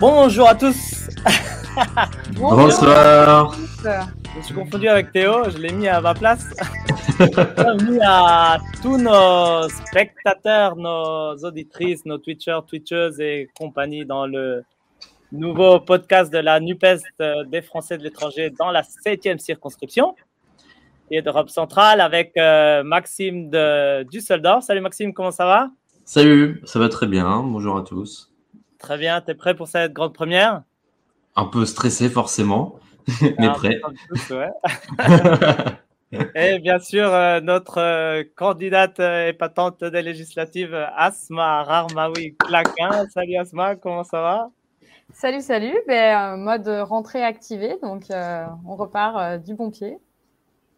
Bonjour à tous. Bonsoir. Je suis confondu avec Théo, je l'ai mis à ma place. Bienvenue à tous nos spectateurs, nos auditrices, nos Twitchers, Twitchers et compagnie dans le nouveau podcast de la NUPES des Français de l'étranger dans la septième circonscription et d'Europe centrale avec euh, Maxime de Düsseldorf. Salut Maxime, comment ça va? Salut, ça va très bien. Bonjour à tous. Très bien, tu es prêt pour cette grande première? Un peu stressé forcément, mais Ah, prêt. tous, ouais. Et bien sûr, euh, notre euh, candidate euh, épatante des législatives, euh, Asma Rarmaoui Claquin. Salut Asma, comment ça va? Salut, salut. Ben, euh, mode rentrée activé, donc euh, on repart euh, du bon pied.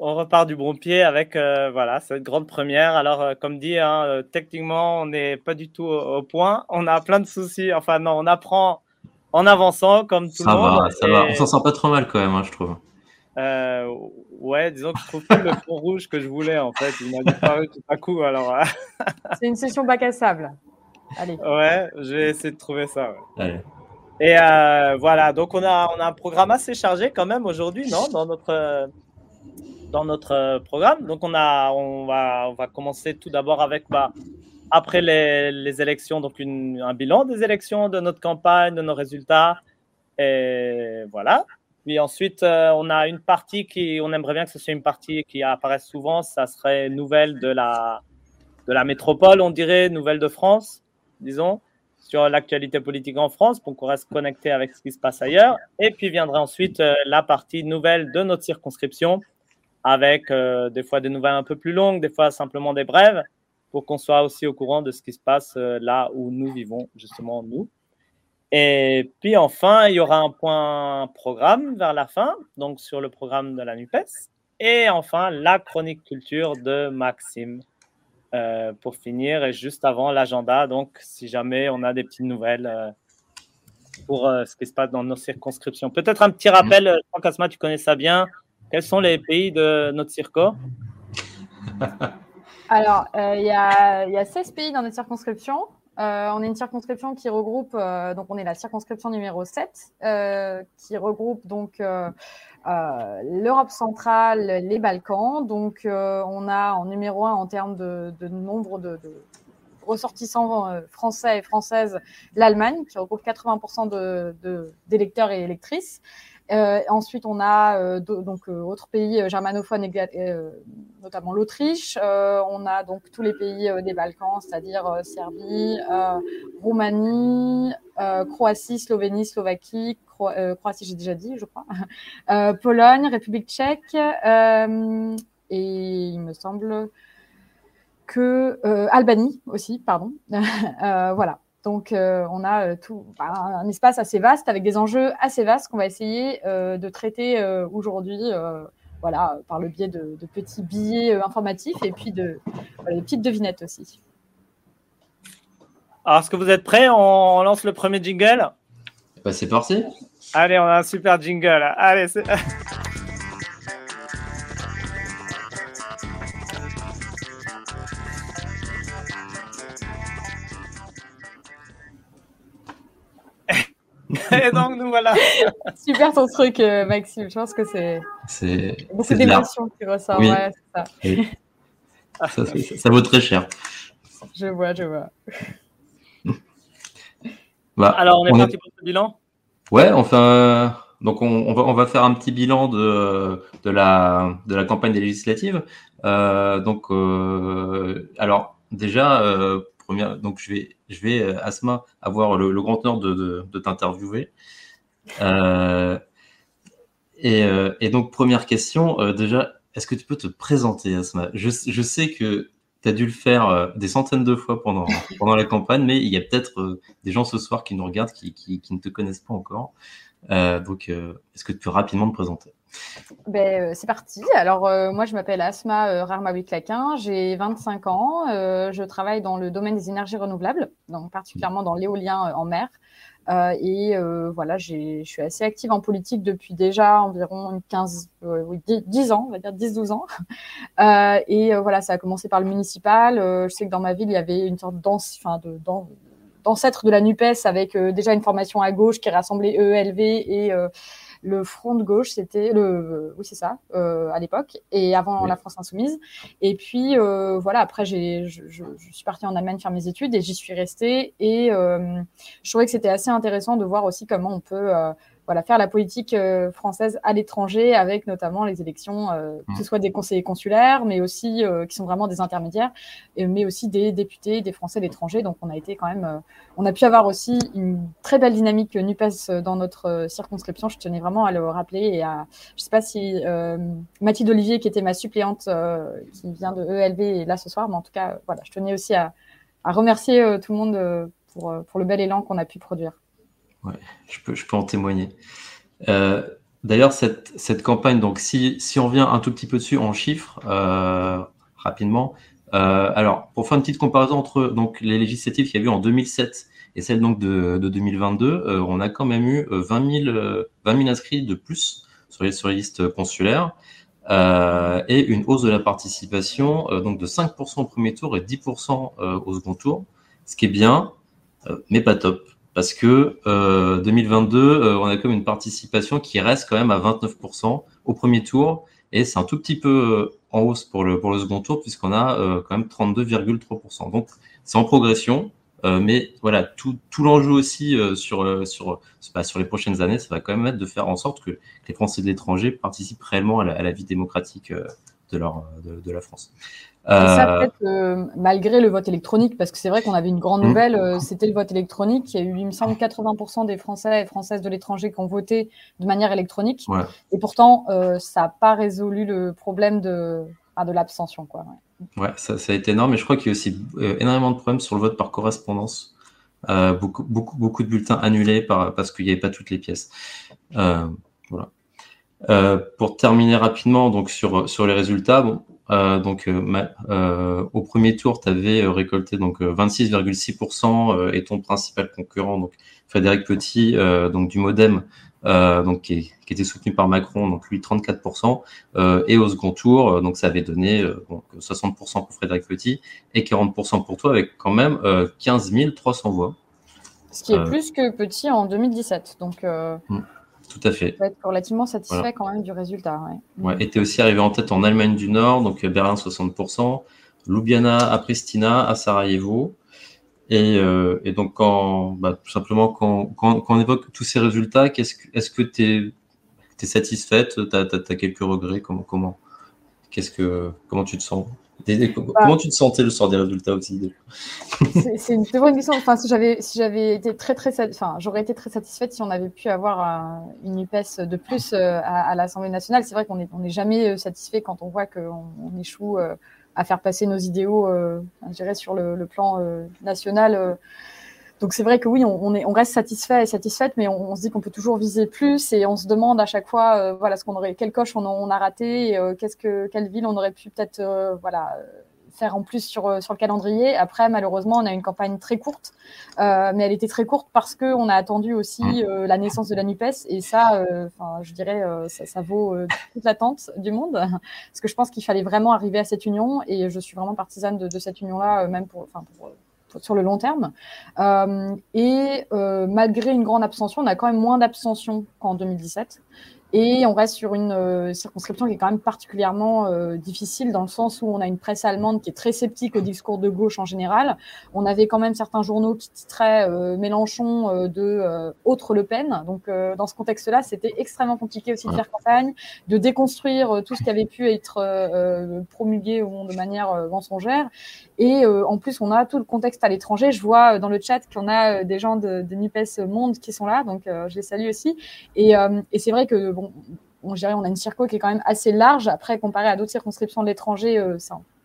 On repart du bon pied avec euh, voilà, cette grande première. Alors, euh, comme dit, hein, euh, techniquement, on n'est pas du tout au, au point. On a plein de soucis. Enfin, non, on apprend en avançant, comme tout Ça le monde. va, ça va. Et, On s'en sort pas trop mal quand même, hein, je trouve. euh, ouais, disons que je trouve plus le fond rouge que je voulais, en fait. Il m'a disparu tout à coup. Alors, euh, C'est une session bac à sable. Allez. ouais, je vais essayer de trouver ça. ouais. Allez. Et euh, voilà, donc on a, on a un programme assez chargé quand même aujourd'hui, non? Dans notre, euh, dans notre euh, programme. Donc on, a, on, va, on va commencer tout d'abord avec, bah, après les, élections, donc un bilan des élections, de notre campagne, de nos résultats. Et voilà. Puis ensuite, euh, on a une partie qui, on aimerait bien que ce soit une partie qui apparaisse souvent, ça serait nouvelle de la, de la métropole, on dirait, nouvelle de France, disons sur l'actualité politique en France pour qu'on reste connecté avec ce qui se passe ailleurs. Et puis viendra ensuite euh, la partie nouvelle de notre circonscription avec euh, des fois des nouvelles un peu plus longues, des fois simplement des brèves pour qu'on soit aussi au courant de ce qui se passe euh, là où nous vivons, justement nous. Et puis enfin, il y aura un point programme vers la fin, donc sur le programme de la NUPES. Et enfin, la chronique culture de Maxime euh, pour finir et juste avant l'agenda. Donc, si jamais on a des petites nouvelles pour ce qui se passe dans nos circonscriptions. Peut-être un petit rappel, Franck Asma, tu connais ça bien. Quels sont les pays de notre circo Alors, euh, il y, a, il y a 16 pays dans notre circonscription. Euh, on est une circonscription qui regroupe, euh, donc on est la circonscription numéro 7, euh, qui regroupe donc l'Europe centrale, les Balkans. Donc, on a en numéro 1 en termes de, nombre de, ressortissants français et françaises l'Allemagne, qui regroupe 80% de- de- d'électeurs et électrices. Euh, ensuite, on a euh, do- donc euh, autres pays euh, germanophones, notamment l'Autriche. On a donc tous les pays des Balkans, c'est-à-dire Serbie, Roumanie, Croatie, Slovénie, Slovaquie, Cro- Croatie, j'ai déjà dit, je crois, Pologne, République tchèque, et il me semble que Albanie aussi, pardon. Voilà. Donc, euh, on a euh, tout bah, un espace assez vaste avec des enjeux assez vastes qu'on va essayer euh, de traiter euh, aujourd'hui, euh, voilà, par le biais de, de petits billets euh, informatifs et puis de voilà, des petites devinettes aussi. Alors, est-ce que vous êtes prêts? On, lance le premier jingle? Bah, c'est parti. Allez, on a un super jingle. Allez, c'est... Super ton truc, euh, Maxime. Je pense que c'est C'est beaucoup d'émotions qui ressort. Oui. Ouais, ça. Oui. ça, ça- ça vaut très cher. Je vois, je vois. Bah, Alors, on est on est- parti pour ce bilan? Ouais, enfin, donc on, on va, on va faire un petit bilan de, de, la, de la campagne des législatives. Euh, donc, euh, alors déjà, euh, première, donc je vais, je vais Asma avoir le, le grand honneur de, de, de t'interviewer. Euh, et, euh, et donc première question, euh, déjà, est-ce que tu peux te présenter, Asma? Je, sais que tu as dû le faire des centaines de fois pendant, pendant la campagne, mais il y a peut-être des gens ce soir qui nous regardent qui, qui, qui ne te connaissent pas encore. Donc, est-ce que tu peux rapidement te présenter? Ben, c'est parti. Alors, moi, je m'appelle Asma euh, Rarmaoui Claquin, j'ai 25 ans, je travaille dans le domaine des énergies renouvelables, donc particulièrement dans l'éolien en mer. Euh, et euh, voilà, je suis assez active en politique depuis déjà environ une 15, euh, oui, 10, 10 ans, on va dire 10-12 ans. Et voilà, ça a commencé par le municipal. Je sais que dans ma ville, il y avait une sorte d'ancêtre de la NUPES avec déjà une formation à gauche qui rassemblait EELV et le front de gauche, c'était le, oui c'est ça, euh, à l'époque, et avant la France insoumise. Et puis euh, voilà, après j'ai, je, je, je, suis partie en Allemagne faire mes études et j'y suis restée. Et euh, je trouvais que c'était assez intéressant de voir aussi comment on peut euh, voilà, faire la politique euh, française à l'étranger avec notamment les élections, euh, que ce mmh. soit des conseillers consulaires, mais aussi euh, qui sont vraiment des intermédiaires, mais aussi des députés, des Français d'étranger. Donc on a été quand même, on a pu avoir aussi une très belle dynamique Nupes dans notre circonscription. Je tenais vraiment à le rappeler et à, je sais pas si Mathilde Olivier, qui était ma suppléante, qui vient de ELV, est là ce soir, mais en tout cas, voilà, je tenais aussi à, à remercier tout le monde pour, pour le bel élan qu'on a pu produire. Ouais, je peux, je peux en témoigner. Euh, D'ailleurs, cette, cette, campagne, donc si, si, on vient un tout petit peu dessus en chiffres, euh, rapidement, euh, alors pour faire une petite comparaison entre donc, les législatives qu'il y a eu en 2007 et celles donc de, de 2022, euh, on a quand même eu 20 000, 20 000 inscrits de plus sur les, sur les listes consulaires. Euh, et une hausse de la participation donc de 5% au premier tour et 10% au second tour, ce qui est bien, mais pas top parce que euh, 2022, euh, on a comme une participation qui reste quand même à 29% au premier tour, et c'est un tout petit peu euh, en hausse pour le, pour le second tour, puisqu'on a euh, quand même 32,3%. Donc c'est en progression, mais voilà, tout, tout l'enjeu aussi sur, sur, pas sur les prochaines années, ça va quand même être de faire en sorte que les Français de l'étranger participent réellement à la, à la vie démocratique de, leur, de, de la France. Ça, euh, peut-être euh, malgré le vote électronique, parce que c'est vrai qu'on avait une grande mm. nouvelle, euh, c'était le vote électronique. Il y a eu, il me semble, 80% des Français et Françaises de l'étranger qui ont voté de manière électronique. Et pourtant, ça n'a pas résolu le problème de, de l'abstention. Quoi, ouais, ça, ça, a été énorme. Et je crois qu'il y a aussi énormément de problèmes sur le vote par correspondance. beaucoup, beaucoup, beaucoup de bulletins annulés par, parce qu'il n'y avait pas toutes les pièces. Voilà. pour terminer rapidement donc sur, sur les résultats, bon, euh, donc, euh, euh, au premier tour, tu avais récolté donc 26,6% et ton principal concurrent, donc Frédéric Petit, donc du MoDem, donc qui, était soutenu par Macron, donc lui 34%, et au second tour, donc ça avait donné donc 60% pour Frédéric Petit et 40% pour toi, avec quand même 15 300 voix. Ce qui est plus que Petit en 2017. Donc. Mm. Tout à fait. Faut être relativement satisfait quand même du résultat. Ouais. ouais. et tu es aussi arrivé en tête en Allemagne du Nord, donc euh, Berlin 60%, Ljubljana à Pristina, à Sarajevo. Et, euh, et donc, quand, bah, tout simplement, quand, quand, quand, on évoque tous ces résultats, est-ce que est-ce que tu es, satisfaite? Tu as, as, quelques regrets? Comment, comment, qu'est-ce que, comment tu te sens? Bah, Comment tu te sentais le soir des résultats aussi C'est une très bonne question. Enfin, si j'avais si j'avais été très très enfin, j'aurais été très satisfaite si on avait pu avoir une UPS de plus euh, à, l'Assemblée nationale. C'est vrai qu'on n'est on est jamais euh, satisfait quand on voit qu'on on échoue euh, à faire passer nos idéaux, je dirais, sur le, le plan national donc c'est vrai que oui, on, on, reste satisfait et satisfaite, mais on, se dit qu'on peut toujours viser plus et on se demande à chaque fois, euh, voilà, ce qu'on aurait, quelle coche on, a raté, euh, qu'est-ce que, quelle ville on aurait pu peut-être, euh, voilà, faire en plus sur sur le calendrier. Après, malheureusement, on a une campagne très courte, mais elle était très courte parce que on a attendu aussi mmh. la naissance de la Nupes et ça, enfin, je dirais, ça, ça, vaut toute l'attente du monde parce que je pense qu'il fallait vraiment arriver à cette union et je suis vraiment partisane de, de cette union-là, même pour, enfin, pour sur le long terme. Euh, et euh, malgré une grande abstention, on a quand même moins d'abstention qu'en 2017. Et on reste sur une euh, circonscription qui est quand même particulièrement euh, difficile dans le sens où on a une presse allemande qui est très sceptique au discours de gauche en général. On avait quand même certains journaux qui titraient euh, Mélenchon de autre Le Pen. Donc dans ce contexte-là, c'était extrêmement compliqué aussi de faire campagne, de déconstruire tout ce qui avait pu être promulgué au monde de manière mensongère. Et en plus, on a tout le contexte à l'étranger. Je vois dans le chat qu'on a des gens de, de Nupes Monde qui sont là, donc je les salue aussi. Et, et c'est vrai que on, on a une circo qui est quand même assez large. Après, comparé à d'autres circonscriptions de l'étranger, euh,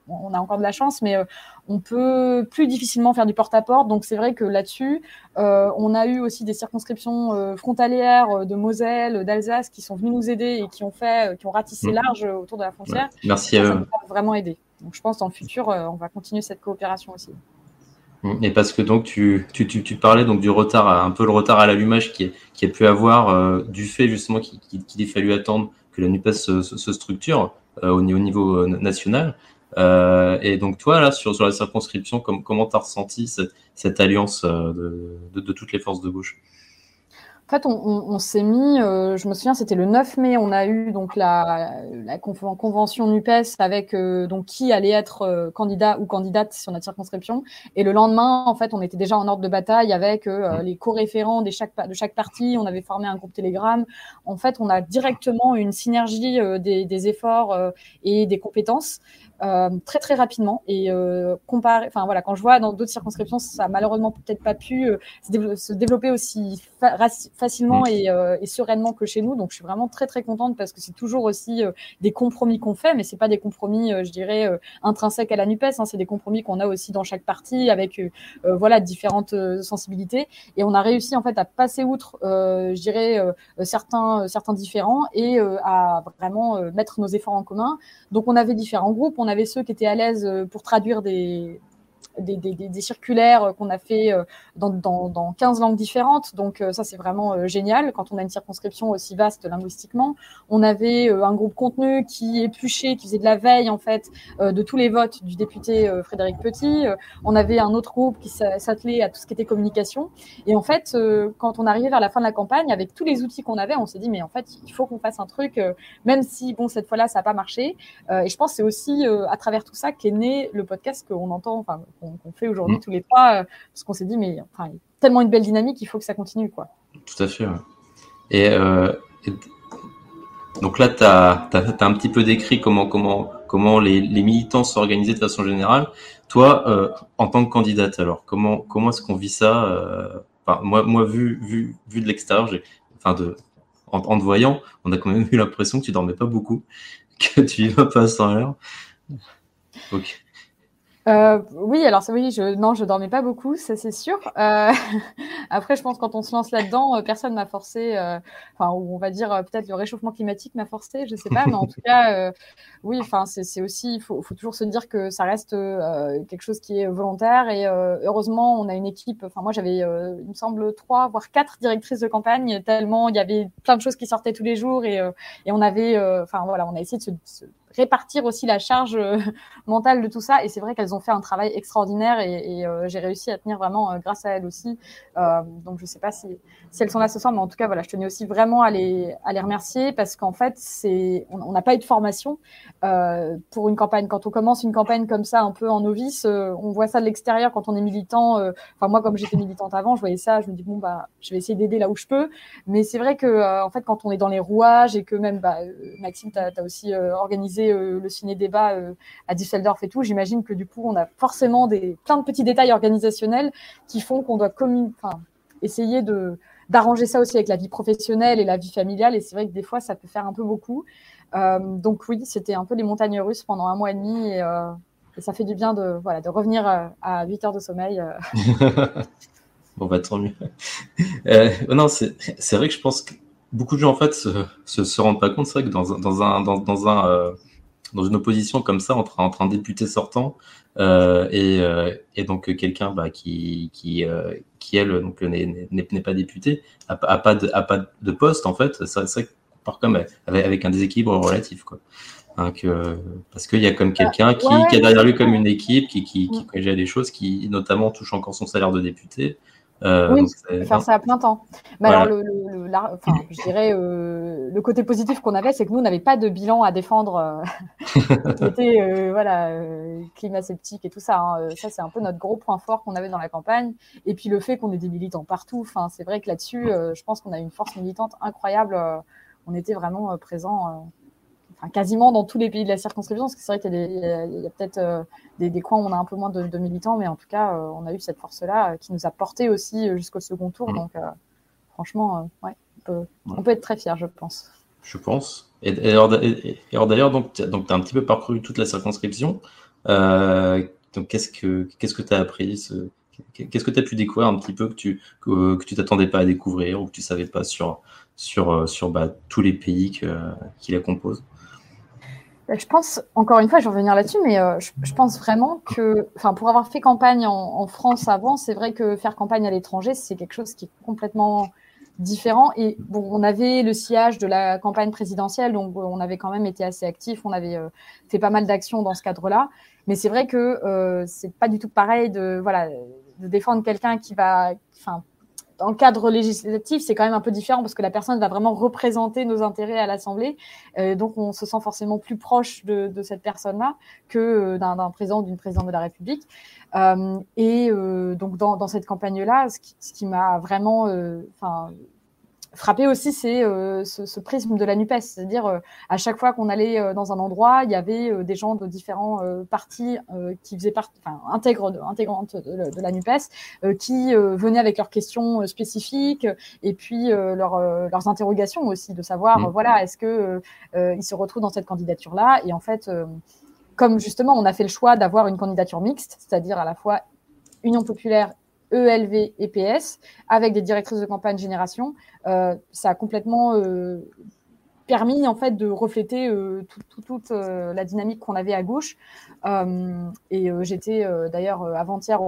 on a encore de la chance, mais euh, on peut plus difficilement faire du porte-à-porte. Donc c'est vrai que là-dessus, euh, on a eu aussi des circonscriptions frontalières de Moselle, d'Alsace qui sont venues nous aider et qui ont fait, qui ont ratissé mmh. large autour de la frontière. Merci à eux. Ça nous a vraiment aidé. Donc je pense dans le futur, on va continuer cette coopération aussi. Et parce que donc tu, tu, tu, tu, parlais donc du retard, un peu le retard à l'allumage qui, qui a pu avoir euh, du fait justement qu'il qu ait fallu attendre que la NUPES se, se, structure euh, au, au, niveau euh, national. et donc toi, là, sur, sur la circonscription, comment tu as ressenti cette, alliance de, de, toutes les forces de gauche? En fait, on, s'est mis, euh, je me souviens, c'était le 9 mai, on a eu donc la, la convention NUPES avec euh, donc qui allait être euh, candidat ou candidate sur notre circonscription. Et le lendemain, en fait, on était déjà en ordre de bataille avec les co-référents de chaque, de chaque parti. On avait formé un groupe Telegram. En fait, on a directement une synergie des, des, efforts et des compétences. Euh, très très rapidement et euh, comparer enfin voilà quand je vois dans d'autres circonscriptions ça a malheureusement peut-être pas pu euh, se, développer aussi facilement mm. et, euh, et, sereinement que chez nous. Donc je suis vraiment très très contente parce que c'est toujours aussi des compromis qu'on fait mais c'est pas des compromis je dirais intrinsèques à la Nupes hein, c'est des compromis qu'on a aussi dans chaque partie avec voilà différentes sensibilités. Et on a réussi en fait à passer outre je dirais certains certains différents et à vraiment mettre nos efforts en commun. Donc on avait différents groupes. On avait ceux qui étaient à l'aise euh, pour traduire des, des, circulaires qu'on a fait euh, dans, dans, 15 langues différentes. Donc euh, ça, c'est vraiment euh, génial quand on a une circonscription aussi vaste linguistiquement. On avait un groupe contenu qui épluchait, qui faisait de la veille en fait de tous les votes du député Frédéric Petit. On avait un autre groupe qui s'attelait à tout ce qui était communication. Et en fait, quand on arrivait vers la fin de la campagne, avec tous les outils qu'on avait, on s'est dit mais en fait, il faut qu'on fasse un truc, même si bon cette fois-là ça n'a pas marché. et je pense c'est aussi à travers tout ça qu'est né le podcast qu'on entend, enfin qu'on fait aujourd'hui mm. tous les trois, euh, parce qu'on s'est dit, mais enfin, tellement une belle dynamique, il faut que ça continue. Quoi. Tout à fait. Euh, et, donc là, tu as, un petit peu décrit comment, comment, comment les, militants sont organisés de façon générale. Toi, euh, en tant que candidate, alors, comment, comment est-ce qu'on vit ça enfin, moi, moi, vu, vu, vu de l'extérieur, enfin, de, en, te voyant, on a quand même eu l'impression que tu dormais pas beaucoup, que tu y vas pas sans l'heure. Ok. Euh, oui, alors oui, je, non, je dormais pas beaucoup, ça c'est sûr. Euh, après, je pense quand on se lance là-dedans, euh, personne m'a forcé. Euh, enfin, on va dire peut-être le réchauffement climatique m'a forcé, je sais pas, mais en tout cas, oui, enfin, c'est aussi, il faut, faut, toujours se dire que ça reste quelque chose qui est volontaire et heureusement, on a une équipe. Enfin, moi, j'avais, il me semble, trois voire quatre directrices de campagne tellement il y avait plein de choses qui sortaient tous les jours et, et on avait, enfin voilà, on a essayé de se, se répartir aussi la charge euh, mentale de tout ça. Et c'est vrai qu'elles ont fait un travail extraordinaire et, euh, j'ai réussi à tenir vraiment euh, grâce à elles aussi. donc je sais pas si, si, elles sont là ce soir, mais en tout cas voilà, je tenais aussi vraiment à les, à les remercier parce qu'en fait on n'a pas eu de formation pour une campagne. Quand on commence une campagne comme ça, un peu en novice, on voit ça de l'extérieur quand on est militant. Enfin moi comme j'étais militante avant, je voyais ça, je me dis bon bah je vais essayer d'aider là où je peux. Mais c'est vrai que en fait quand on est dans les rouages et que même bah, Maxime, tu as, aussi organisé euh, le ciné-débat euh, à Düsseldorf et tout, j'imagine que du coup, on a forcément des, plein de petits détails organisationnels qui font qu'on doit essayer de d'arranger ça aussi avec la vie professionnelle et la vie familiale. Et c'est vrai que des fois, ça peut faire un peu beaucoup. Euh, donc oui, c'était un peu les montagnes russes pendant un mois et demi. Et, ça fait du bien de, voilà, de revenir à 8 heures de sommeil. bon, bah tant mieux. non, c'est vrai que je pense que beaucoup de gens en fait se, se, rendent pas compte. C'est vrai que dans, dans un, dans un dans une opposition comme ça entre, entre un député sortant euh, et, euh, et, donc quelqu'un bah, qui, qui, euh, qui elle donc n'est pas député, a, pas de, a pas de poste en fait. C'est ça part comme avec, avec un déséquilibre relatif quoi. Hein, que, parce qu'il y a comme quelqu'un qui, qui a derrière lui comme une équipe qui, qui, qui gère des choses qui notamment touche encore son salaire de député euh, oui, faire ça à plein temps. Mais alors, le, le, enfin, je dirais, euh, le côté positif qu'on avait, c'est que nous, on n'avait pas de bilan à défendre euh, qui était euh, voilà, euh, climat sceptique et tout ça. Hein. Ça, c'est un peu notre gros point fort qu'on avait dans la campagne. Et puis le fait qu'on ait des militants partout. C'est vrai que là-dessus, je pense qu'on a une force militante incroyable. on était vraiment présent quasiment dans tous les pays de la circonscription, parce que c'est vrai qu'il y a, peut-être euh, des, coins où on a un peu moins de, militants, mais en tout cas, euh, on a eu cette force-là euh, qui nous a porté aussi jusqu'au second tour. Mm. Donc, franchement, ouais, on peut, être très fiers, je pense. Je pense. Et, alors, d'ailleurs, donc, tu as un petit peu parcouru toute la circonscription. donc, qu'est-ce que qu'est-ce que tu as appris Qu'est-ce que tu as pu découvrir un petit peu que tu que, tu t'attendais pas à découvrir ou que tu savais pas sur sur sur bah, tous les pays qui la composent? Je pense, encore une fois, je vais revenir là-dessus, mais euh, je, pense vraiment que, enfin, pour avoir fait campagne en, France avant, c'est vrai que faire campagne à l'étranger, c'est quelque chose qui est complètement différent. Et bon, on avait le sillage de la campagne présidentielle, donc on avait quand même été assez actifs, on avait fait pas mal d'actions dans ce cadre-là. Mais c'est vrai que c'est pas du tout pareil de voilà de défendre quelqu'un qui va, enfin le cadre législatif, c'est quand même un peu différent parce que la personne va vraiment représenter nos intérêts à l'Assemblée. Euh, donc, on se sent forcément plus proche de, de cette personne-là que euh, d'un président ou d'une présidente de la République. Euh, et euh, donc, dans, dans cette campagne-là, ce qui, qui m'a vraiment, frappé aussi, c'est euh, ce, ce, prisme de la NUPES. C'est-à-dire, euh, à chaque fois qu'on allait euh, dans un endroit, il y avait des gens de différents partis qui faisaient partie, enfin, intégrantes de, de, la NUPES, qui venaient avec leurs questions spécifiques et puis leur, leurs interrogations aussi, de savoir, mmh. voilà, est-ce que ils se retrouvent dans cette candidature-là Et en fait, comme justement, on a fait le choix d'avoir une candidature mixte, c'est-à-dire à la fois Union populaire ELV et PS, avec des directrices de campagne génération, euh, ça a complètement euh, permis en fait de refléter euh, tout, toute la dynamique qu'on avait à gauche. Et j'étais d'ailleurs avant-hier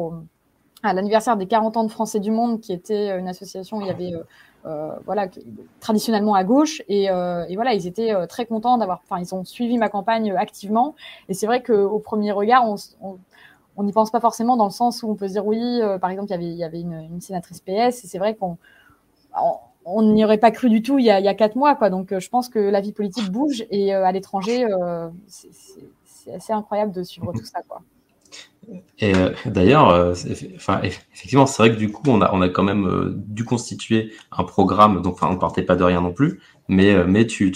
à l'anniversaire des 40 ans de Français du Monde, qui était une association où il y avait voilà traditionnellement à gauche et, voilà ils étaient très contents d'avoir, enfin ils ont suivi ma campagne activement. Et c'est vrai qu'au premier regard on on n'y pense pas forcément dans le sens où on peut se dire oui, euh, par exemple, il y avait, une, sénatrice PS, et c'est vrai qu'on on n'y aurait pas cru du tout il y a, quatre mois. Quoi. Donc, euh, je pense que la vie politique bouge et euh, à l'étranger, c'est assez incroyable de suivre tout ça. Quoi. Et d'ailleurs, effectivement, c'est vrai que du coup, on a, on a quand même dû constituer un programme. Donc, on partait pas de rien non plus, mais, tu,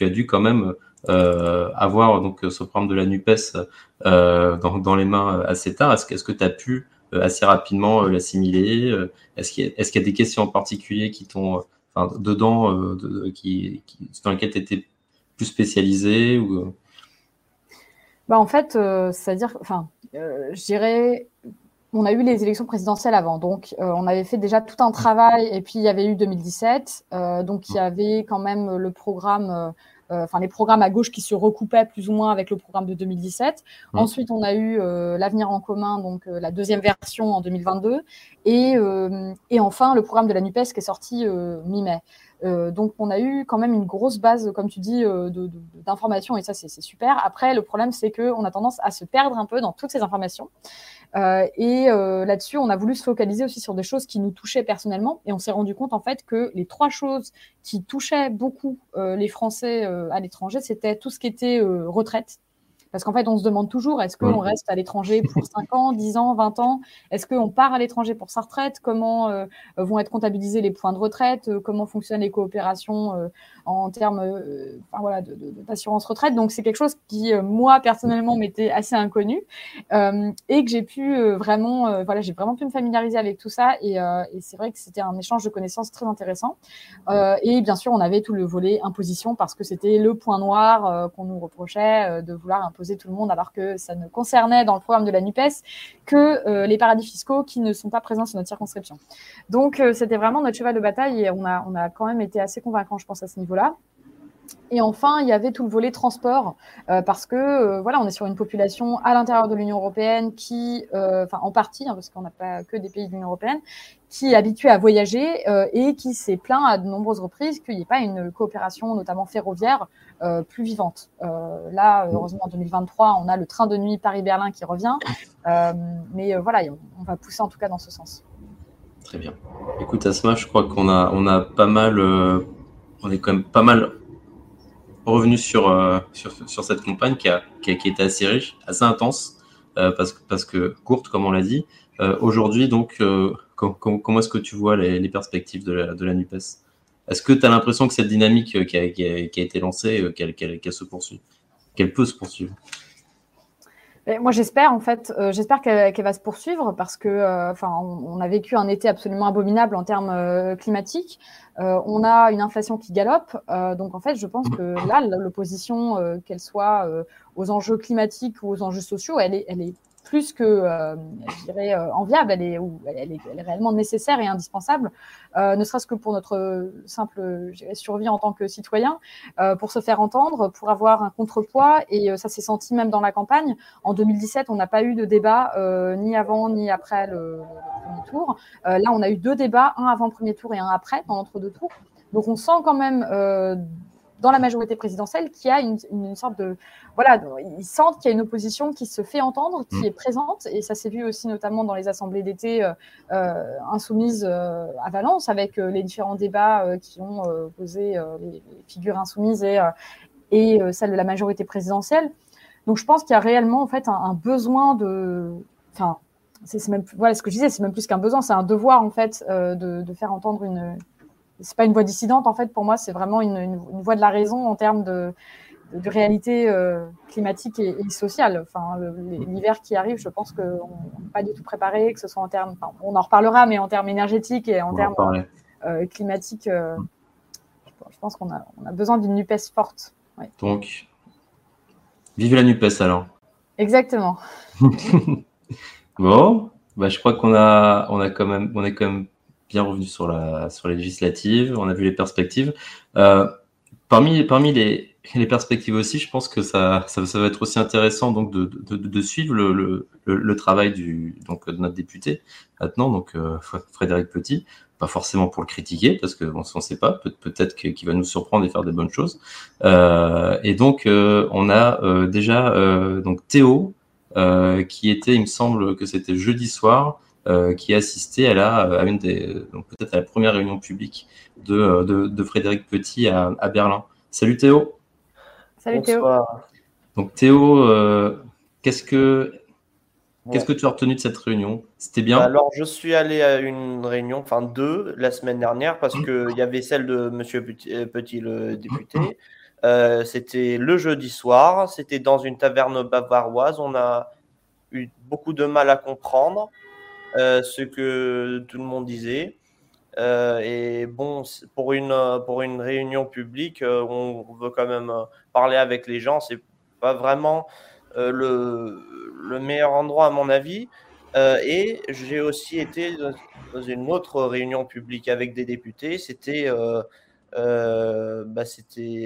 as dû quand même avoir donc ce programme de la Nupes euh, dans, dans, les mains assez tard. Est-ce, que tu as pu assez rapidement l'assimiler Est-ce qu'il y, a, y des questions en particulier qui t'ont, enfin, dedans, de, qui, qui, dans lesquelles tu étais plus spécialisé ou bah en fait, euh, c'est-à-dire, enfin, euh, je dirais, on a eu les élections présidentielles avant, donc euh, on avait fait déjà tout un travail, et puis il y avait eu 2017, euh, donc il y avait quand même le programme, euh, enfin les programmes à gauche qui se recoupaient plus ou moins avec le programme de 2017. Mmh. Ensuite, on a eu l'avenir en commun, donc la deuxième version en 2022, et, et enfin le programme de la Nupes qui est sorti mi-mai. Euh, donc, on a eu quand même une grosse base, comme tu dis, euh, d'informations et ça, c'est super. Après, le problème, c'est qu'on a tendance à se perdre un peu dans toutes ces informations. Euh, et euh, là-dessus, on a voulu se focaliser aussi sur des choses qui nous touchaient personnellement. Et on s'est rendu compte, en fait, que les trois choses qui touchaient beaucoup euh, les Français à l'étranger, c'était tout ce qui était retraite. Parce qu'en fait, on se demande toujours, est-ce qu'on reste à l'étranger pour 5 ans, 10 ans, 20 ans? Est-ce qu'on part à l'étranger pour sa retraite? Comment euh, vont être comptabilisés les points de retraite? Comment fonctionnent les coopérations euh, en termes euh, enfin, voilà, d'assurance de, de, retraite? Donc, c'est quelque chose qui, moi, personnellement, m'était assez inconnu et que j'ai pu vraiment, voilà, j'ai vraiment pu me familiariser avec tout ça. Et, et c'est vrai que c'était un échange de connaissances très intéressant. et bien sûr, on avait tout le volet imposition parce que c'était le point noir qu'on nous reprochait de vouloir imposer tout le monde, alors que ça ne concernait dans le programme de la NUPES que euh, les paradis fiscaux qui ne sont pas présents sur notre circonscription. Donc, euh, c'était vraiment notre cheval de bataille et on a, on a quand même été assez convaincants, je pense, à ce niveau-là. Et enfin, il y avait tout le volet transport, euh, parce que voilà, on est sur une population à l'intérieur de l'Union européenne qui, en partie, hein, parce qu'on n'a pas que des pays de l'Union européenne, qui est habitué à voyager euh, et qui s'est plaint à de nombreuses reprises qu'il n'y ait pas une coopération, notamment ferroviaire, euh, plus vivante. là, heureusement, en 2023, on a le train de nuit Paris-Berlin qui revient, mais voilà, on, va pousser en tout cas dans ce sens. Très bien. Écoute, Asma, je crois qu'on a, on a pas mal, on est quand même pas mal revenu sur, euh, sur, sur, cette campagne qui a, qui a, qui, été assez riche, assez intense, euh, parce, parce que courte, comme on l'a dit. Euh, Aujourd'hui, donc, euh, com com comment est-ce que tu vois les, perspectives de la, NUPES? Est-ce que tu as l'impression que cette dynamique euh, qui a, été lancée, euh, qu'elle qu qu se poursuit, qu'elle peut se poursuivre? Moi, j'espère en fait, euh, j'espère qu'elle qu va se poursuivre parce que, enfin, on, a vécu un été absolument abominable en termes climatiques. on a une inflation qui galope, donc en fait, je pense que là, l'opposition, qu'elle soit aux enjeux climatiques ou aux enjeux sociaux, elle est, elle est plus que, euh, je dirais, euh, enviable, elle est, ou elle, est, elle est réellement nécessaire et indispensable, euh, ne serait-ce que pour notre simple survie en tant que citoyen, pour se faire entendre, pour avoir un contrepoids, et ça s'est senti même dans la campagne. En 2017, on n'a pas eu de débat, ni avant ni après le, le premier tour. là, on a eu deux débats, un avant le premier tour et un après, dans l'entre-deux tours. Donc on sent quand même dans la majorité présidentielle qu'il y a une, une, sorte de voilà, ils sentent qu'il y a une opposition qui se fait entendre, qui mm. est présente, et ça s'est vu aussi notamment dans les assemblées d'été euh, euh insoumises euh, à Valence, avec les différents débats qui ont posé les, figures insoumises et, et celles de la majorité présidentielle. Donc je pense qu'il y a réellement en fait un, un besoin de, enfin, c'est même voilà ce que je disais, c'est même plus qu'un besoin, c'est un devoir en fait de, de faire entendre une c'est pas une voix dissidente en fait. Pour moi c'est vraiment une, une, une, voix de la raison en termes de, de, réalité euh, climatique et, sociale. Enfin l'hiver qui arrive je pense qu'on n'est pas du tout préparé que ce soit en termes enfin, on en reparlera mais en termes énergétiques et en termes euh, climatiques euh, je pense qu'on a, on a besoin d'une Nupes forte ouais. donc vive la Nupes alors. Exactement. Bon bah, je crois qu'on a on a quand même on est quand même bien revenu sur la sur les législatives, on a vu les perspectives. Euh, parmi parmi les, les perspectives aussi, je pense que ça, ça, va être aussi intéressant donc de, de, de suivre le, le, le, travail du donc de notre député maintenant donc euh, Frédéric Petit, pas forcément pour le critiquer parce que on ne sait pas, peut, peut-être qu'il va nous surprendre et faire des bonnes choses. Euh, et donc euh, on a euh, déjà donc Théo qui était, il me semble que c'était jeudi soir, euh, qui assistait à la, à une des, donc peut-être à la première réunion publique de, euh, de, de Frédéric Petit à, à, Berlin. Salut Théo. Salut Théo. Donc Théo, euh, qu'est-ce que Qu'est-ce que tu as retenu de cette réunion? C'était bien? Alors, je suis allé à une réunion, enfin deux, la semaine dernière, parce qu'il y avait celle de Monsieur Petit, Petit le député. Euh, c'était le jeudi soir, c'était dans une taverne bavaroise. On a eu beaucoup de mal à comprendre. Euh, ce que tout le monde disait. Euh, et bon, pour une, pour une réunion publique, euh, on veut quand même parler avec les gens. C'est pas vraiment le, le, meilleur endroit, à mon avis. et j'ai aussi été dans une autre réunion publique avec des députés. C'était bah,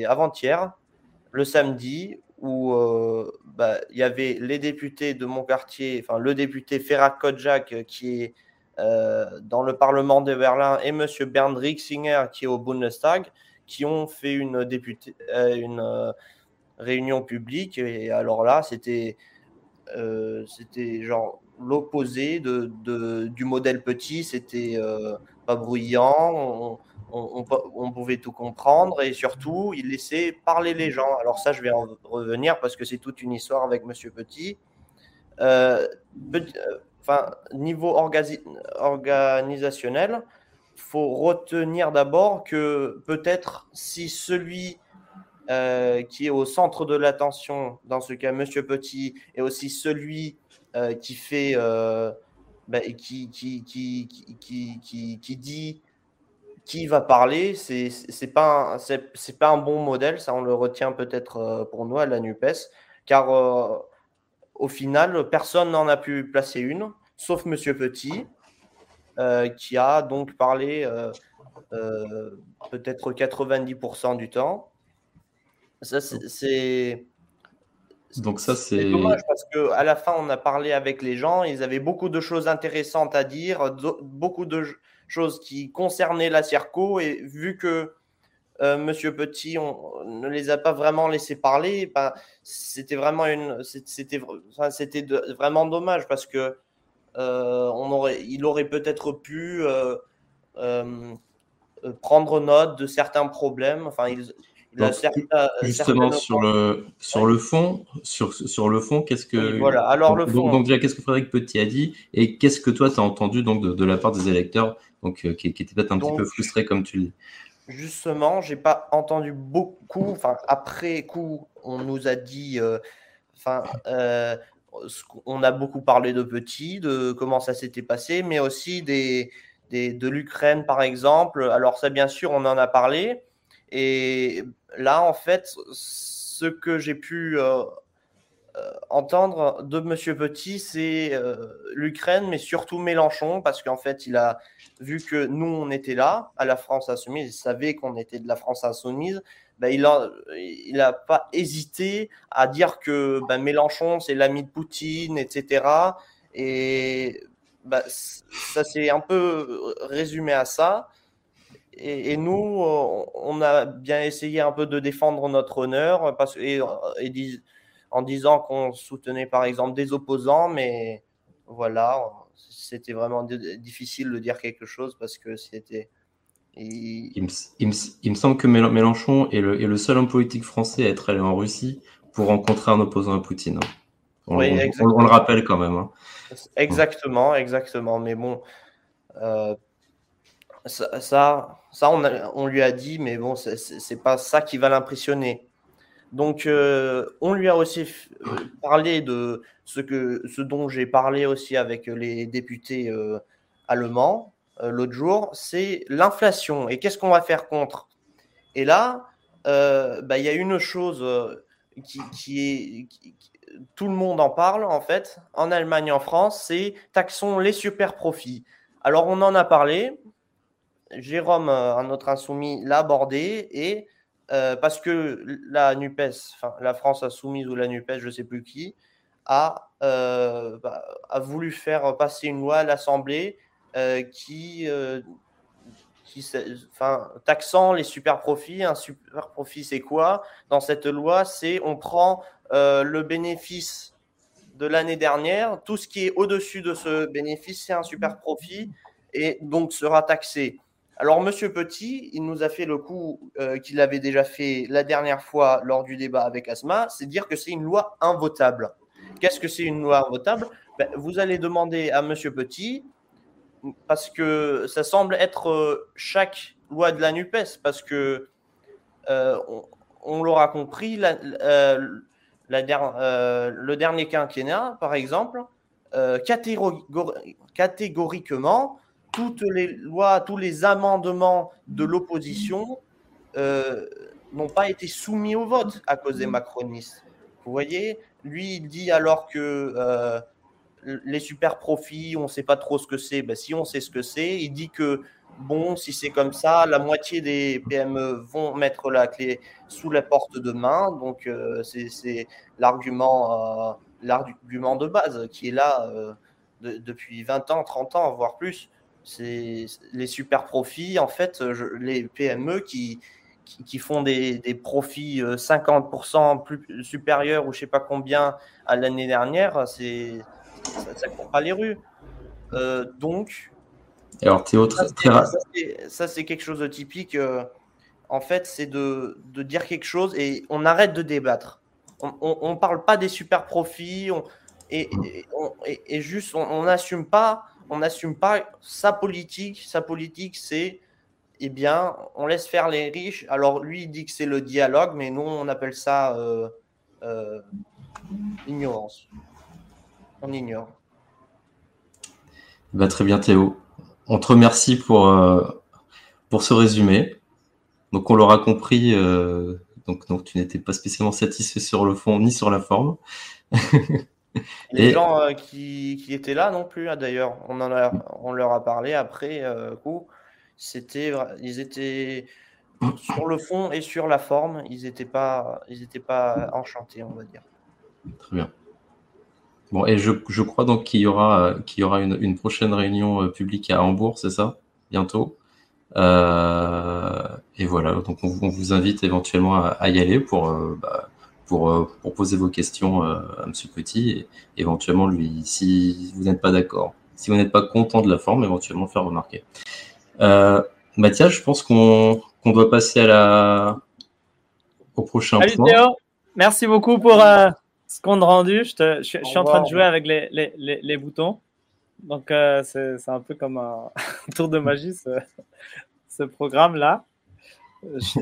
avant-hier, le samedi, où euh, bah, il y avait les députés de mon quartier, enfin le député Ferrat Kodjak euh, qui est euh, dans le Parlement de Berlin et M. Bernd Rixinger qui est au Bundestag, qui ont fait une, députée, une réunion publique. Et alors là, c'était genre l'opposé de, de, du modèle petit, c'était pas bruyant. On, pouvait tout comprendre et surtout, il laissait parler les gens. Alors ça, je vais en revenir parce que c'est toute une histoire avec Monsieur Petit. Euh, euh, enfin, niveau organisationnel, faut retenir d'abord que peut-être si celui euh, qui est au centre de l'attention, dans ce cas Monsieur Petit, est aussi celui qui fait, bah, qui, qui, qui, qui dit qui va parler, c'est c'est pas c'est pas un bon modèle, ça on le retient peut-être euh, pour nous à la Nupes, car euh, au final personne n'en a pu placer une, sauf Monsieur Petit, euh, qui a donc parlé peut-être 90% du temps. Ça c'est donc ça c'est dommage parce que à la fin on a parlé avec les gens, ils avaient beaucoup de choses intéressantes à dire, beaucoup de choses qui concernaient la Circo. Et vu que euh, Monsieur Petit, on ne les a pas vraiment laissés parler, ben, c'était vraiment une, c'était, c'était vraiment dommage parce que euh, on aurait, il aurait peut-être pu euh, prendre note de certains problèmes. Enfin, il, justement sur le sur le fond sur sur le fond qu'est-ce que voilà alors le fond donc, déjà qu'est-ce que Frédéric Petit a dit et qu'est-ce que toi tu as entendu donc de, de, la part des électeurs donc euh, qui, était peut-être un petit peu frustré comme tu le dis. Justement, j'ai pas entendu beaucoup. Enfin, après coup, on nous a dit, euh, enfin, euh, on a beaucoup parlé de petits, de comment ça s'était passé, mais aussi des, des de l'Ukraine par exemple. Alors ça, bien sûr, on en a parlé. Et là, en fait, ce que j'ai pu euh, entendre de Monsieur Petit, c'est euh, l'Ukraine, mais surtout Mélenchon, parce qu'en fait, il a vu que nous, on était là, à la France Insoumise, il savait qu'on était de la France Insoumise, ben, il n'a il a pas hésité à dire que ben, Mélenchon, c'est l'ami de Poutine, etc. Et bah, ça s'est un peu résumé à ça. Et, nous, on a bien essayé un peu de défendre notre honneur parce, et, en disant qu'on soutenait par exemple des opposants, mais voilà, c'était vraiment difficile de dire quelque chose parce que c'était. Il... me, semble que Mélenchon est le, est le, seul homme politique français à être allé en Russie pour rencontrer un opposant à Poutine. On, oui, on, le rappelle quand même. Hein. Exactement, exactement. Mais bon, euh, ça, ça, on, on, lui a dit, mais bon, c'est pas ça qui va l'impressionner. Donc, euh, on lui a aussi euh, parlé de ce, dont j'ai parlé aussi avec les députés allemands l'autre jour, c'est l'inflation. Et qu'est-ce qu'on va faire contre? Et là, bah, il y a une chose qui, est. tout le monde en parle, en fait, en Allemagne, en France, c'est taxons les super profits. Alors, on en a parlé. Jérôme, euh, un autre insoumis, l'a abordé et euh, parce que la NUPES, la France insoumise ou la NUPES, je ne sais plus qui, a, euh, bah, a voulu faire passer une loi à l'Assemblée qui enfin, taxant les super profits. Un super profit, c'est quoi? Dans cette loi, c'est on prend euh, le bénéfice de l'année dernière, tout ce qui est au-dessus de ce bénéfice, c'est un super profit et donc sera taxé. Alors, Monsieur Petit, il nous a fait le coup euh, qu'il avait déjà fait la dernière fois lors du débat avec Asma, c'est dire que c'est une loi invotable. Qu'est-ce que c'est une loi invotable? Ben, Vous allez demander à Monsieur Petit parce que ça semble être euh, chaque loi de la NUPES, parce que euh, on, l'aura compris, la, le dernier quinquennat, par exemple, catégoriquement, toutes les lois, tous les amendements de l'opposition n'ont pas été soumis au vote à cause des macronistes. Vous voyez, lui, il dit alors que les super profits, on ne sait pas trop ce que c'est. Ben, si on sait ce que c'est, il dit que bon, si c'est comme ça, la moitié des PME vont mettre la clé sous la porte demain. Donc euh, c'est l'argument, euh, l'argument de base qui est là euh, depuis 20 ans, 30 ans, voire plus. C'est les super profits, en fait, les PME qui, qui, font des, des, profits 50% plus supérieurs ou je sais pas combien à l'année dernière, c'est ça ne court pas les rues. Euh, donc, alors Théo, ça, c'est quelque chose de typique. Euh, en fait, c'est de, de, dire quelque chose et on arrête de débattre. On ne parle pas des super profits on, et, et, juste on n'assume pas, on n'assume pas sa politique. Sa politique, c'est eh bien, on laisse faire les riches. Alors lui, il dit que c'est le dialogue, mais nous, on appelle ça euh, euh ignorance on ignore. Bah, très bien Théo. On te remercie pour, euh, ce résumé. Donc on l'aura compris, euh, donc tu n'étais pas spécialement satisfait sur le fond ni sur la forme. Les gens euh, qui, étaient là non plus, hein, d'ailleurs, on, on leur a parlé après coup. C'était, ils étaient sur le fond et sur la forme, ils n'étaient pas, ils pas enchantés, on va dire. Très bien. Bon, et je, je crois donc qu'il y aura, qu'il y aura une, une, prochaine réunion euh, publique à Hambourg, c'est ça? Bientôt. Euh, et voilà, donc on, on, vous invite éventuellement à, à y aller pour, euh, bah, pour, euh, pour, poser vos questions à M. Petit et éventuellement lui, si vous n'êtes pas d'accord, si vous n'êtes pas content de la forme, éventuellement faire remarquer. Mathias, je pense qu'on qu'on doit passer à la, au prochain Salut point. Théo, merci beaucoup pour ce compte rendu, je, je, suis en train de jouer avec les, les, les, boutons. Donc, euh, c'est un peu comme un tour de magie, ce, ce programme-là.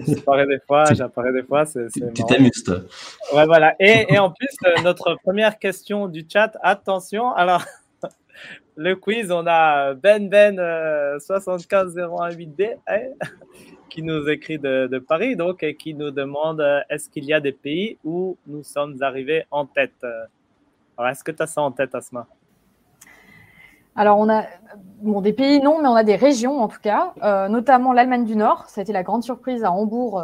J'apparais des fois, j'apparais des fois. Tu t'amuses, toi. Ouais, voilà. Et, et en plus, euh, notre première question du chat, attention. Alors, le quiz, on a Ben Ben euh, 75018D qui nous écrit de, Paris, donc, et qui nous demande euh, est-ce qu'il y a des pays où nous sommes arrivés en tête? Alors, est-ce que tu as ça en tête, Asma? Alors, on a bon, des pays, non, mais on a des régions en tout cas, euh, notamment l'Allemagne du Nord. Ça a été la grande surprise à Hambourg,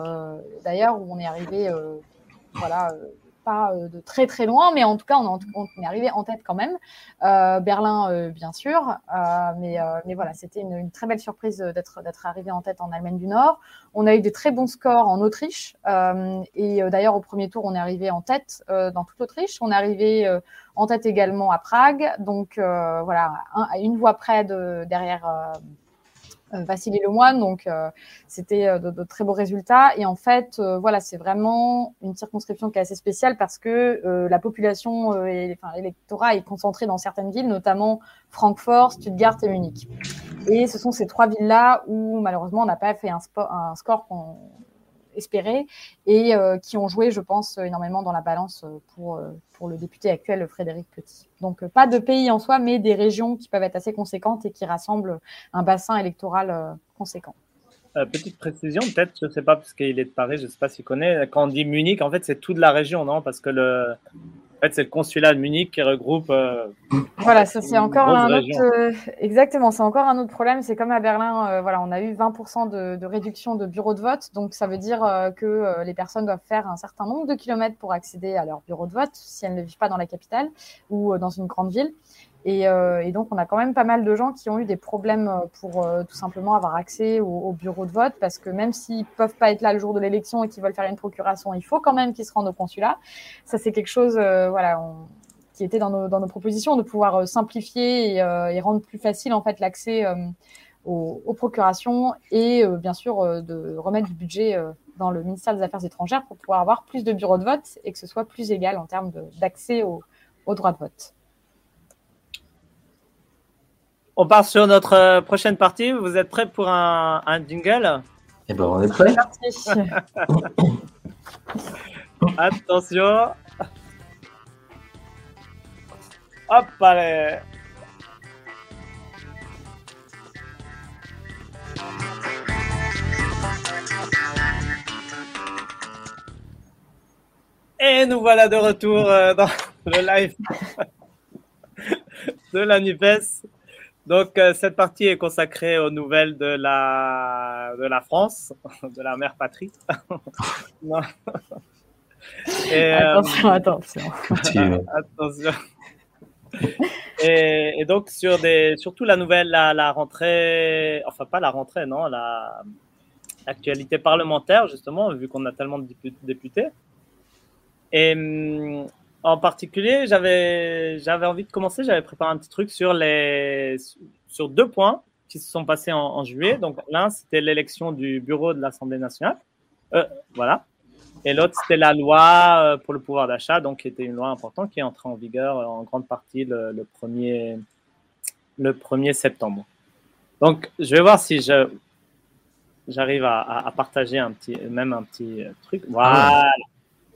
d'ailleurs, où on est arrivé voilà, pas de très très loin, mais en tout cas, on, est arrivé en tête quand même. Berlin, bien sûr, mais, mais voilà, c'était une, une, très belle surprise d'être d'être arrivé en tête en Allemagne du Nord. On a eu des très bons scores en Autriche, et d'ailleurs au premier tour, on est arrivé en tête dans toute l'Autriche. On est arrivé en tête également à Prague, donc voilà, à une voix près de, derrière euh, Vassili Lemoine. Donc, euh, c'était euh, de, très beaux résultats. Et en fait, voilà, c'est vraiment une circonscription qui est assez spéciale parce que la population et l'électorat est concentré dans certaines villes, notamment Francfort, Stuttgart et Munich. Et ce sont ces trois villes-là où malheureusement on n'a pas fait un, un score qu'on espérés et euh, qui ont joué, je pense, énormément dans la balance euh, pour, euh, pour le député actuel Frédéric Petit. Donc pas de pays en soi, mais des régions qui peuvent être assez conséquentes et qui rassemblent un bassin électoral conséquent. petite précision, peut-être, je ne sais pas, parce qu'il est de Paris, je ne sais pas s'il connaît. Quand on dit Munich, en fait, c'est toute la région, non? Parce que le, fait, c'est le consulat de Munich qui regroupe. Euh, voilà, ça c'est encore un autre. Euh, exactement, c'est encore un autre problème. C'est comme à Berlin, euh, voilà, on a eu 20% de, réduction de bureaux de vote, donc ça veut dire que les personnes doivent faire un certain nombre de kilomètres pour accéder à leur bureau de vote si elles ne vivent pas dans la capitale ou dans une grande ville. Euh, et, donc, on a quand même pas mal de gens qui ont eu des problèmes euh, pour euh, tout simplement avoir accès au, bureau de vote, parce que même s'ils peuvent pas être là le jour de l'élection et qu'ils veulent faire une procuration, il faut quand même qu'ils se rendent au consulat. Ça, c'est quelque chose, voilà, qui était dans nos, propositions, de pouvoir simplifier et, rendre plus facile en fait l'accès aux, aux, procurations et bien sûr de remettre du budget dans le ministère des Affaires étrangères pour pouvoir avoir plus de bureaux de vote et que ce soit plus égal en termes d'accès au, au droit de vote. On part sur notre euh, prochaine partie. Vous êtes prêts pour un, jingle? Eh ben, on est prêts. Attention. Hop, allez. Et nous voilà de retour euh, dans le live de la NUPES. Donc, euh, cette partie est consacrée aux nouvelles de la, de la France, de la mère patrie. attention, attention. attention. Et, et, donc, sur des, surtout la nouvelle, la, la rentrée, enfin, pas la rentrée, non, la, l'actualité parlementaire, justement, vu qu'on a tellement de députés. Et hum, en particulier, j'avais, envie de commencer, j'avais préparé un petit truc sur, deux points qui se sont passés en, juillet. Donc, l'un, c'était l'élection du bureau de l'Assemblée nationale. Euh, voilà. Et l'autre, c'était la loi euh, pour le pouvoir d'achat, donc qui était une loi importante qui est entrée en vigueur euh, en grande partie le, le, 1er, le 1er septembre. Donc, je vais voir si j'arrive à, partager même un petit truc. Voilà.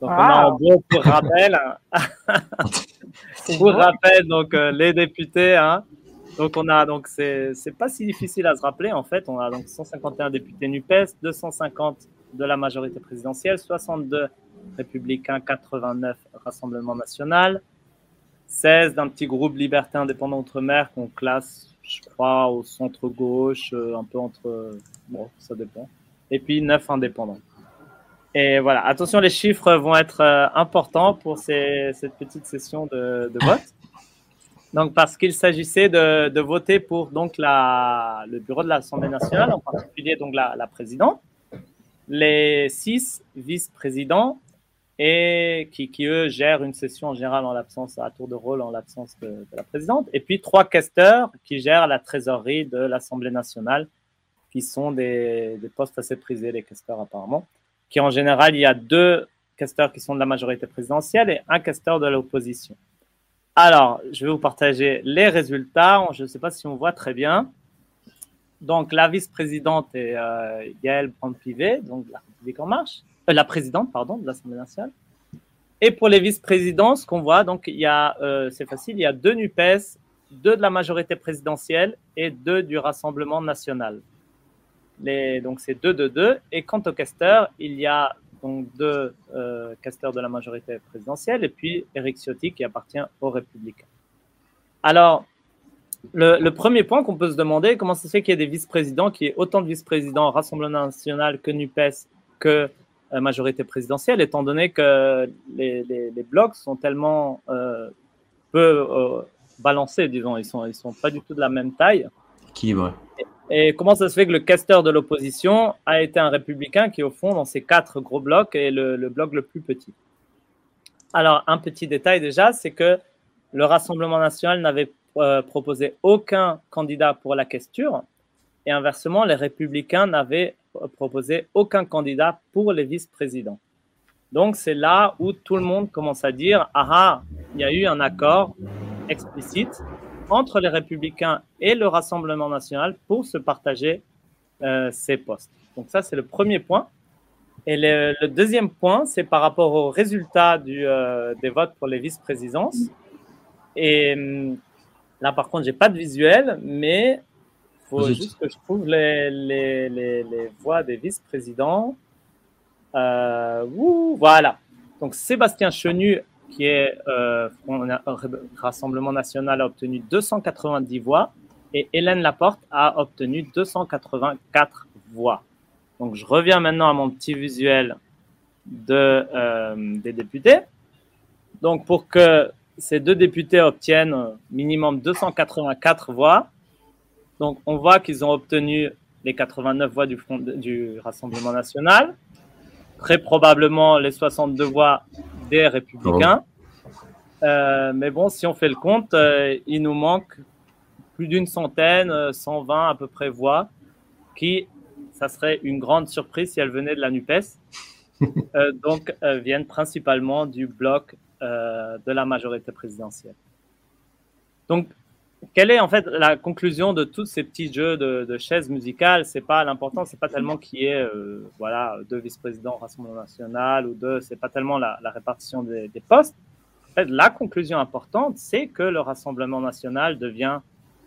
Donc, on a un beau pour rappel. pour rappel, donc, euh, les députés. Hein. Donc, on a, donc, c'est, c'est pas si difficile à se rappeler, en fait. On a donc 151 députés NUPES, 250 de la majorité présidentielle, 62 républicains, 89 Rassemblement national, 16 d'un petit groupe liberté indépendant outre-mer qu'on classe, je crois, au centre-gauche, euh, un peu entre. Bon, ça dépend. Et puis 9 indépendants. Et voilà, attention, les chiffres vont être euh, importants pour cette petite session de, vote. Donc, parce qu'il s'agissait de, voter pour donc la, le bureau de l'Assemblée nationale, en particulier donc la, présidente, les six vice-présidents et qui, eux gèrent une session en général en l'absence à tour de rôle en l'absence de, la présidente, et puis trois questeurs qui gèrent la trésorerie de l'Assemblée nationale, qui sont des, des postes assez prisés, les questeurs apparemment qui en général, il y a deux casteurs qui sont de la majorité présidentielle et un casteur de l'opposition. Alors, je vais vous partager les résultats. Je ne sais pas si on voit très bien. Donc, la vice-présidente est euh, Yael Brand-Pivet, donc la République en marche, euh, la présidente, pardon, de l'Assemblée nationale. Et pour les vice-présidents, ce qu'on voit, donc il y a, euh, c'est facile, il y a deux NUPES, deux de la majorité présidentielle et deux du Rassemblement national donc c'est deux de deux. Et quant au caster, il y a donc deux euh, casteurs de la majorité présidentielle et puis Eric Ciotti qui appartient aux Républicains. Alors, le, premier point qu'on peut se demander, comment ça se fait qu'il y ait des vice-présidents, qu'il y ait autant de vice-présidents Rassemblement National que NUPES que majorité présidentielle, étant donné que les, blocs sont tellement peu balancés, disons, ils sont, ils sont pas du tout de la même taille. Qui, ouais. Et comment ça se fait que le casteur de l'opposition a été un républicain qui, au fond, dans ces quatre gros blocs, est le, bloc le plus petit? Alors, un petit détail déjà, c'est que le Rassemblement national n'avait euh, proposé aucun candidat pour la questure, et inversement, les républicains n'avaient proposé aucun candidat pour les vice-présidents. Donc, c'est là où tout le monde commence à dire Ah ah, il y a eu un accord explicite entre les républicains et le Rassemblement national pour se partager euh, ces postes. Donc ça, c'est le premier point. Et le, deuxième point, c'est par rapport aux résultats du, euh, des votes pour les vice-présidences. Et hum, là, par contre, j'ai pas de visuel, mais il faut juste que je trouve les, les, les, les voix des vice-présidents. Euh, voilà. Donc Sébastien Chenu qui est euh, Rassemblement national, a obtenu 290 voix et Hélène Laporte a obtenu 284 voix. Donc je reviens maintenant à mon petit visuel de, euh, des députés. Donc pour que ces deux députés obtiennent minimum 284 voix, donc on voit qu'ils ont obtenu les 89 voix du, front, du Rassemblement national, très probablement les 62 voix des républicains. Euh, mais bon, si on fait le compte, euh, il nous manque plus d'une centaine, 120 euh, à peu près voix, qui, ça serait une grande surprise si elles venaient de la NUPES, donc viennent principalement du bloc de la majorité présidentielle. Donc, quelle est en fait la conclusion de tous ces petits jeux de, chaises musicales? C'est pas l'important, c'est pas tellement qui est euh, voilà deux vice-présidents au Rassemblement national ou deux, c'est pas tellement la, répartition des, postes. En fait, la conclusion importante, c'est que le Rassemblement national devient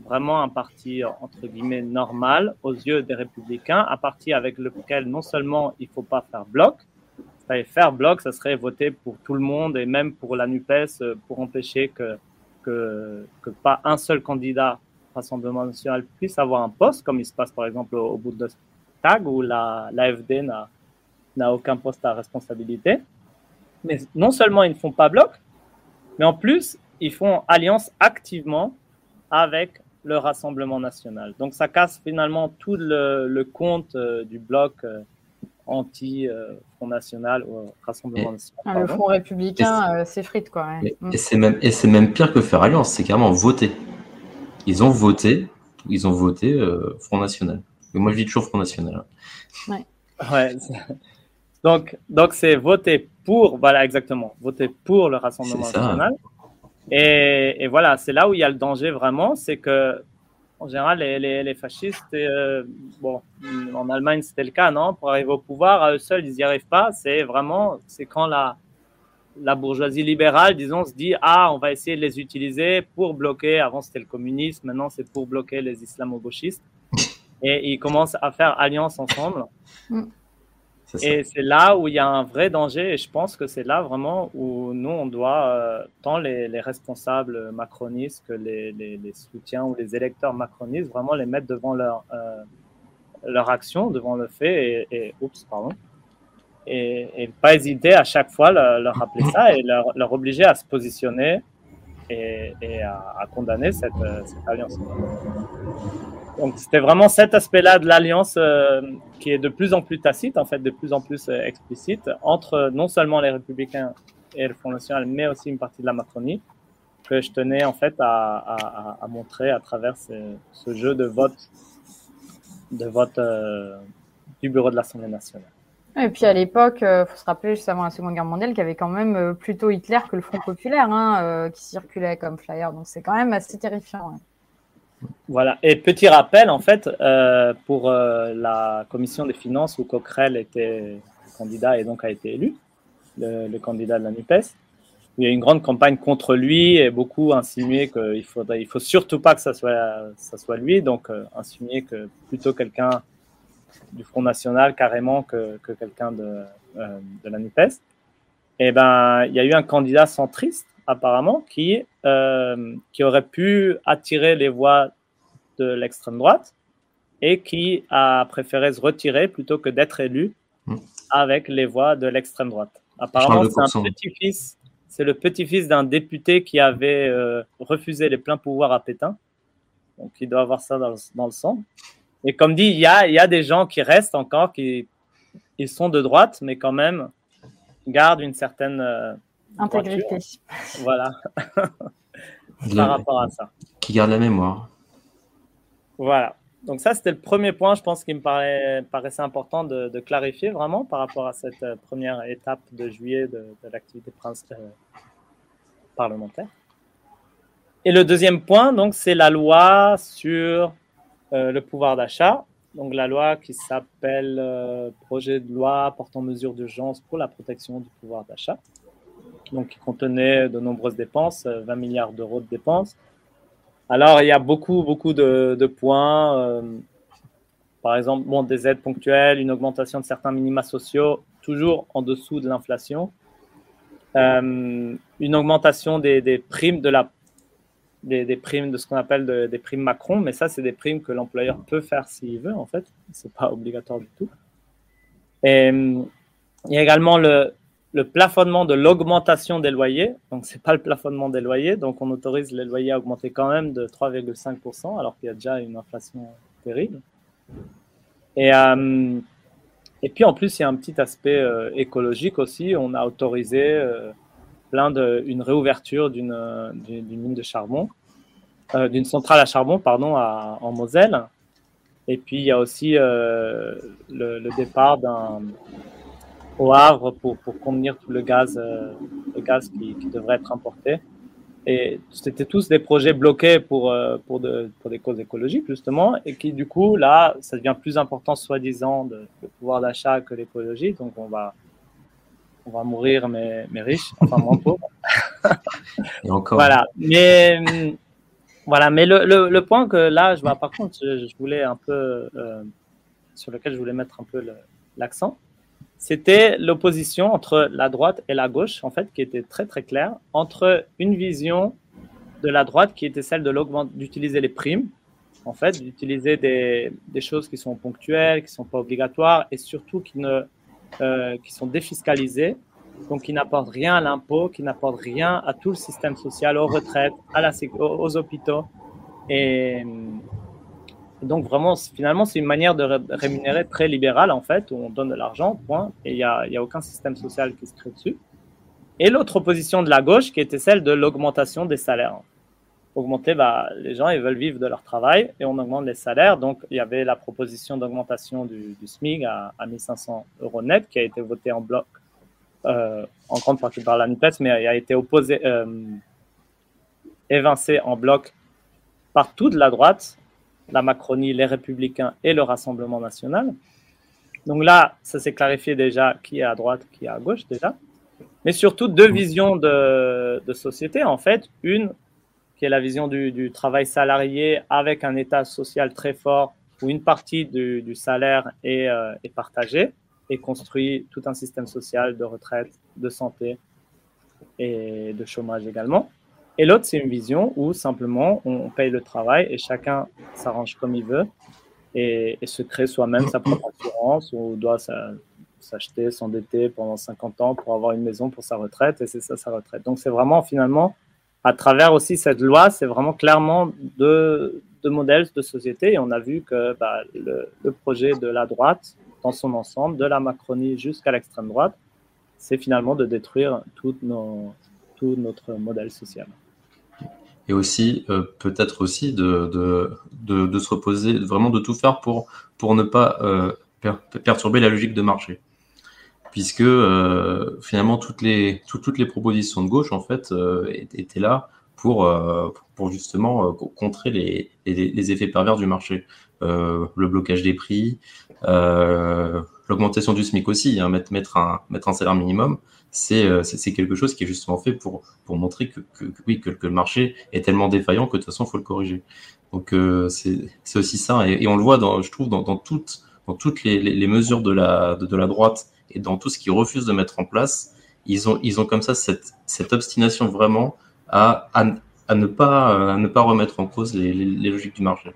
vraiment un parti entre guillemets normal aux yeux des républicains, un parti avec lequel non seulement il faut pas faire bloc, faire bloc, ça serait voter pour tout le monde et même pour la Nupes euh, pour empêcher que que, pas un seul candidat Rassemblement national puisse avoir un poste, comme il se passe par exemple au, bout de tag où l'AFD la, n'a aucun poste à responsabilité. Mais non seulement ils ne font pas bloc, mais en plus, ils font alliance activement avec le Rassemblement national. Donc ça casse finalement tout le, le compte euh, du bloc euh, anti-Front National ou Rassemblement National. Ah, le Front républicain c'est s'effrite, quoi. Mm. Et, c'est même, et c'est même pire que faire alliance, c'est carrément voter. Ils ont voté, ils ont voté euh, Front National. Mais moi, je dis toujours Front National. Ouais. ouais donc, donc c'est voter pour, voilà, exactement, voter pour le Rassemblement National. Et, et, voilà, c'est là où il y a le danger vraiment, c'est que en général, les, fascistes, euh, bon, en Allemagne, c'était le cas, non? Pour arriver au pouvoir, à eux seuls, ils n'y arrivent pas. C'est vraiment, c'est quand la, bourgeoisie libérale, disons, se dit Ah, on va essayer de les utiliser pour bloquer. Avant, c'était le communisme, maintenant, c'est pour bloquer les islamo-gauchistes. Et ils commencent à faire alliance ensemble. Et c'est là où il y a un vrai danger, et je pense que c'est là vraiment où nous, on doit, euh, tant les, les, responsables macronistes que les, les, les, soutiens ou les électeurs macronistes, vraiment les mettre devant leur, euh, leur action, devant le fait, et, et oups, pardon, et, et, pas hésiter à chaque fois leur, leur rappeler ça et leur, leur, obliger à se positionner et, à, condamner cette, euh, cette alliance. Donc c'était vraiment cet aspect-là de l'alliance euh, qui est de plus en plus tacite, en fait, de plus en plus euh, explicite entre non seulement les républicains et le Front National, mais aussi une partie de la Macronie, que je tenais en fait à, montrer à travers ce, jeu de vote, du bureau de l'Assemblée nationale. Et puis à l'époque, il euh, faut se rappeler juste avant la Seconde Guerre mondiale qu'il y avait quand même euh, plutôt Hitler que le Front populaire hein, qui circulait comme flyer, donc c'est quand même assez terrifiant. Voilà. Et petit rappel, en fait, euh, pour euh, la commission des finances où Coquerel était candidat et donc a été élu, le, candidat de la NUPES, il y a une grande campagne contre lui et beaucoup insinué qu'il faudrait, il faut surtout pas que ça soit, ça soit lui, donc euh, insinué que plutôt quelqu'un du Front National carrément que, que quelqu'un de, euh, de la NUPES. Et ben, il y a eu un candidat centriste apparemment, qui, euh, qui aurait pu attirer les voix de l'extrême droite et qui a préféré se retirer plutôt que d'être élu Mm. avec les voix de l'extrême droite. Apparemment, c'est un petit-fils. C'est le petit-fils d'un député qui avait euh, refusé les pleins pouvoirs à Pétain. Donc, il doit avoir ça dans, le- dans le sang. Et comme dit, il y a, il y a des gens qui restent encore, qui ils sont de droite, mais quand même gardent une certaine. euh, Intégrité. voilà, par rapport à ça. Qui garde la mémoire. Voilà. Donc ça, c'était le premier point, je pense, qui me paraît, paraissait important de, de clarifier vraiment par rapport à cette euh, première étape de juillet de, de l'activité prince- euh, parlementaire. Et le deuxième point, donc, c'est la loi sur euh, le pouvoir d'achat. Donc la loi qui s'appelle euh, projet de loi portant mesures d'urgence pour la protection du pouvoir d'achat. Donc qui contenait de nombreuses dépenses, euh, 20 milliards d'euros de dépenses. Alors, il y a beaucoup, beaucoup de, points. euh, par exemple, bon, des aides ponctuelles, une augmentation de certains minima sociaux, toujours en dessous de l'inflation. Euh, une augmentation des, des primes de la des, primes de ce qu'on appelle de- des primes Macron, mais ça, c'est des primes que l'employeur peut faire s'il veut, en fait. C'est pas obligatoire du tout. Et euh, il y a également le, plafonnement de l'augmentation des loyers. Donc, c'est pas le plafonnement des loyers. Donc, on autorise les loyers à augmenter quand même de 3,5%, alors qu'il y a déjà une inflation terrible. Et, euh, et puis, en plus, il y a un petit aspect euh, écologique aussi. On a autorisé plein de, une réouverture d'une mine de charbon, euh, d'une centrale à charbon, pardon, en Moselle. Et puis, il y a aussi euh, le, départ d'un au Havre pour, pour contenir tout le gaz, euh, le gaz qui, devrait être importé. Et c'était tous des projets bloqués pour, pour des causes écologiques, justement, et qui, du coup, là, ça devient plus important, soi-disant, de, le pouvoir d'achat que l'écologie. Donc, on va, on va mourir, mais, mais riches, enfin moins pauvres. Et encore. Voilà. Mais, voilà. Mais le, le, le point que là, je par contre, je, je voulais un peu, euh, sur lequel je voulais mettre un peu l'accent, c'était l'opposition entre la droite et la gauche, en fait, qui était très, très claire, entre une vision de la droite qui était celle de d'utiliser les primes, en fait, d'utiliser des, des choses qui sont ponctuelles, qui sont pas obligatoires et surtout qui, ne, euh, qui sont défiscalisées donc qui n'apporte rien à l'impôt, qui n'apporte rien à tout le système social, aux retraites, à la, aux, aux hôpitaux. Et, et donc vraiment, finalement, c'est une manière de ré- rémunérer très libérale, en fait, où on donne de l'argent, point, et il n'y a, a aucun système social qui se crée dessus. Et l'autre opposition de la gauche, qui était celle de l'augmentation des salaires. Augmenter, bah, les gens, ils veulent vivre de leur travail, et on augmente les salaires. Donc, il y avait la proposition d'augmentation du, SMIC à, à 1500 euros net, qui a été votée en bloc euh, en grande partie par la NUPES, mais a été opposé, euh, évincé en bloc par toute la droite, la Macronie, les Républicains et le Rassemblement national. Donc là, ça s'est clarifié déjà qui est à droite, qui est à gauche déjà. Mais surtout deux visions de, de société, en fait. Une qui est la vision du, travail salarié avec un état social très fort où une partie du, salaire est, euh, est partagée et construit tout un système social de retraite, de santé et de chômage également. Et l'autre, c'est une vision où simplement on paye le travail et chacun s'arrange comme il veut et, et se crée soi-même sa propre assurance ou doit sa- s'acheter, s'endetter pendant 50 ans pour avoir une maison pour sa retraite et c'est ça sa retraite. Donc c'est vraiment finalement, à travers aussi cette loi, c'est vraiment clairement deux, modèles de société et on a vu que bah, le, projet de la droite dans son ensemble, de la Macronie jusqu'à l'extrême droite, c'est finalement de détruire tout, notre modèle social. Et aussi, euh, peut-être aussi de, se reposer, vraiment de tout faire pour, ne pas euh, per- perturber la logique de marché. Puisque euh, finalement, toutes les, tout- toutes les propositions de gauche, en fait, euh, étaient là pour, euh, pour justement euh, contrer les, les, les effets pervers du marché. Euh, le blocage des prix, euh, l'augmentation du SMIC aussi, hein, mettre, mettre, un, mettre un salaire minimum, c'est quelque chose qui est justement fait pour, pour montrer que, que, que- oui, que, le marché est tellement défaillant que de toute façon, il faut le corriger. Donc, c'est c'est aussi ça. Et, on le voit, dans, je trouve, dans, dans toutes, dans toutes les, les, mesures de la, de la droite et dans tout ce qu'ils refusent de mettre en place, ils ont, ils ont comme ça cette, cette obstination vraiment à, à, à ne pas, à ne pas remettre en cause les, les, les logiques du marché.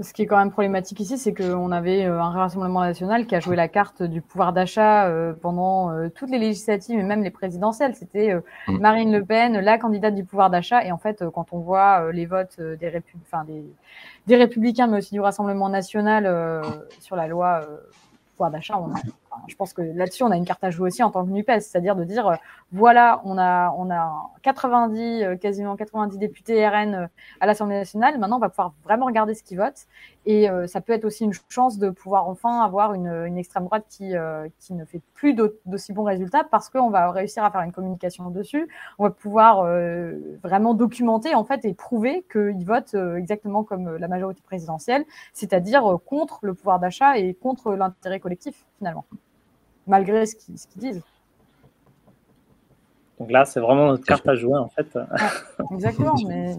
Ce qui est quand même problématique ici, c'est qu'on avait euh, un Rassemblement national qui a joué la carte du pouvoir d'achat euh, pendant euh, toutes les législatives et même les présidentielles. C'était Mm. Marine Le Pen, la candidate du pouvoir d'achat. Et en fait, quand on voit les votes des, répu- enfin, des, des républicains, mais aussi du Rassemblement national sur la loi pouvoir d'achat, on a- je pense que là-dessus, on a une carte à jouer aussi en tant que NUPES, c'est-à-dire de dire, euh, voilà, on a, on a 90, euh, quasiment 90 députés RN euh, à l'Assemblée nationale, maintenant on va pouvoir vraiment regarder ce qu'ils votent, et ça peut être aussi une chance de pouvoir enfin avoir une, une extrême droite qui, qui ne fait plus d'au- d'aussi bons résultats, parce qu'on va réussir à faire une communication dessus, on va pouvoir vraiment documenter en fait et prouver qu'ils votent exactement comme la majorité présidentielle, c'est-à-dire contre le pouvoir d'achat et contre l'intérêt collectif finalement, malgré ce qu'ils disent. Donc là, c'est vraiment notre carte à jouer en fait. Exactement, mais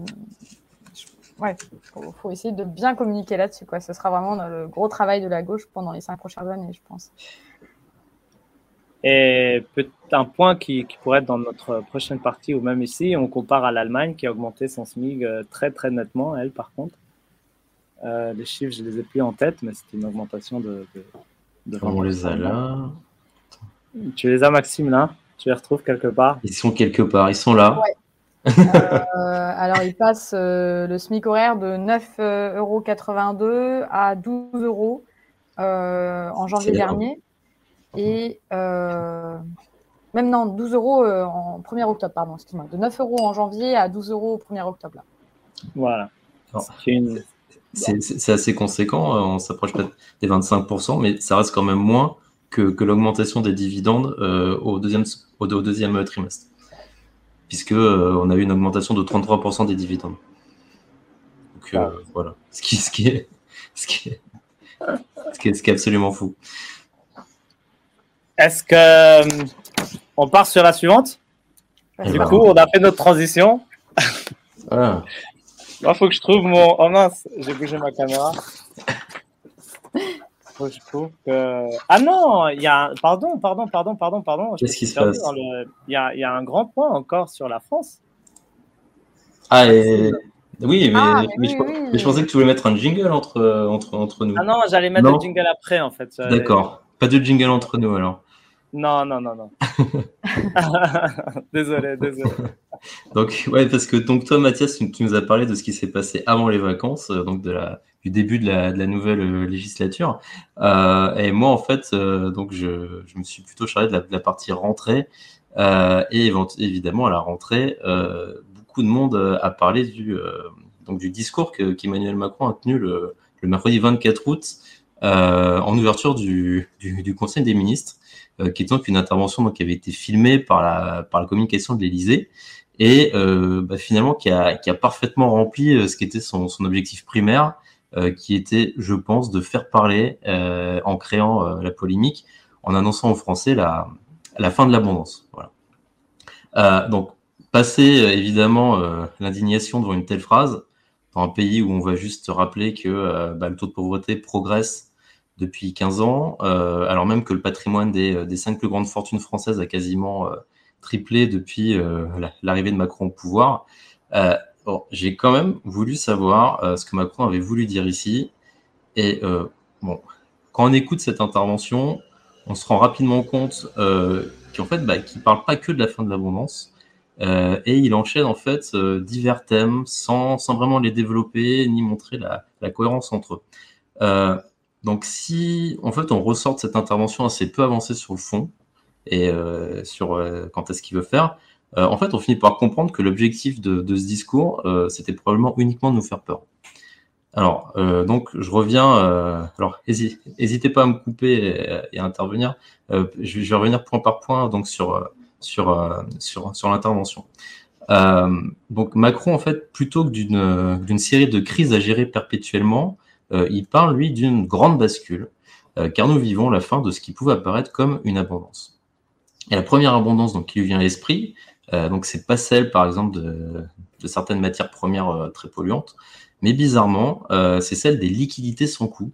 ouais, faut, faut essayer de bien communiquer là-dessus quoi. Ce sera vraiment le gros travail de la gauche pendant les cinq prochaines années, je pense. Et peut- un point qui, qui pourrait être dans notre prochaine partie ou même ici, on compare à l'Allemagne qui a augmenté son SMIC euh, très très nettement, elle par contre. Euh, les chiffres, je les ai plus en tête, mais c'était une augmentation de. de, de On les a 20%. là? Tu les as, Maxime, là? Tu les retrouves quelque part? Ils sont quelque part. Ils sont là. Euh, alors, il passe euh, le SMIC horaire de 9,82 euros à 12 euros euh, en janvier dernier. Et euh, même non, 12 euros euh, en 1er octobre, pardon, excuse-moi. De 9 euros en janvier à 12 euros au 1er octobre. Là. Voilà. C'est une... Assez conséquent, euh, on s'approche peut-être des 25%, mais ça reste quand même moins que, que l'augmentation des dividendes euh, au, deuxième, au, au deuxième trimestre. Puisque euh, on a eu une augmentation de 33% des dividendes. Donc euh, voilà, ce qui, ce, qui est, ce, qui est, ce, qui est, ce qui est absolument fou. Est-ce que euh, on part sur la suivante? Du coup, on a fait notre transition. Voilà. Il faut que je trouve mon. Oh mince, j'ai bougé ma caméra. Faut que je trouve que. Ah non, il y a. Pardon, pardon, pardon, pardon, pardon. je Qu'est-ce qui se passe le- Il y a, il y a un grand point encore sur la France. Ah, et... Oui, mais, Ah, mais mais je, oui, oui. mais je pensais que tu voulais mettre un jingle entre, entre, entre nous. Ah non, j'allais mettre Non. le jingle après en fait. J'allais- D'accord. Pas de jingle entre nous alors. Non, non, non, non. désolé, désolé. Donc, ouais, parce que donc toi, Mathias, tu, tu nous as parlé de ce qui s'est passé avant les vacances, euh, donc de la, du début de la, nouvelle euh, législature. Euh, et moi, en fait, euh, donc je, je me suis plutôt chargé de la, partie rentrée. Et évidemment, à la rentrée, beaucoup de monde a parlé du, donc du discours que- qu'Emmanuel Macron a tenu le, le mercredi 24 août en ouverture du, du, Conseil des ministres, qui est donc une intervention donc, qui avait été filmée par la, par la communication de l'Élysée et bah, finalement qui a, qui a parfaitement rempli ce qui était son, objectif primaire, qui était, je pense, de faire parler euh, en créant euh, la polémique, en annonçant aux Français la, fin de l'abondance. Euh, donc, passer euh, évidemment euh, l'indignation devant une telle phrase, dans un pays où on va juste rappeler que euh, bah, le taux de pauvreté progresse depuis 15 ans, euh, alors même que le patrimoine des, cinq plus grandes fortunes françaises a quasiment euh, triplé depuis euh, la- l'arrivée de Macron au pouvoir. J'ai quand même voulu savoir euh, ce que Macron avait voulu dire ici. Et euh, bon, quand on écoute cette intervention, on se rend rapidement compte euh, qu'en fait, bah, qu'il parle pas que de la fin de l'abondance. Et il enchaîne en fait divers thèmes sans, vraiment les développer ni montrer la, cohérence entre eux. Donc si en fait on ressort de cette intervention assez peu avancée sur le fond et sur quand est-ce qu'il veut faire, euh, en fait on finit par comprendre que l'objectif de, ce discours euh, c'était probablement uniquement de nous faire peur. Alors euh, donc je reviens, alors hési- n'hésitez pas à me couper et, à intervenir. Je, vais revenir point par point donc sur sur sur sur l'intervention. Donc Macron en fait plutôt que d'une série de crises à gérer perpétuellement, il parle, lui, d'une grande bascule, car nous vivons la fin de ce qui pouvait apparaître comme une abondance. Et la première abondance donc, qui lui vient à l'esprit, donc c'est pas celle, par exemple, de, de certaines matières premières euh, très polluantes, mais bizarrement, euh, c'est celle des liquidités sans coût,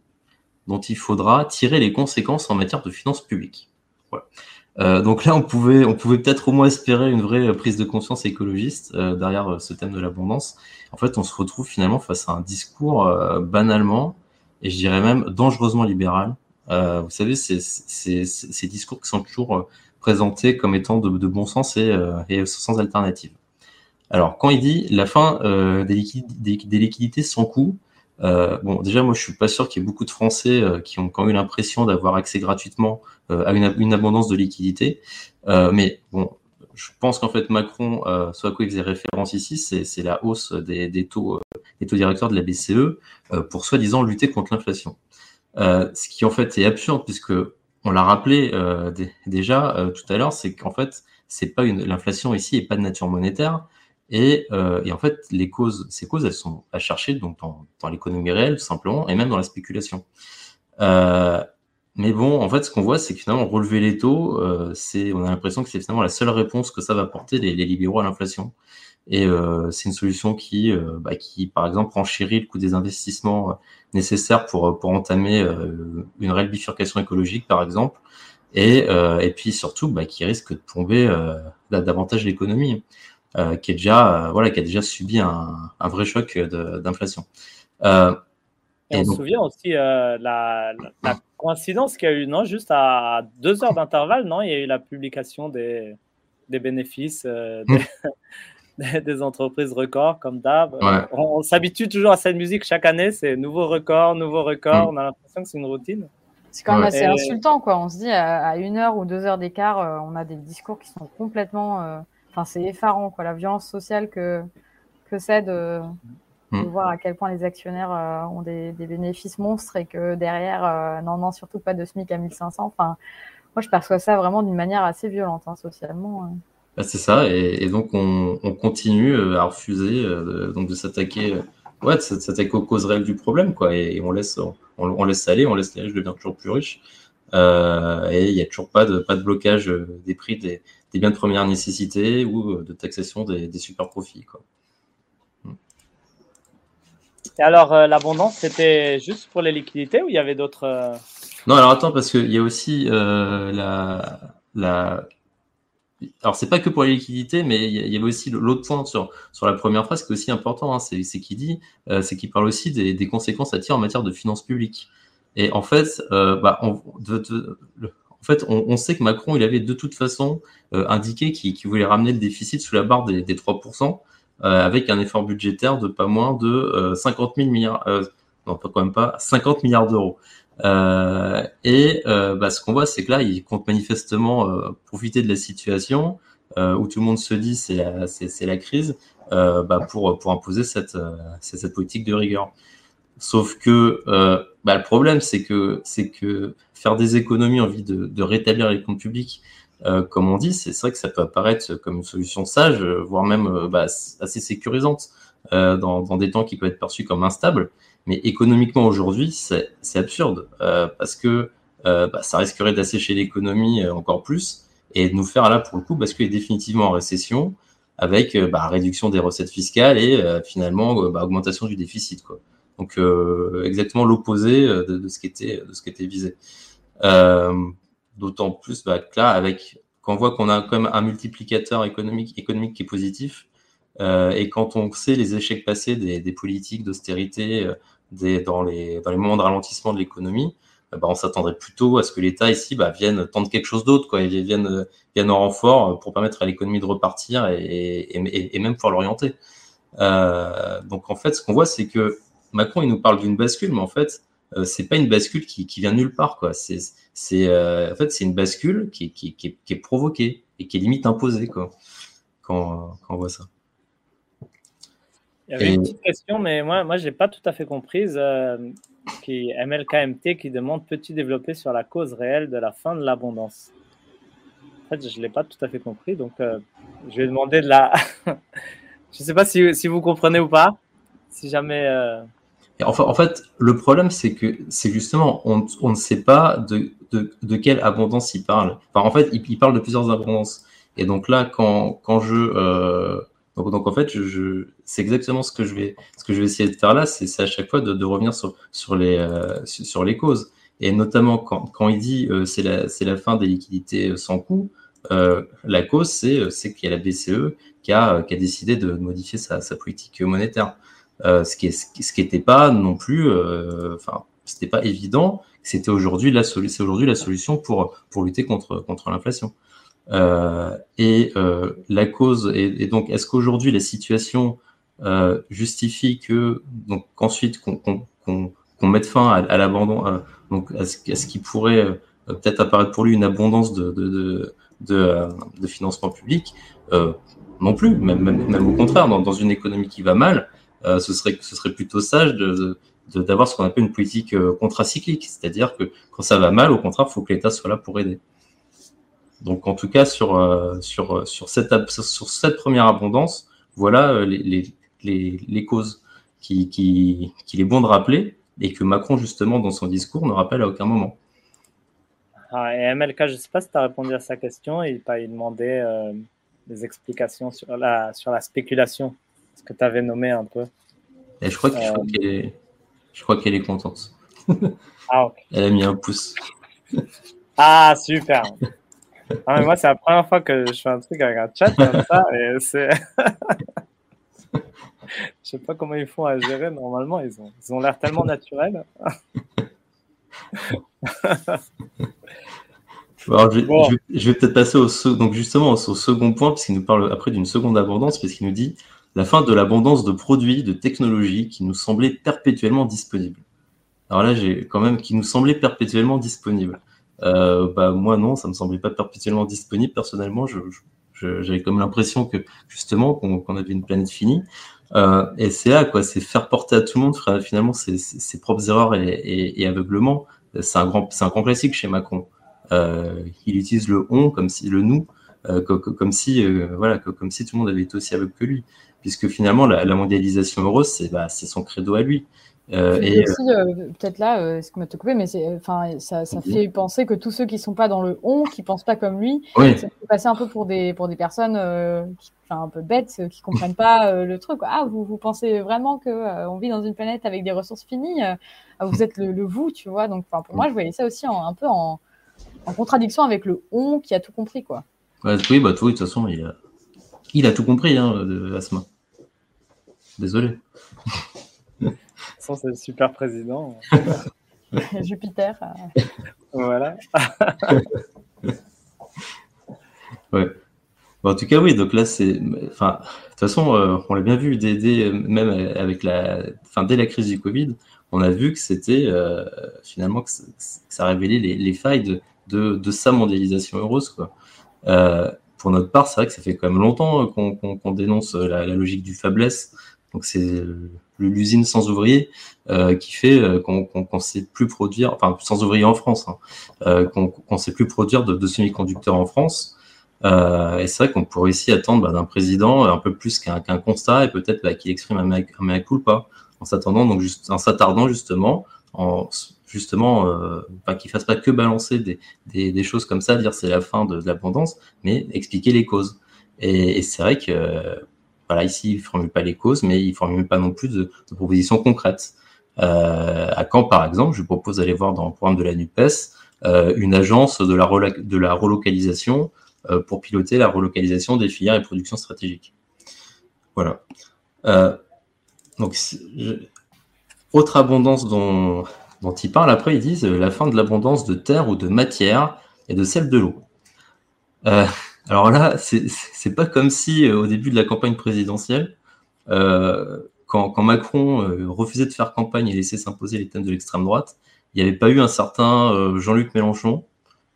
dont il faudra tirer les conséquences en matière de finances publiques. Voilà. donc là, on pouvait, on pouvait peut-être au moins espérer une vraie prise de conscience écologiste derrière ce thème de l'abondance. En fait, on se retrouve finalement face à un discours banalement, et je dirais même dangereusement libéral. vous savez, ces discours qui sont toujours présentés comme étant de, bon sens et, et, sans alternative. Alors, quand il dit la fin des, des, liquidités sans coût, euh, bon, déjà, moi, je suis pas sûr qu'il y ait beaucoup de Français euh, qui ont quand eu l'impression d'avoir accès gratuitement euh, à une, abondance de liquidités. mais bon, je pense qu'en fait, Macron, ce à quoi il faisait référence ici, c'est la hausse des taux directeurs de la BCE pour soi-disant lutter contre l'inflation. ce qui en fait est absurde puisque on l'a rappelé déjà tout à l'heure, c'est qu'en fait, c'est pas une l'inflation ici est pas de nature monétaire, euh, et, en fait, les causes, ces causes, elles sont à chercher donc dans, l'économie réelle, tout simplement, et même dans la spéculation. Euh, mais bon, en fait, ce qu'on voit, c'est que finalement, relever les taux, euh, c'est, on a l'impression que c'est finalement la seule réponse que ça va apporter les, libéraux à l'inflation. Et c'est une solution qui, bah, qui, par exemple, renchérit le coût des investissements nécessaires pour, pour entamer une réelle bifurcation écologique, par exemple, et, et puis surtout, bah, qui risque de plomber davantage l'économie. Euh, qui est déjà euh, voilà qui a déjà subi un, un vrai choc d'inflation. Euh, et, on se souvient aussi la, la, coïncidence qu'il y a eu, non Juste à deux heures d'intervalle, non Il y a eu la publication des, des bénéfices des, des, entreprises records, comme d'hab. On, s'habitue toujours à cette musique chaque année, c'est nouveau record, nouveau record. Hmm. On a l'impression que c'est une routine. C'est quand même assez insultant, quoi. On se dit à, une heure ou deux heures d'écart, on a des discours qui sont complètement Enfin, c'est effarant, quoi, la violence sociale que, que c'est de, mm. voir à quel point les actionnaires euh, ont des, bénéfices monstres et que derrière, euh, non, non, surtout pas de SMIC à 1500. Enfin, moi, je perçois ça vraiment d'une manière assez violente, hein, socialement. Hein. Bah, c'est ça, et, donc on, continue euh, à refuser donc de s'attaquer ouais, de s'attaquer aux causes réelles du problème, quoi, et, on laisse on, laisse aller, on laisse les riches devenir toujours plus riches, et il n'y a toujours pas de pas de blocage des prix des, des biens de première nécessité ou euh, de taxation des, super profits. Quoi. Et alors, euh, l'abondance, c'était juste pour les liquidités ou il y avait d'autres. Euh, non, alors attends, parce qu'il y a aussi la, la. Alors, c'est pas que pour les liquidités, mais il y avait aussi l'autre point sur, sur la première phrase qui est aussi important, hein, c'est qu'il dit, c'est qu'il parle aussi des, conséquences à tirer en matière de finances publiques. Et en fait, bah, on, en fait, on, sait que Macron, il avait de toute façon euh, indiqué qu'il voulait ramener le déficit sous la barre des, 3%, euh, avec un effort budgétaire de pas moins de 50 euh, 000 milliards, non, pas quand même pas, 50 milliards d'euros. Et bah, ce qu'on voit, c'est que là, il compte manifestement profiter de la situation où tout le monde se dit c'est c'est, la crise bah, pour, pour imposer cette, cette politique de rigueur. Sauf que bah, le problème, c'est que, c'est que faire des économies en vue de, de rétablir les comptes publics, euh, comme on dit, c'est vrai que ça peut apparaître comme une solution sage, voire même euh, bah, assez sécurisante euh, dans, dans, des temps qui peuvent être perçus comme instables. Mais économiquement aujourd'hui, c'est absurde euh, parce que euh, bah, ça risquerait d'assécher l'économie encore plus et de nous faire là pour le coup basculer définitivement en récession avec bah, réduction des recettes fiscales et finalement bah, augmentation du déficit. Quoi. Donc exactement l'opposé de, de, ce qui était de ce qui était visé. Euh, d'autant plus bah, que là, avec, quand on voit qu'on a quand même un multiplicateur économique, économique qui est positif, euh, et quand on sait les échecs passés des, politiques d'austérité euh, des, dans, les, moments de ralentissement de l'économie, bah, on s'attendrait plutôt à ce que l'État ici bah, vienne tendre quelque chose d'autre, vienne, vienne en renfort pour permettre à l'économie de repartir et, même pouvoir l'orienter. Euh, donc en fait, ce qu'on voit, c'est que Macron, il nous parle d'une bascule, mais en fait, euh, c'est pas une bascule qui, vient nulle part, quoi. C'est, euh, en fait, c'est une bascule qui, est provoquée et qui est limite imposée, quoi, quand on voit ça. Il y avait une petite question, mais moi, moi, j'ai pas tout à fait comprise. Euh, qui MLKMT qui demande peux-tu développer sur la cause réelle de la fin de l'abondance? En fait, je l'ai pas tout à fait compris, donc euh, je vais demander de la. je sais pas si, si, vous comprenez ou pas. Si jamais. Euh, en fait, le problème, c'est que c'est justement, on, ne sait pas de, de, quelle abondance il parle. Enfin, en fait, il, parle de plusieurs abondances. Et donc là, quand, quand je. Euh, donc, en fait, je, c'est exactement ce que, je vais, ce que je vais essayer de faire là, c'est à chaque fois de, revenir sur, sur, les, euh, sur les causes. Et notamment quand, quand il dit euh, c'est la, la, fin des liquidités sans coût, euh, la cause, c'est qu'il y a la BCE qui a, qui a décidé de modifier sa, sa politique monétaire. ce qui n'était pas non plus, enfin, c'était pas évident. C'était aujourd'hui la, c'est aujourd'hui la solution pour, pour lutter contre, contre l'inflation. Euh, et euh, la cause, et, donc, est-ce qu'aujourd'hui la situation euh, justifie que donc qu'ensuite qu'on mette fin à, l'abandon, donc à ce, qui pourrait peut-être apparaître pour lui une abondance de, de, de, de financement public Non plus, même, même, au contraire, dans, dans, une économie qui va mal, ce, serait, ce serait plutôt sage de, d'avoir ce qu'on appelle une politique contracyclique, c'est-à-dire que quand ça va mal, au contraire, il faut que l'État soit là pour aider. Donc en tout cas, sur, euh, sur, sur, cette, sur cette première abondance, voilà euh, les, les, les, les causes qu'il qui, qui est bon de rappeler et que Macron, justement, dans son discours, ne rappelle à aucun moment. Ah, et MLK, je ne sais pas si tu as répondu à sa question. Il t'a demandé euh, des explications sur la, sur la spéculation, ce que tu avais nommé un peu? Et je crois qu'elle est, est contente. Ah. Elle a mis un pouce. Ah, super. Ah, moi, c'est la première fois que je fais un truc avec un chat comme ça. Et c'est. je sais pas comment ils font à gérer. Normalement, ils ont ils ont l'air tellement naturels. je, vais peut-être passer au, donc justement au second point, puisqu'il nous parle après d'une seconde abondance, puisqu'il nous dit la fin de l'abondance de produits, de technologies qui nous semblaient perpétuellement disponibles. Alors là, j'ai quand même qui nous semblait perpétuellement disponibles. Euh, bah, moi, non, ça me semblait pas perpétuellement disponible. Personnellement, j'avais comme l'impression que justement qu'on avait une planète finie. Euh, et c'est là, quoi, c'est faire porter à tout le monde finalement ses, propres erreurs et, et. C'est un grand, un classique chez Macron. Euh, il utilise le on comme si le nous, euh, comme, si euh, voilà, comme si tout le monde avait été aussi aveugle que lui, puisque finalement la, mondialisation heureuse, c'est bah, c'est son credo à lui. Euh, et aussi, euh, peut-être là, euh, ce que m'a te coupé, mais enfin, ça, ça fait penser que tous ceux qui sont pas dans le on, qui pensent pas comme lui, ça peut passer un peu pour des pour des personnes qui, un peu bêtes, qui comprennent pas le truc. Ah, vous vous pensez vraiment que on vit dans une planète avec des ressources finies ah, Vous êtes le, vous, tu vois? Donc, pour moi, je voyais ça aussi un peu en, en, contradiction avec le on qui a tout compris, quoi. oui, bah, de toute façon, il a, il a tout compris, hein, de Asma. Désolé c'est le super président. Jupiter. Euh. Voilà. ouais. en tout cas, oui, donc là, c'est. Enfin, de toute façon, euh, on l'a bien vu, dès, même avec la. Enfin, dès la crise du Covid, on a vu que c'était euh, finalement que, ça révélait les, les failles de, de, sa mondialisation heureuse. Quoi. pour notre part, c'est vrai que ça fait quand même longtemps qu'on dénonce la, la, logique du faiblesse. Donc, c'est l'usine sans ouvriers euh, qui fait euh, qu'on ne sait plus produire, enfin sans ouvriers en France, hein, euh, qu'on ne sait plus produire de, semi-conducteurs en France. et c'est vrai qu'on pourrait aussi attendre bah, d'un président un peu plus qu'un constat et peut-être bah, qu'il exprime un mea, culpa en s'attendant donc juste, en s'attardant justement en justement euh, bah, qu'il fasse pas que balancer des, des, des, choses comme ça, dire c'est la fin de, de l'abondance, mais expliquer les causes. Et, et c'est vrai que voilà, ici, il ne formule pas les causes, mais il ne formule pas non plus de, propositions concrètes. Euh, à Caen, par exemple, je propose d'aller voir dans le programme de la NUPES euh, une agence de la, de la relocalisation euh, pour piloter la relocalisation des filières et productions stratégiques. Voilà. donc, autre abondance dont, dont ils parlent, après, ils disent la fin de l'abondance de terre ou de matière et de celle de l'eau. Alors là, c'est pas comme si euh, au début de la campagne présidentielle, euh, quand, Macron euh, refusait de faire campagne et laissait s'imposer les thèmes de l'extrême droite, il n'y avait pas eu un certain Jean-Luc Mélenchon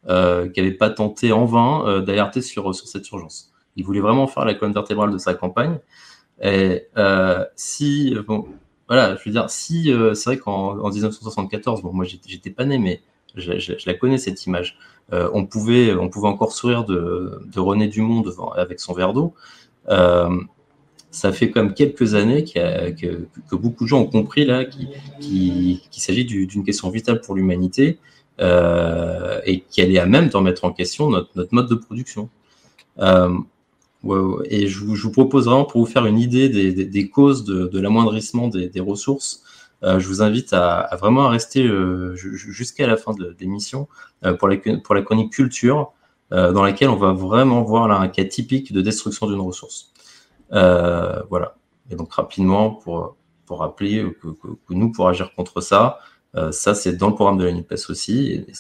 qui n'avait pas tenté en vain d'alerter sur, sur cette urgence. Il voulait vraiment faire la colonne vertébrale de sa campagne. Et si, bon, voilà, je veux dire, si c'est vrai qu'en 1974, bon, moi j'étais pas né, mais je, la connais cette image. Euh, on, pouvait, on pouvait encore sourire de, René Dumont devant, avec son verre d'eau. Euh, ça fait comme quelques années que, beaucoup de gens ont compris là qu'il s'agit d'une question vitale pour l'humanité euh, et qu'elle est à même d'en mettre en question notre, mode de production. et je, vous propose vraiment pour vous faire une idée des, causes de, l'amoindrissement des, ressources je vous invite à, vraiment rester jusqu'à la fin de, l'émission pour, la, pour la chronique culture, dans laquelle on va vraiment voir là un cas typique de destruction d'une ressource. voilà. Et donc rapidement, pour, pour rappeler que, nous, pour agir contre ça, ça c'est dans le programme de la NUPES aussi, et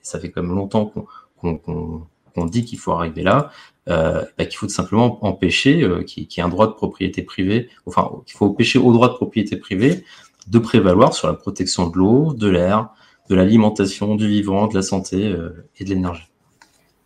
ça fait quand même longtemps qu'on dit qu'il faut arriver là. Euh, bah, qu'il faut tout simplement empêcher euh, qu'il y ait un droit de propriété privée, enfin, qu'il faut empêcher au droit de propriété privée de prévaloir sur la protection de l'eau, de l'air, de l'alimentation, du vivant, de la santé euh, et de l'énergie.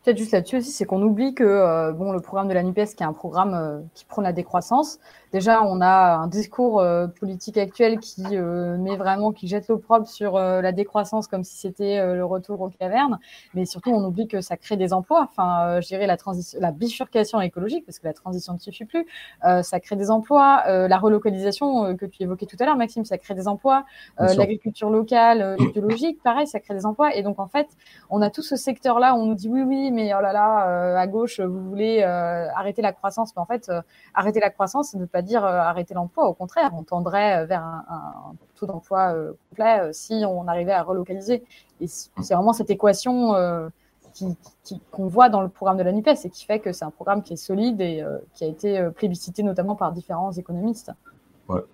Peut-être juste là-dessus aussi, c'est qu'on oublie que bon, le programme de la NUPES, qui est un programme qui prône la décroissance, déjà, on a un discours euh, politique actuel qui euh, met vraiment, qui jette l'opprobre sur euh, la décroissance comme si c'était le retour aux cavernes. Mais surtout, on oublie que ça crée des emplois. Enfin, je dirais la transition, la bifurcation écologique, parce que la transition ne suffit plus. ça crée des emplois. la relocalisation que tu évoquais tout à l'heure, Maxime, ça crée des emplois. L'agriculture locale, biologique, pareil, ça crée des emplois. Et donc, en fait, on a tout ce secteur-là. On nous dit oui, oui, mais oh là là, à gauche, vous voulez arrêter la croissance. Mais en fait, arrêter la croissance, ça ne veut pas dire euh, arrêter l'emploi. Au contraire, on tendrait euh, vers un, taux d'emploi euh, complet si on arrivait à relocaliser. Et c'est vraiment cette équation qu'on voit dans le programme de la NUPES et qui fait que c'est un programme qui est solide et qui a été plébiscité notamment par différents économistes.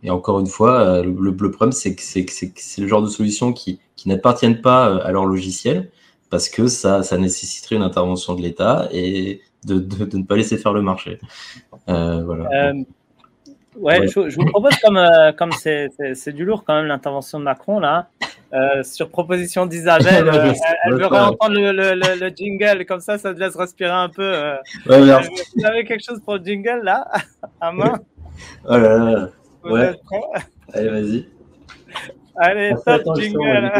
Et encore une fois, le, problème, c'est que c'est le genre de solutions qui, n'appartiennent pas à leur logiciel parce que ça, ça nécessiterait une intervention de l'État et de, ne pas laisser faire le marché. voilà. Ouais, Je, vous propose, comme euh, comme c'est du lourd quand même l'intervention de Macron là, euh, sur proposition d'Isabelle, euh, elle, veut réentendre le, le, le, jingle, comme ça, ça te laisse respirer un peu. Ouais, vous avez quelque chose pour le jingle là, à main? Oh là là. ouais. Allez, vas-y. Allez, top jingle.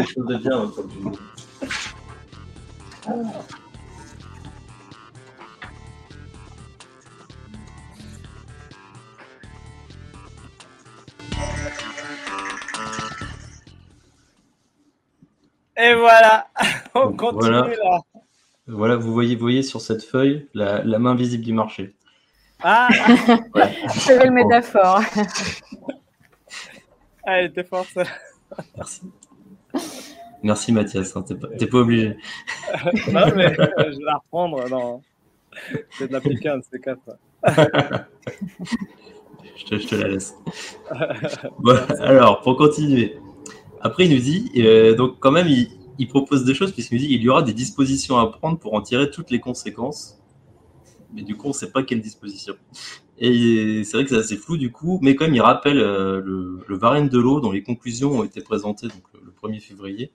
Voilà, on continue là. Voilà, vous voyez, voyez sur cette feuille la, main visible du marché. Ah C'est belle métaphore. Ah, elle était forte. Merci. Merci Mathias, hein, t'es pas, pas, obligé. non, mais je vais la reprendre. Non. C'est de la piquante, c'est quatre. je, te, je te la laisse. Bon, alors, pour continuer. Après, il nous dit, euh, donc quand même, il, propose des choses puisqu'il dit qu'il y aura des dispositions à prendre pour en tirer toutes les conséquences. Mais du coup, on ne sait pas quelles dispositions. Et c'est vrai que c'est assez flou du coup, mais même, il rappelle euh, le, le Varenne de l'eau dont les conclusions ont été présentées donc, le 1er février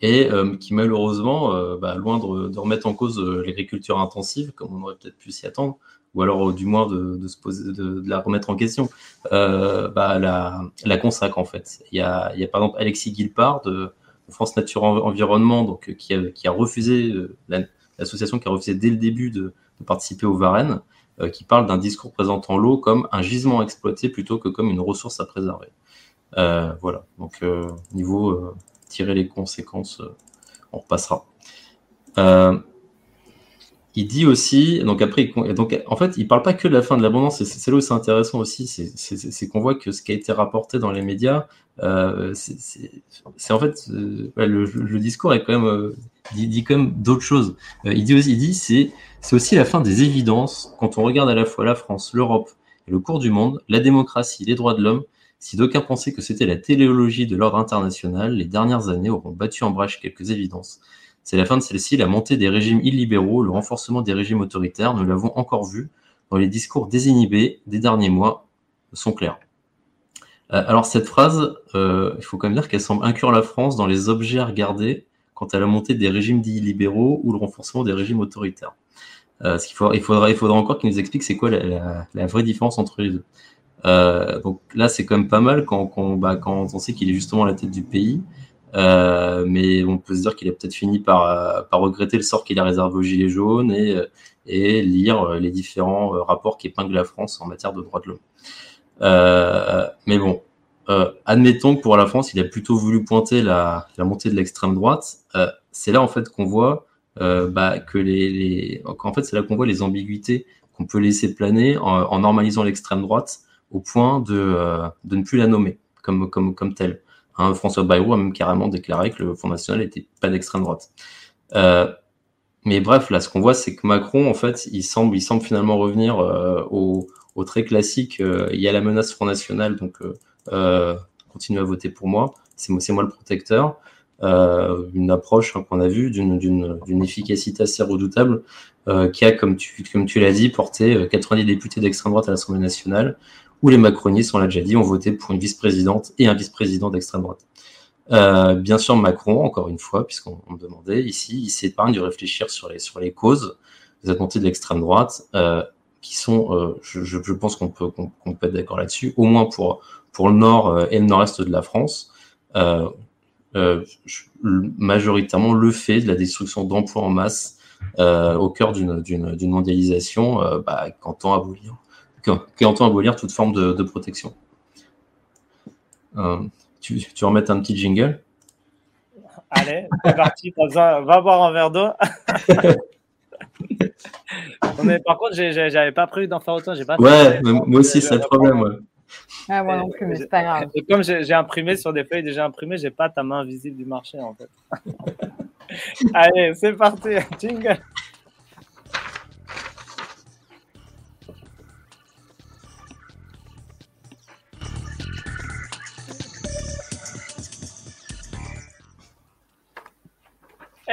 et euh, qui malheureusement, bah, loin de, remettre en cause l'agriculture intensive, comme on aurait peut-être pu s'y attendre, ou alors euh, du moins de, se poser, de, la remettre en question, euh, bah, la, la consacre en fait. Il y a, il y a par exemple Alexis Guilpard de France Nature Environnement, donc qui a, qui a refusé euh, l'association qui a refusé dès le début de, participer au Varennes, qui parle d'un discours présentant l'eau comme un gisement à exploiter plutôt que comme une ressource à préserver. voilà. Donc niveau tirer les conséquences, on repassera il dit aussi, donc après, donc en fait, il parle pas que de la fin de l'abondance, c'est là où c'est intéressant aussi, c'est qu'on voit que ce qui a été rapporté dans les médias, euh, c'est en fait, euh, le, discours est quand même, euh, dit, dit, quand même d'autres choses. il dit aussi, il dit, c'est aussi la fin des évidences quand on regarde à la fois la France, l'Europe et le cours du monde, la démocratie, les droits de l'homme. Si d'aucuns pensaient que c'était la téléologie de l'ordre international, les dernières années auront battu en brèche quelques évidences. C'est la fin de celle-ci, la montée des régimes illibéraux, le renforcement des régimes autoritaires, nous l'avons encore vu dans les discours désinhibés des derniers mois, sont clairs. Euh, alors cette phrase, euh, il faut quand même dire qu'elle semble inclure la France dans les objets à regarder quant à la montée des régimes dits libéraux ou le renforcement des régimes autoritaires. Euh, il faudra, encore qu'il nous explique c'est quoi la, vraie différence entre les deux. donc là, c'est quand même pas mal quand, quand, bah, quand on sait qu'il est justement à la tête du pays. Euh, mais on peut se dire qu'il a peut-être fini par, euh, par regretter le sort qu'il a réservé aux Gilets jaunes et, euh, et lire les différents rapports qui épinglent la France en matière de droits de l'homme. mais bon, admettons que pour la France, il a plutôt voulu pointer la, la montée de l'extrême droite. c'est là en fait qu'on voit bah, que les, les, en fait c'est là qu'on voit les ambiguïtés qu'on peut laisser planer en, en normalisant l'extrême droite au point de, de ne plus la nommer comme, comme, comme tel. Hein, François Bayrou a même carrément déclaré que le Front National n'était pas d'extrême droite. Euh, mais bref, là, ce qu'on voit, c'est que Macron, en fait, il semble, finalement revenir euh, au, au, très classique. Euh, il y a la menace Front National, donc continuez à voter pour moi. C'est moi le protecteur. une approche hein, qu'on a vue d'une efficacité assez redoutable, qui a, comme tu l'as dit, porté 90 députés d'extrême droite à l'Assemblée nationale, où les macronistes, on l'a déjà dit, ont voté pour une vice-présidente et un vice-président d'extrême droite. Euh, bien sûr, Macron, encore une fois, puisqu'on me demandait ici, il s'épargne de réfléchir sur les, sur les causes des attentats de l'extrême droite, euh, qui sont, euh, je, pense qu'on peut, qu'on peut être d'accord là-dessus, au moins pour, pour le nord et le nord-est de la France, majoritairement le fait de la destruction d'emplois en masse au cœur d'une mondialisation bah, qui entend abolir, qui, entend abolir toute forme de, de protection. Tu, tu remets un petit jingle? Allez, c'est parti. Va boire un verre d'eau. par contre, j'avais pas prévu d'en faire autant. Pas ouais, moi aussi, c'est le problème. Ouais. Ah, moi non plus, mais c'est pas grave. Et comme j'ai imprimé sur des feuilles déjà imprimées, j'ai pas ta main visible du marché en fait. Allez, c'est parti. Jingle.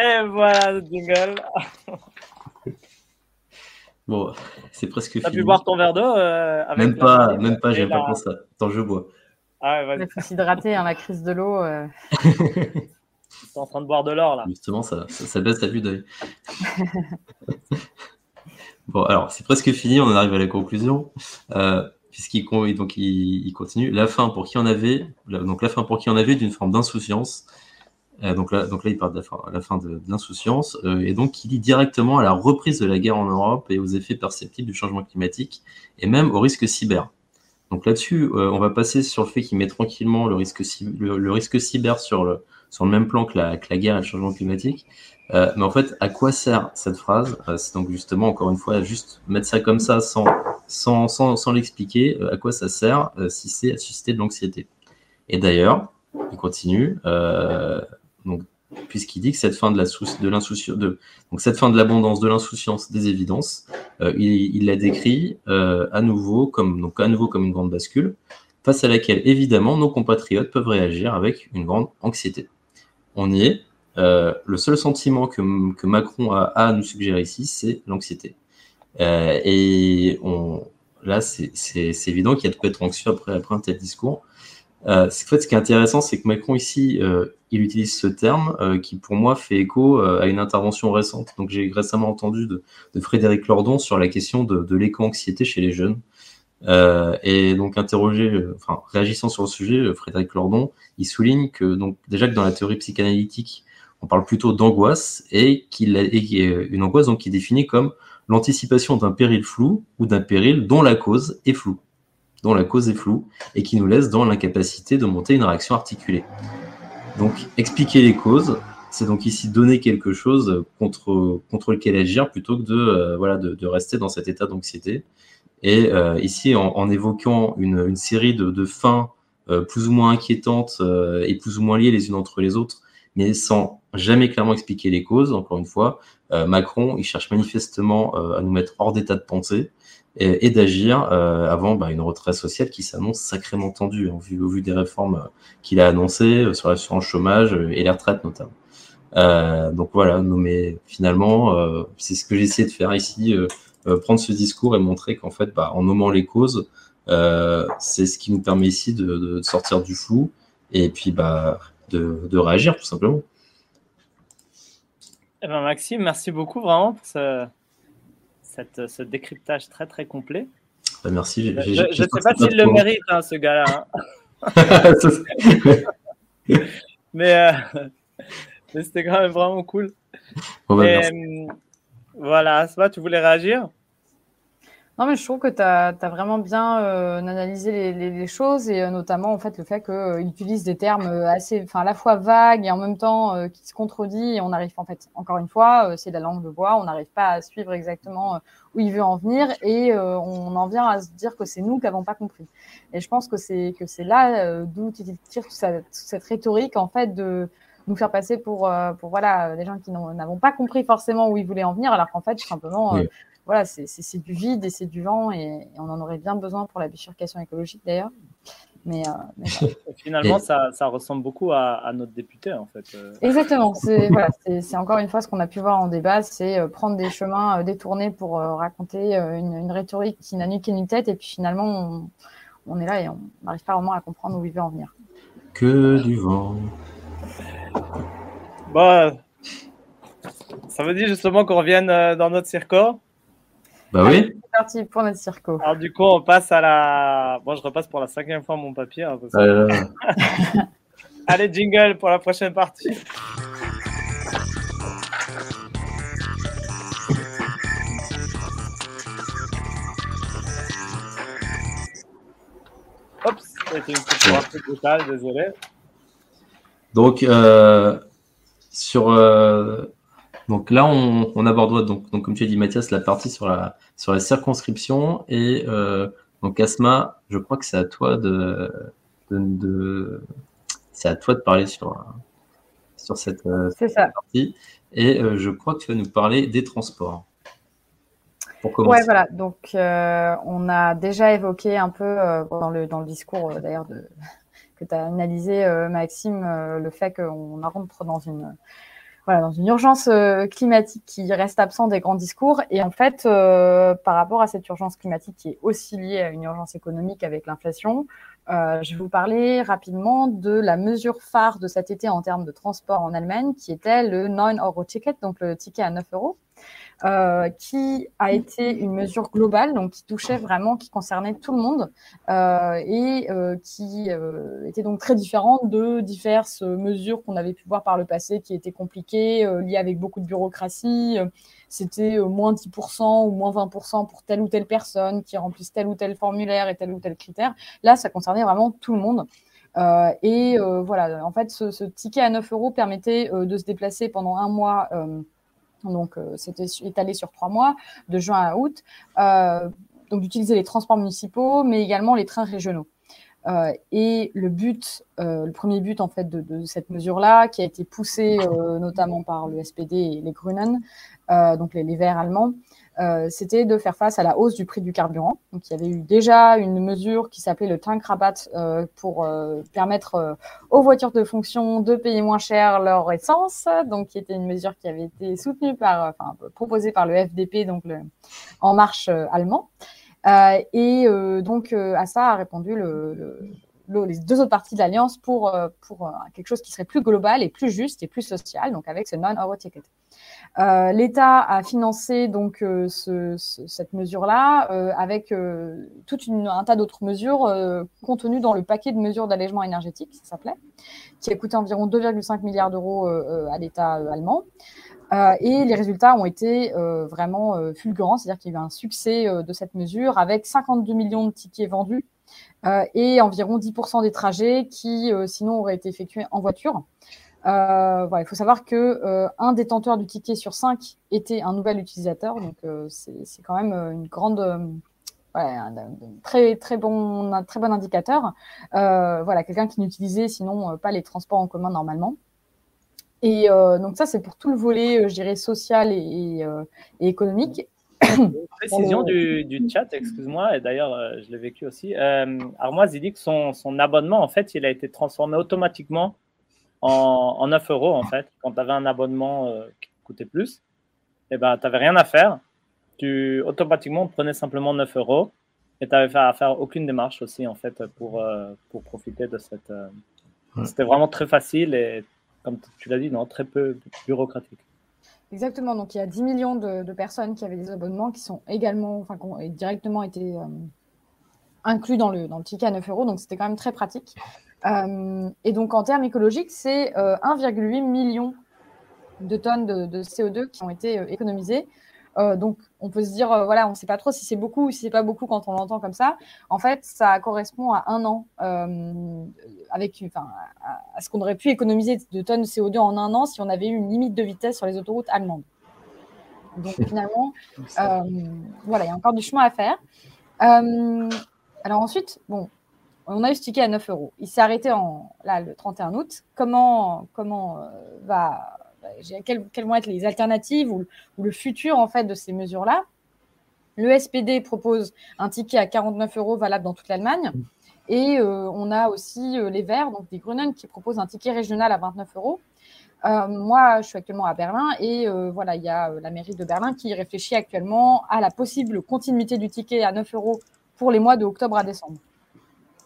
Et voilà le jingle. Bon, c'est presque fini. T'as pu boire ton verre d'eau euh, Même pas, même pas, j'ai pas pensé ça. Attends, je bois. Ah ouais, Il faut s'hydrater, hein, la crise de l'eau. Euh... T'es en train de boire de l'or là. Justement, ça, ça, baisse la vue d'œil. bon, alors, c'est presque fini, on en arrive à la conclusion. Euh, Puisqu'il donc, il, il, continue. La fin pour qui en avait, donc la fin pour qui en avait d'une forme d'insouciance euh, donc, là, donc là, il parle de la fin, de, l'insouciance, euh, et donc il lie directement à la reprise de la guerre en Europe et aux effets perceptibles du changement climatique, et même au risque cyber. Donc là-dessus, euh, on va passer sur le fait qu'il met tranquillement le risque, cyber sur le, même plan que la, guerre et le changement climatique. Euh, mais en fait, à quoi sert cette phrase? C'est donc justement, encore une fois, juste mettre ça comme ça sans, sans, sans, sans l'expliquer. à quoi ça sert si c'est à susciter de l'anxiété? Et d'ailleurs, il continue. Puisqu'il dit que cette fin de l'insouciance, cette fin de l'abondance, de l'insouciance, des évidences, euh, il, la décrit euh, à nouveau comme une grande bascule, face à laquelle évidemment nos compatriotes peuvent réagir avec une grande anxiété. On y est. Euh, le seul sentiment que, Macron a, à nous suggérer ici, c'est l'anxiété. Et là, c'est évident qu'il y a de quoi être anxieux après un tel discours. Euh, en fait, ce qui est intéressant, c'est que Macron ici, euh, il utilise ce terme euh, qui, pour moi, fait écho à une intervention récente. Donc, j'ai récemment entendu de, de, Frédéric Lordon sur la question de, de l'éco-anxiété chez les jeunes. et donc, interrogé, enfin, réagissant sur le sujet, Frédéric Lordon, il souligne que, donc, déjà que dans la théorie psychanalytique, on parle plutôt d'angoisse et qu'il a une angoisse donc qui est définie comme l'anticipation d'un péril flou ou d'un péril dont la cause est floue dont la cause est floue et qui nous laisse dans l'incapacité de monter une réaction articulée. Donc, expliquer les causes, c'est donc ici donner quelque chose contre, contre lequel agir plutôt que de, euh, voilà, de, rester dans cet état d'anxiété. Et euh, ici, en, évoquant une, série de, fins euh, plus ou moins inquiétantes et plus ou moins liées les unes entre les autres, mais sans jamais clairement expliquer les causes, encore une fois, Macron, il cherche manifestement à nous mettre hors d'état de pensée et, d'agir euh, avant bah, une retraite sociale qui s'annonce sacrément tendue, en vue, au vu des réformes euh, qu'il a annoncées euh, sur l'assurance chômage et les retraites notamment. Donc voilà, mais finalement, c'est ce que j'ai essayé de faire ici, prendre ce discours et montrer qu'en fait, bah, en nommant les causes, c'est ce qui nous permet ici de, sortir du flou et puis bah, de, de réagir tout simplement. Eh ben Maxime, merci beaucoup vraiment pour ce, cette, ce décryptage très très complet. Bah, merci. je ne sais pas s'il le mérite, hein, ce gars-là. Hein. mais, euh, mais c'était quand même vraiment cool. Bon, bah, Et, euh, voilà, Asma, tu voulais réagir? Non, mais je trouve que tu as, vraiment bien euh, analysé les, les, choses et euh, notamment en fait le fait qu'il euh, utilise des termes assez, enfin à la fois vagues et en même temps qui se contredit et on arrive en fait, encore une fois, c'est la langue de bois, on n'arrive pas à suivre exactement où il veut en venir et on en vient à se dire que c'est nous qui n'avons pas compris. Et je pense que c'est que c'est là d'où il tire toute cette, rhétorique en fait de nous faire passer pour, pour voilà, des gens qui n'avons pas compris forcément où il voulait en venir, alors qu'en fait, tout simplement, voilà, c'est du vide et c'est du vent et, on en aurait bien besoin pour la bifurcation écologique d'ailleurs. Mais, euh, finalement, ça, ça, ressemble beaucoup à, notre député en fait. Euh. Exactement. C'est voilà, encore une fois ce qu'on a pu voir en débat, c'est euh, prendre des chemins détournés pour raconter une, rhétorique qui n'a ni queue ni tête et puis finalement on, est là et on n'arrive pas vraiment à comprendre où il veut en venir. Que du vent. Bah, ça veut dire justement qu'on revienne dans notre circo bah oui. C'est parti pour notre circo. Alors du coup, on passe à la. Bon, je repasse pour la cinquième fois mon papier. Hein, Allez, jingle pour la prochaine partie. Oups, c'était une petite un peu brutale, désolé. Donc, euh, sur, euh, donc là, on, aborde donc, donc, comme tu as dit, Mathias, la partie sur la, sur la circonscription. Et euh, donc, Asma, je crois que c'est à toi de, de, c'est à toi de parler sur, sur cette, euh, partie. Et euh, je crois que tu vas nous parler des transports. Pour commencer. Ouais, voilà. Donc, on a déjà évoqué un peu dans, le, dans le discours d'ailleurs que tu as analysé, Maxime, le fait qu'on rentre dans une voilà, dans une urgence euh, climatique qui reste absent des grands discours. Et en fait, euh, par rapport à cette urgence climatique qui est aussi liée à une urgence économique avec l'inflation, euh, je vais vous parler rapidement de la mesure phare de cet été en termes de transport en Allemagne, qui était le 9 euro ticket, donc le ticket à 9 euros. Euh, qui a été une mesure globale, donc qui touchait vraiment, qui concernait tout le monde euh, et euh, qui était donc très différente de diverses mesures qu'on avait pu voir par le passé, qui étaient compliquées, liées avec beaucoup de bureaucratie. C'était moins 10% ou moins 20% pour telle ou telle personne qui remplisse tel ou tel formulaire et tel ou tel critère. Là, ça concernait vraiment tout le monde. Et voilà, en fait, ce, ticket à 9 euros permettait de se déplacer pendant un mois donc, euh, c'était étalé sur trois mois, de juin à août. Euh, donc, d'utiliser les transports municipaux, mais également les trains régionaux. Euh, et le but, le premier but en fait de, cette mesure-là, qui a été poussé notamment par le SPD et les Grünen, donc les, les Verts allemands, c'était de faire face à la hausse du prix du carburant. Donc, il y avait eu déjà une mesure qui s'appelait le tank rabat euh, pour euh, permettre aux voitures de fonction de payer moins cher leur essence, donc qui était une mesure qui avait été soutenue par, enfin, proposée par le FDP, donc le En Marche allemand. et donc, à ça a répondu le, les deux autres parties de l'alliance pour, pour quelque chose qui serait plus global et plus juste et plus social, donc avec ce non-euro ticket. Euh, L'État a financé donc euh, cette mesure-là euh, avec tout un tas d'autres mesures contenues dans le paquet de mesures d'allègement énergétique, ça s'appelait, qui a coûté environ 2,5 milliards d'euros à l'État allemand. et les résultats ont été vraiment fulgurants, c'est-à-dire qu'il y a eu un succès de cette mesure avec 52 millions de tickets vendus et environ 10% des trajets qui sinon auraient été effectués en voiture. Euh, il faut savoir que euh, un détenteur du ticket sur cinq était un nouvel utilisateur, donc euh, c'est quand même une grande, un, très très bon, un très bon indicateur. voilà, quelqu'un qui n'utilisait sinon pas les transports en commun normalement. Et donc ça, c'est pour tout le volet, je dirais, social et, économique. précision du, du, chat, excuse-moi, et d'ailleurs, je l'ai vécu aussi. Armoise, il dit que son, son abonnement, en fait, il a été transformé automatiquement en, 9 euros, en fait. Quand tu avais un abonnement euh, qui coûtait plus, et eh ben, tu n'avais rien à faire. Tu automatiquement prenais simplement 9 euros et tu n'avais à faire aucune démarche aussi, en fait, pour, euh, pour profiter de cette. Euh, c'était vraiment très facile et, comme tu l'as dit, non, très peu bureaucratique. Exactement. Donc, il y a 10 millions de, personnes qui avaient des abonnements qui sont également, enfin, qui ont directement été inclus dans le, dans le ticket à 9 euros. Donc, c'était quand même très pratique. Euh, et donc, en termes écologiques, c'est 1,8 euh, million de tonnes de, CO2 qui ont été euh, économisées Euh, donc, on peut se dire, euh, voilà, on ne sait pas trop si c'est beaucoup ou si c'est pas beaucoup quand on l'entend comme ça. En fait, ça correspond à un an, euh, avec, enfin, à, ce qu'on aurait pu économiser de tonnes de CO2 en un an si on avait eu une limite de vitesse sur les autoroutes allemandes. Donc, finalement, voilà, il y a encore du chemin à faire. alors ensuite, bon, on a eu ce ticket à 9 euros. Il s'est arrêté en, là, le 31 août. Comment, comment va quelles, vont être les alternatives ou, le futur en fait de ces mesures-là? Le SPD propose un ticket à 49 euros valable dans toute l'Allemagne. Et euh, on a aussi euh, les Verts, donc des Grünen, qui proposent un ticket régional à 29 euros. Euh, moi, je suis actuellement à Berlin et voilà, il y a la mairie de Berlin qui réfléchit actuellement à la possible continuité du ticket à 9 euros pour les mois de octobre à décembre.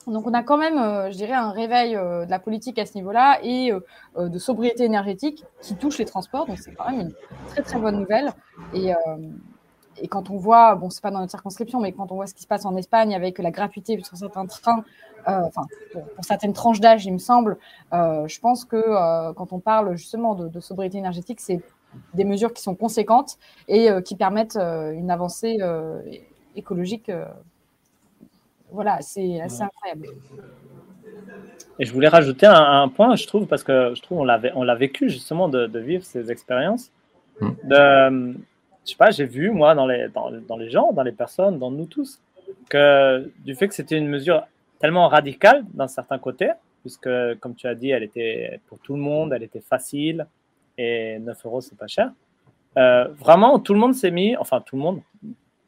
Donc on a quand même, euh, je dirais, un réveil euh, de la politique à ce niveau-là et euh, de sobriété énergétique qui touche les transports. Donc c'est quand même une très très bonne nouvelle. Et, quand on voit, bon, c'est pas dans notre circonscription, mais quand on voit ce qui se passe en Espagne avec la gratuité sur certains trains, enfin pour, certaines tranches d'âge, il me semble, je pense que quand on parle justement de sobriété énergétique, c'est des mesures qui sont conséquentes et qui permettent une avancée écologique voilà, c'est assez incroyable. Et je voulais rajouter un, point, je trouve, parce que je trouve on l'avait, on l'a vécu justement de, vivre ces expériences. Hmm. De, je sais pas, j'ai vu moi dans les, dans, dans, les gens, dans les personnes, dans nous tous, que du fait que c'était une mesure tellement radicale d'un certain côté, puisque comme tu as dit, elle était pour tout le monde, elle était facile et 9 euros c'est pas cher. Euh, vraiment, tout le monde s'est mis, enfin tout le monde,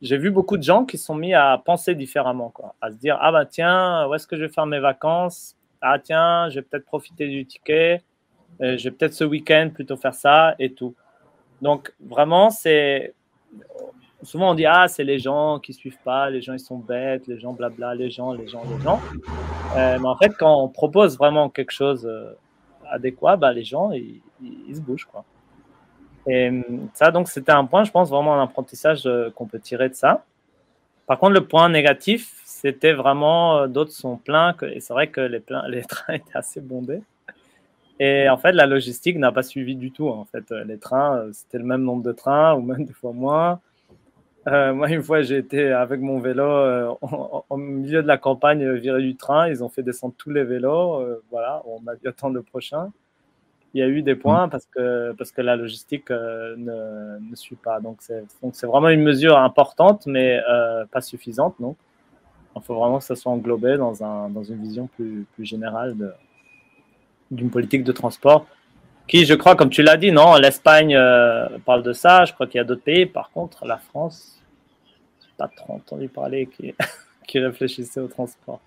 j'ai vu beaucoup de gens qui sont mis à penser différemment, quoi, à se dire ah bah tiens, où est-ce que je vais faire mes vacances? Ah tiens, je vais peut-être profiter du ticket, euh, je vais peut-être ce week-end plutôt faire ça et tout. Donc vraiment, c'est souvent on dit ah c'est les gens qui suivent pas, les gens ils sont bêtes, les gens blabla, les gens, les gens, les gens. Euh, mais en fait, quand on propose vraiment quelque chose euh, adéquat, bah, les gens ils, ils se bougent quoi. Et euh, ça, donc, c'était un point, je pense, vraiment un apprentissage euh, qu'on peut tirer de ça. Par contre, le point négatif, c'était vraiment, euh, d'autres sont pleins, et c'est vrai que les, trains étaient assez bondés. Et en fait, la logistique n'a pas suivi du tout. En fait, les trains, c'était le même nombre de trains ou même des fois moins. moi, une fois, j'ai été avec mon vélo au milieu de la campagne viré du train. Ils ont fait descendre tous les vélos. voilà, on a dû attendre le prochain il y a eu des points mm. parce que, parce que la logistique euh, ne, ne, suit pas. Donc, c'est vraiment une mesure importante, mais euh, pas suffisante. Donc, il faut vraiment que ça soit englobé dans, un, dans une vision plus, plus générale d'une politique de transport qui, je crois, comme tu l'as dit, non, l'Espagne euh, parle de ça. Je crois qu'il y a d'autres pays. Par contre, la France, je n'ai pas trop entendu parler qui, qui réfléchissait au transport.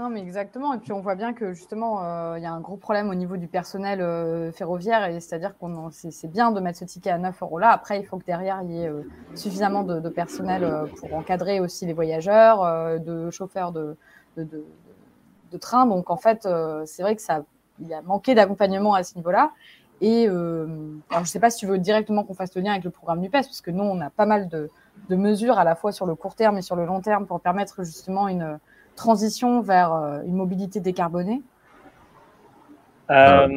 Non, mais exactement. Et puis on voit bien que justement, euh, il y a un gros problème au niveau du personnel euh, ferroviaire. Et c'est-à-dire qu'on c'est bien de mettre ce ticket à 9 euros là. Après, il faut que derrière, il y ait euh, suffisamment de, personnel pour encadrer aussi les voyageurs, de chauffeurs de, de, train. Donc en fait, c'est vrai que ça, il a manqué d'accompagnement à ce niveau-là. Et alors, je ne sais pas si tu veux directement qu'on fasse le lien avec le programme NUPES, parce que nous, on a pas mal de, de mesures à la fois sur le court terme et sur le long terme pour permettre justement une transition vers euh, une mobilité décarbonée euh,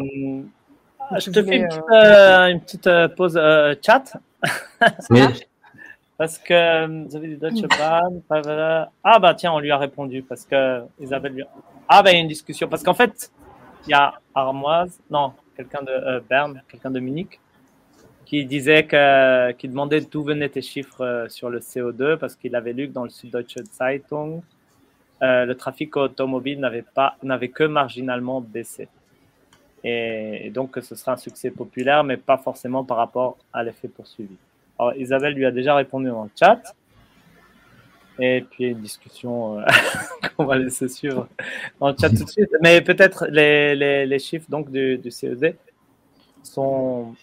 Je te fais une petite, euh, pause chat. Parce que vous avez dit Deutsche Bahn. Ah bah tiens, on lui a répondu parce que Isabelle lui Ah bah il y a une discussion. Parce qu'en fait, il y a Armoise, non, quelqu'un de Berne, quelqu'un de Munich, qui disait que, qui demandait d'où venaient tes chiffres sur le CO2 parce qu'il avait lu que dans le Süddeutsche Zeitung, euh, le trafic automobile n'avait pas n'avait que marginalement baissé. Et, donc ce sera un succès populaire, mais pas forcément par rapport à l'effet poursuivi. Alors Isabelle lui a déjà répondu dans le chat. Et puis une discussion euh, qu'on va laisser suivre dans le chat tout de suite. Mais peut-être les, chiffres donc du, du CED sont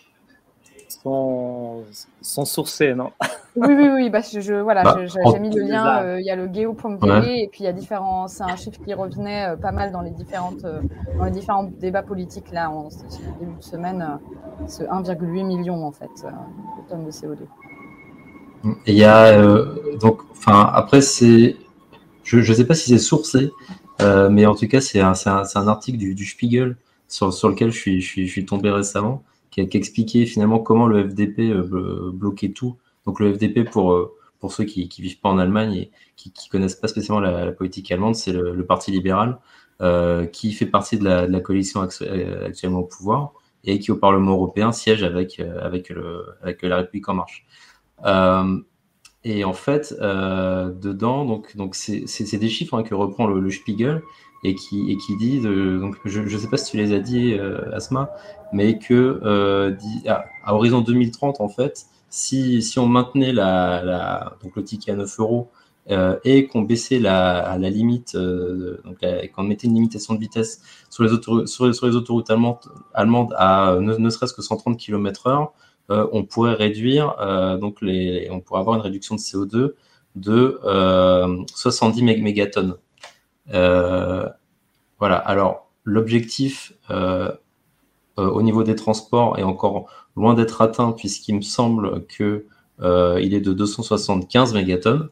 sont, sont sourcés, non? Oui, oui, oui. Bah, je, voilà, bah, j'ai mis le lien. Euh, il y a le geo.de et puis il y a différents. C'est un chiffre qui revenait euh, pas mal dans les différentes euh, dans les différents débats politiques là en début de semaine. ce 1,8 million en fait de tonnes de CO2. il y a donc, enfin après c'est, je ne sais pas si c'est sourcé, mais en tout cas c'est un, un, un, article du, du Spiegel sur, sur lequel je suis, je suis, je suis tombé récemment qui, qui, expliquait finalement comment le FDP euh, bloquait tout Donc le FDP, pour, pour ceux qui ne vivent pas en Allemagne et qui ne connaissent pas spécialement la, politique allemande, c'est le, Parti libéral qui fait partie de la, coalition actuellement au pouvoir et qui au Parlement européen siège avec, avec, le, avec la République en marche. Et en fait, euh, dedans, donc, donc c'est, des chiffres hein, que reprend le, Spiegel et qui, et qui dit, de, donc, je ne sais pas si tu les as dit, euh, Asma, mais que euh, dit, à, horizon 2030, en fait, si, si on maintenait la, la, donc le ticket à 9 euros euh, et qu'on baissait la, la limite, euh, donc qu'on mettait une limitation de vitesse sur les, autoroutes, sur, les autoroutes allemandes, allemandes à ne, serait-ce que 130 km/h, euh, on pourrait réduire, euh, donc les, on pourrait avoir une réduction de CO2 de 70 euh, mégatonnes. Voilà. Alors, l'objectif au niveau des transports est encore loin d'être atteint puisqu'il me semble que il est de 275 mégatonnes.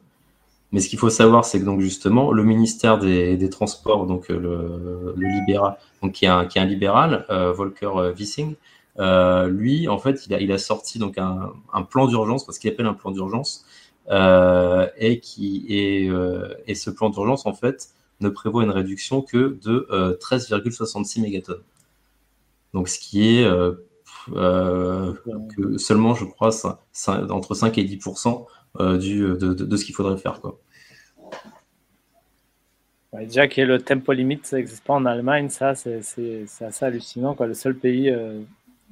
Mais ce qu'il faut savoir, c'est que donc justement, le ministère des, Transports, donc le, libéral, qui est un, libéral, Volker Wissing, euh, lui, en fait, il a, sorti donc un, plan d'urgence, parce qu'il appelle un plan d'urgence, euh, euh, et ce plan d'urgence, en fait, ne prévoit une réduction que de 13,66 mégatonnes. Donc, ce qui est que seulement, je crois, entre 5 et 10 du, de, ce qu'il faudrait faire. Quoi. déjà qu'il y ait le tempo limite, ça n'existe pas en Allemagne, ça c'est assez hallucinant. Quoi. Le seul pays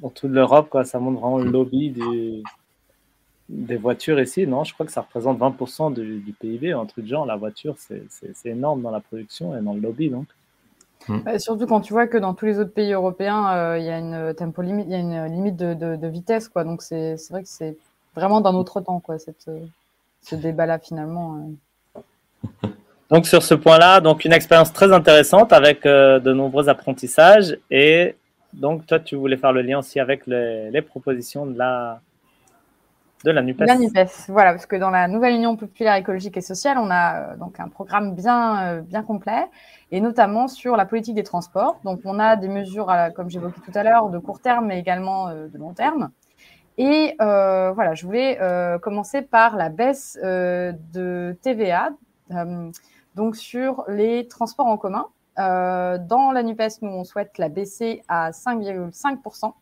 dans toute l'Europe. Ça montre vraiment le lobby des, des voitures ici. Non, je crois que ça représente 20% du, du, PIB, un truc de genre. La voiture, c'est énorme dans la production et dans le lobby, donc. Hmm. surtout quand tu vois que dans tous les autres pays européens, euh, il y a une tempo limite, il y a une limite de, de, vitesse, quoi. Donc c'est vrai que c'est vraiment d'un autre temps, quoi, cette, ce débat-là finalement. Euh. Donc sur ce point-là, donc une expérience très intéressante avec euh, de nombreux apprentissages et donc, toi, tu voulais faire le lien aussi avec les, propositions de la, de la NUPES. La NUPES, voilà, parce que dans la nouvelle Union populaire écologique et sociale, on a euh, donc un programme bien, euh, bien complet, et notamment sur la politique des transports. Donc, on a des mesures, comme j'évoquais tout à l'heure, de court terme, mais également euh, de long terme. Et voilà, je voulais commencer par la baisse de TVA, donc sur les transports en commun. Dans la NUPES, nous, on souhaite la baisser à 5,5%.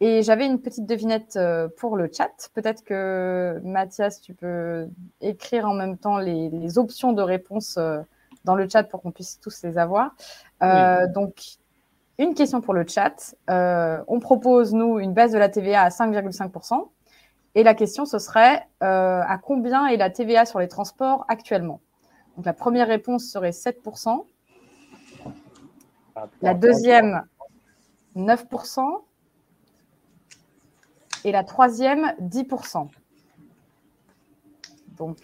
Et j'avais une petite devinette euh, pour le chat. Peut-être que Mathias, tu peux écrire en même temps les, options de réponse euh, dans le chat pour qu'on puisse tous les avoir. Donc, une question pour le chat. on propose, nous, une baisse de la TVA à 5,5%. Et la question, ce serait à combien est la TVA sur les transports actuellement? Donc, la première réponse serait 7%. La deuxième, 9%. Et la troisième, 10%. Donc,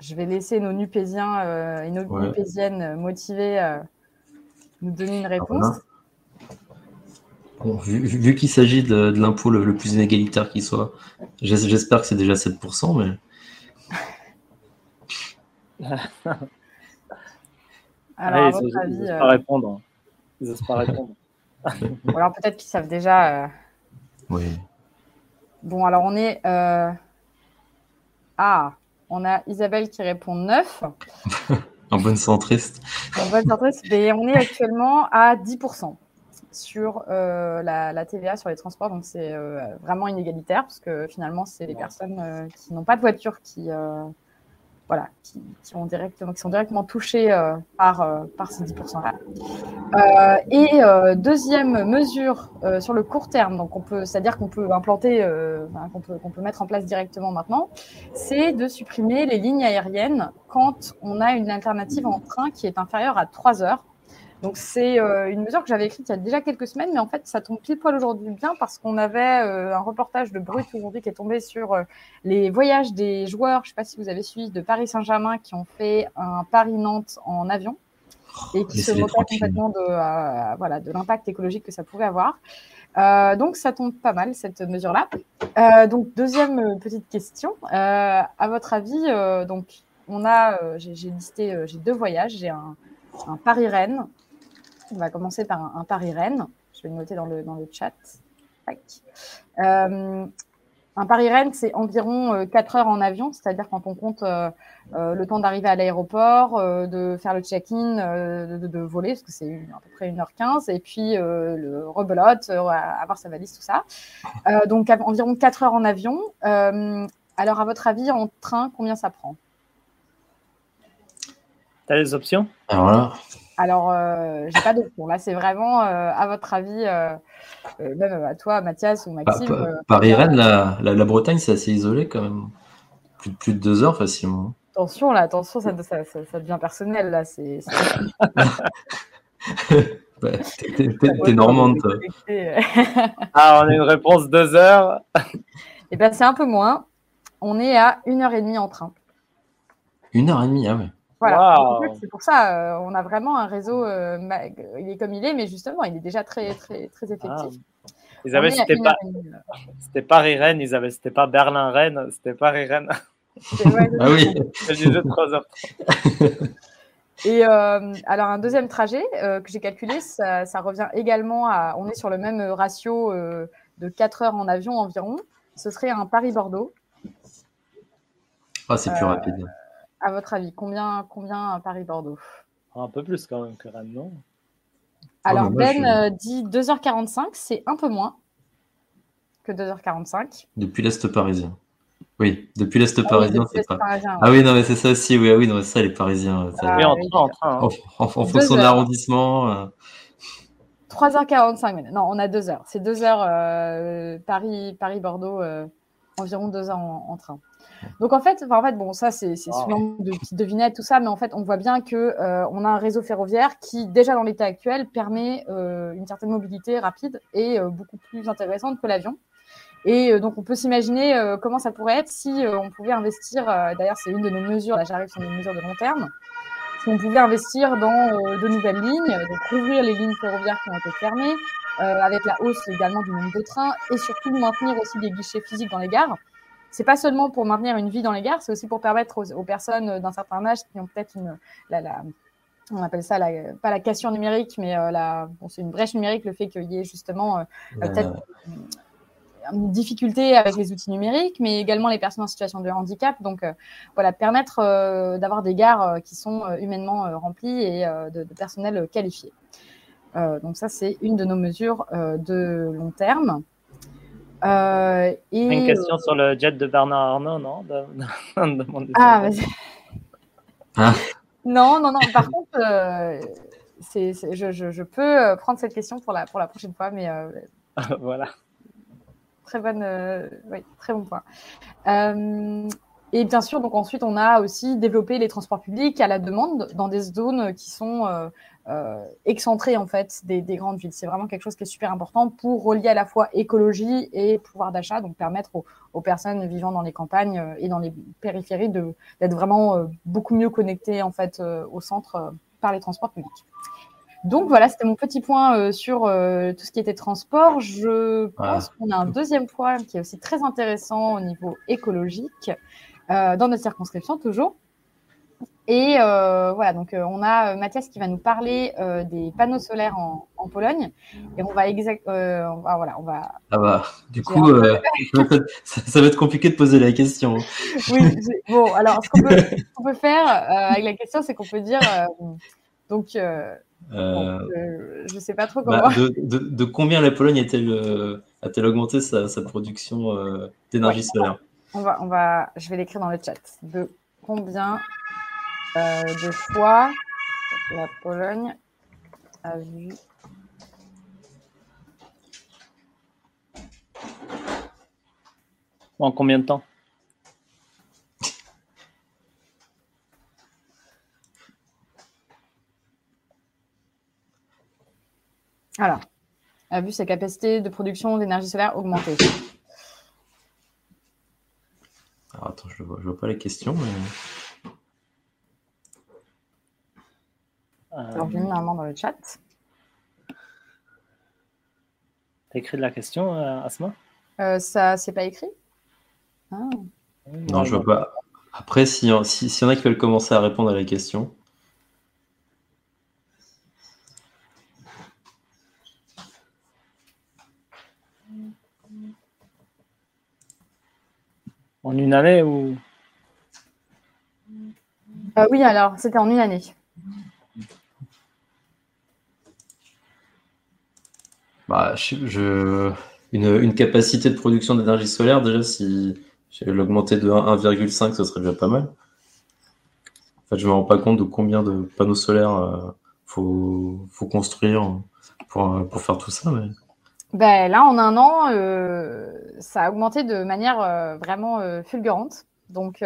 je vais laisser nos Nupésiens euh, et nos Nupésiennes motivés euh, nous donner une réponse. vu, qu'il s'agit de, l'impôt le, plus inégalitaire qui soit, j'espère que c'est déjà 7%, mais. Alors, à votre avis. Ils pas euh, répondre. Ils osent pas répondre. alors, peut-être qu'ils savent déjà. Euh, oui. Bon, alors, on est. Euh, ah, on a Isabelle qui répond 9. en bonne centriste. En bonne centriste. Et on est actuellement à 10% sur la, TVA sur les transports. Donc, c'est vraiment inégalitaire parce que finalement, c'est les personnes qui n'ont pas de voiture qui voilà, qui, sont directement touchés euh, par, euh, par ces 10%-là. Euh, et deuxième mesure sur le court terme, donc on peut, c'est-à-dire qu'on peut implanter, qu'on peut, qu'on peut mettre en place directement maintenant, c'est de supprimer les lignes aériennes quand on a une alternative en train qui est inférieure à 3 heures donc c'est euh, une mesure que j'avais écrite il y a déjà quelques semaines, mais en fait ça tombe pile poil aujourd'hui bien parce qu'on avait euh, un reportage de Brut aujourd'hui qui est tombé sur euh, les voyages des joueurs, je ne sais pas si vous avez suivi, de Paris Saint-Germain qui ont fait un Paris-Nantes en avion et qui se moquaient complètement de, voilà, de l'impact écologique que ça pouvait avoir. donc ça tombe pas mal cette mesure-là. donc deuxième petite question, à votre avis, donc on a, j'ai listé, j'ai deux voyages, j'ai un, un Paris-Rennes on va commencer par un, Paris-Rennes. Je vais le noter dans le, dans le chat. Euh, un un Paris-Rennes, c'est environ 4 heures en avion, c'est-à-dire quand on compte le temps d'arriver à l'aéroport, de faire le check-in, de, voler, parce que c'est à peu près 1h15, et puis le rebelote, avoir sa valise, tout ça. donc environ 4 heures en avion. alors, à votre avis, en train, combien ça prend? Tu as les options? Alors là. Alors, euh, j'ai pas d'option. Là, c'est vraiment, euh, à votre avis, euh, euh, même à toi, Mathias ou Maxime. Paris-Rennes, la, la, Bretagne, c'est assez isolé quand même. Plus, plus, de deux heures facilement. Attention, là, attention, ça, ça, ça, devient personnel. Là, c'est. bah, T'es normande, toi. ah, on a une réponse deux heures. Eh bien, c'est un peu moins. On est à une heure et demie en train. Une heure et demie, ah ouais. Voilà. C'est pour ça, euh, on a vraiment un réseau. Euh, il est comme il est, mais justement, il est déjà très, très, très effectif. Ah. Ils avaient, c'était pas, c'était Paris-Rennes, ils avaient, c'était pas Berlin-Rennes, c'était Paris-Rennes. ah oui. J'ai 3 heures. Et euh, alors, un deuxième trajet que j'ai calculé, ça, ça, revient également à. On est sur le même ratio de 4 heures en avion environ. Ce serait un Paris-Bordeaux. Ah, c'est plus rapide à votre avis, combien, combien Paris-Bordeaux Un peu plus quand même que Rennes, non? Alors, oh, Ben euh, dit 2h45, c'est un peu moins que 2h45. Depuis l'Est parisien. Oui, depuis l'Est ah parisien, c'est pas. Ah oui, non, mais c'est ça aussi, oui, ah oui, non, c'est ça, les Parisiens. Ah, oui, en train, en train. En, fonction de l'arrondissement. 3h45 euh. Non, on a 2 heures. C'est 2 heures euh, Paris, Paris-Bordeaux, environ 2 heures en train. Donc en fait, en fait, bon, ça c'est souvent de petites devinettes, tout ça, mais en fait, on voit bien que euh, on a un réseau ferroviaire qui, déjà dans l'état actuel, permet euh, une certaine mobilité rapide et euh, beaucoup plus intéressante que l'avion. Et donc on peut s'imaginer comment ça pourrait être si on pouvait investir. D'ailleurs, c'est une de nos mesures. Là, j'arrive sur nos mesures de long terme. Si on pouvait investir dans de nouvelles lignes, donc rouvrir les lignes ferroviaires qui ont été fermées, avec la hausse également du nombre de trains, et surtout maintenir aussi des guichets physiques dans les gares c'est pas seulement pour maintenir une vie dans les gares, c'est aussi pour permettre aux, personnes d'un certain âge qui ont peut-être une, la, on appelle ça la, pas la cassure numérique, mais euh, la, bon, c'est une brèche numérique, le fait qu'il y ait justement euh, peut-être une difficulté avec les outils numériques, mais également les personnes en situation de handicap. Donc euh, voilà, permettre d'avoir des gares qui sont humainement remplies et de, de, personnel qualifié. donc ça, c'est une de nos mesures de long terme. Euh, Une question sur le jet de Bernard Arnault, non? Ah, ah, Non, non, non. Par contre, euh, c'est, je, je, je, peux euh, prendre cette question pour la, pour la prochaine fois, mais euh, voilà. Très bonne, oui, très bon point. et bien sûr, donc ensuite, on a aussi développé les transports publics à la demande dans des zones qui sont euh, excentré en fait des, grandes villes. C'est vraiment quelque chose qui est super important pour relier à la fois écologie et pouvoir d'achat, donc permettre aux, personnes vivant dans les campagnes euh, et dans les périphéries d'être vraiment euh, beaucoup mieux connectées en fait au centre par les transports publics. Donc voilà, c'était mon petit point sur tout ce qui était transport. Je pense qu'on a un deuxième point qui est aussi très intéressant au niveau écologique dans notre circonscription toujours. Et euh, voilà, donc euh, on a euh, Mathias qui va nous parler des panneaux solaires en, Pologne. Et on va exact, voilà, on va. Ah bah, du coup, ça, va être compliqué de poser la question. oui. Bon, alors ce qu'on peut, faire avec la question, c'est qu'on peut dire donc. je ne sais pas trop bah, comment. de, combien la Pologne a-t-elle augmenté sa, production d'énergie solaire? On va, on va, je vais l'écrire dans le chat. De combien euh, de fois la Pologne a vu En combien de temps? Alors, a vu sa capacité de production d'énergie solaire augmenter. Alors, attends, je ne vois, vois, pas les questions. Mais... Alors, j'ai mis normalement dans le chat. T'as écrit de la question, euh, Asma? Euh, Ça, c'est pas écrit? Ah. Non, je vois pas. Après, s'il y, si, si y en a qui veulent commencer à répondre à la question. En une année ou? Euh, Oui, alors, c'était en une année. Bah, je, une, capacité de production d'énergie solaire, déjà, si l'augmenter de 1,5, ce serait déjà pas mal. En fait, je me rends pas compte de combien de panneaux solaires euh, faut, faut construire pour, pour faire tout ça. Mais... Ben, là, en un an, euh, ça a augmenté de manière euh, vraiment fulgurante. Donc,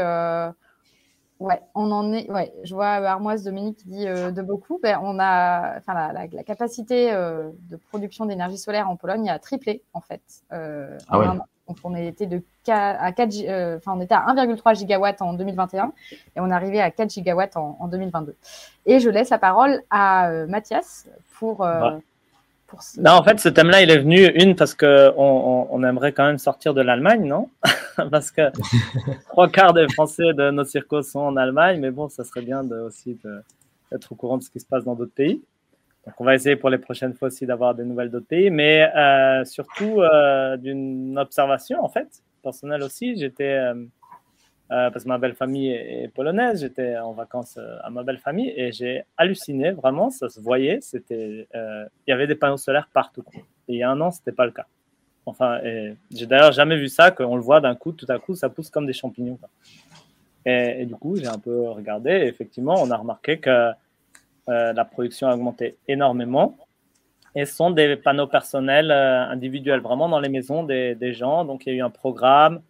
Ouais, on en est. Ouais, je vois Armoise Dominique qui dit euh, de beaucoup. Ben, on a, enfin, la, la, capacité euh, de production d'énergie solaire en Pologne a triplé en fait. Euh, ah ouais. Donc on était de 4, à 4, enfin on était à 1,3 gigawatts en 2021 et on est arrivé à 4 gigawatts en, en 2022. Et je laisse la parole à Mathias pour non, en fait, ce thème-là, il est venu, une, parce qu'on on, aimerait quand même sortir de l'Allemagne, non? Parce que trois quarts des Français de nos circos sont en Allemagne, mais bon, ça serait bien de, aussi d'être au courant de ce qui se passe dans d'autres pays. Donc, on va essayer pour les prochaines fois aussi d'avoir des nouvelles d'autres pays, mais euh, surtout euh, d'une observation, en fait, personnelle aussi. J'étais euh, euh, parce que ma belle famille est, polonaise. J'étais en vacances euh, à ma belle famille et j'ai halluciné, vraiment, ça se voyait. C'était, euh, il y avait des panneaux solaires partout. Il y a un an, c'était pas le cas. Enfin, j'ai d'ailleurs jamais vu ça, qu'on le voit d'un coup, tout à coup, ça pousse comme des champignons. Et, du coup, j'ai un peu regardé. Et effectivement, on a remarqué que la production a augmenté énormément. Et ce sont des panneaux personnels individuels, vraiment dans les maisons des, gens. Donc, il y a eu un programme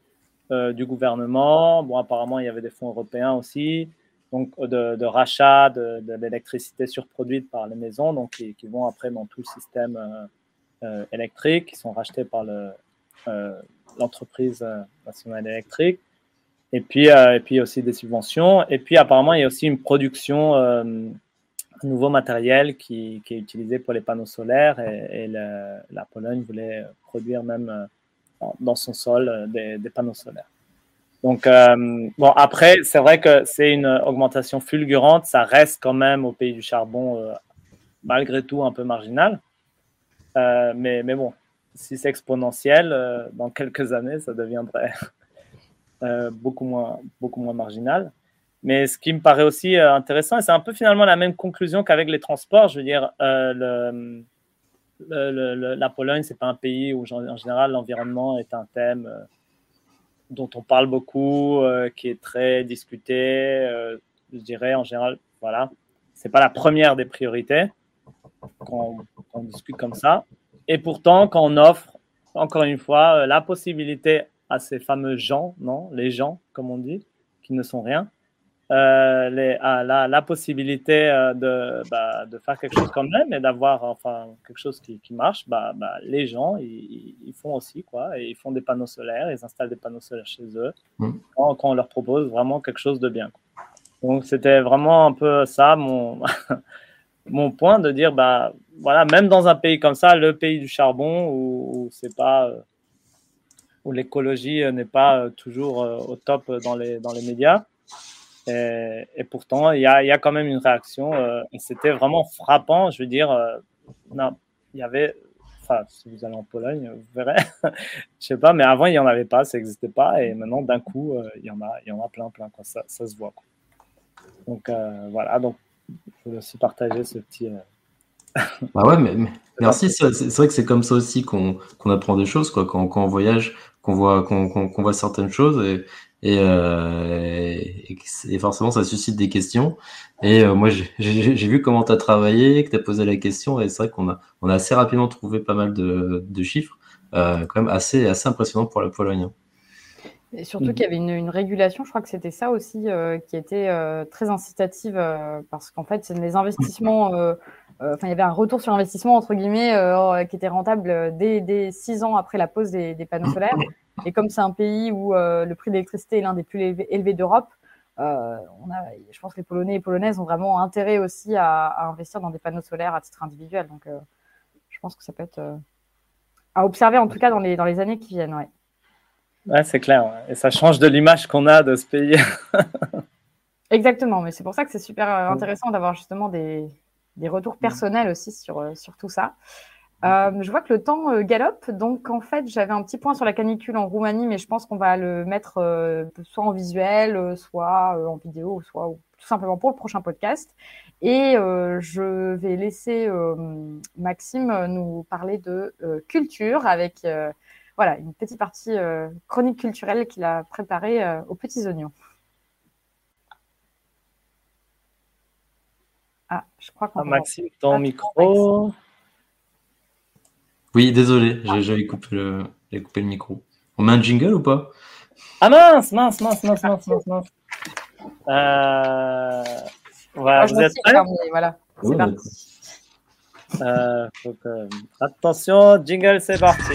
du gouvernement. Bon, apparemment, il y avait des fonds européens aussi, donc de, rachat de, l'électricité surproduite par les maisons, donc qui, vont après dans tout le système euh, euh, électrique, qui sont rachetés par l'entreprise nationale électrique. Et puis, et puis aussi des subventions. Et puis apparemment, il y a aussi une production un nouveau matériel qui, est utilisé pour les panneaux solaires et, la Pologne voulait produire même dans son sol euh, des, panneaux solaires. Donc, euh, bon, après, c'est vrai que c'est une augmentation fulgurante. Ça reste quand même au pays du charbon, euh, malgré tout, un peu marginal. mais, mais bon, si c'est exponentiel, dans quelques années, ça deviendrait beaucoup, moins, beaucoup moins marginal. Mais ce qui me paraît aussi intéressant, et c'est un peu finalement la même conclusion qu'avec les transports, je veux dire, le, la Pologne, c'est pas un pays où en général l'environnement est un thème euh, dont on parle beaucoup, euh, qui est très discuté. Euh, je dirais en général, voilà, c'est pas la première des priorités quand on, discute comme ça. Et pourtant, quand on offre, encore une fois, la possibilité à ces fameux gens, non, les gens, comme on dit, qui ne sont rien, euh, les, la, la, possibilité euh, de, bah, de, faire quelque chose quand même et d'avoir enfin quelque chose qui, qui marche, bah, bah, les gens ils, ils, font aussi quoi, et ils font des panneaux solaires, ils installent des panneaux solaires chez eux mmh. quand, quand, on leur propose vraiment quelque chose de bien. Donc c'était vraiment un peu ça mon mon point de dire bah voilà même dans un pays comme ça, le pays du charbon où, où c'est pas euh, où l'écologie n'est pas toujours au top dans les dans les médias et, pourtant, il y a, y a, quand même une réaction. Euh, et c'était vraiment frappant. Je veux dire, euh, non, il y avait. Enfin, si vous allez en Pologne, vous verrez. je sais pas, mais avant, il n'y en avait pas, ça n'existait pas. Et maintenant, d'un coup, euh, il, y en a, il y en a plein, plein. Quoi. Ça, ça se voit. Quoi. Donc, voilà. Donc, je voulais aussi partager ce petit. bah ouais, mais, merci. C'est vrai que c'est comme ça aussi qu'on apprend des choses, quoi. Quand, quand on voyage, qu'on voit, qu'on voit certaines choses. Et, euh, et, forcément ça suscite des questions. Et euh, moi j'ai vu comment tu as travaillé, que tu as posé la question, et c'est vrai qu'on a, on a assez rapidement trouvé pas mal de, chiffres, euh, quand même assez, assez impressionnant pour la Pologne. Hein. Et surtout qu'il y avait une, une, régulation, je crois que c'était ça aussi qui était très incitative, parce qu'en fait, les investissements, enfin, il y avait un retour sur investissement, entre guillemets, qui était rentable dès, dès, six ans après la pose des, des panneaux solaires. Et comme c'est un pays où euh, le prix de l'électricité est l'un des plus élevés, d'Europe, euh, on a, je pense que les Polonais et Polonaises ont vraiment intérêt aussi à, investir dans des panneaux solaires à titre individuel. Donc, euh, je pense que ça peut être à observer, en tout cas, dans les, dans les années qui viennent. Ouais, ouais c'est clair. Et ça change de l'image qu'on a de ce pays. Exactement. Mais c'est pour ça que c'est super intéressant d'avoir justement des, des, retours personnels aussi sur, sur tout ça. Euh, je vois que le temps euh, galope, donc en fait j'avais un petit point sur la canicule en Roumanie, mais je pense qu'on va le mettre euh, soit en visuel, soit en vidéo, soit tout simplement pour le prochain podcast. Et je vais laisser Maxime nous parler de culture avec voilà une petite partie chronique culturelle qu'il a préparée aux petits oignons. Ah, je crois qu'on. Ah, Maxime, ton micro. Oui, désolé, j'avais coupé le, coupé le micro. On met un jingle ou pas? Ah mince, mince, mince, mince, mince, mince, mince. Euh... Voilà, ah, vous êtes prêts? Voilà, c'est parti. Euh, Attention, jingle, c'est parti.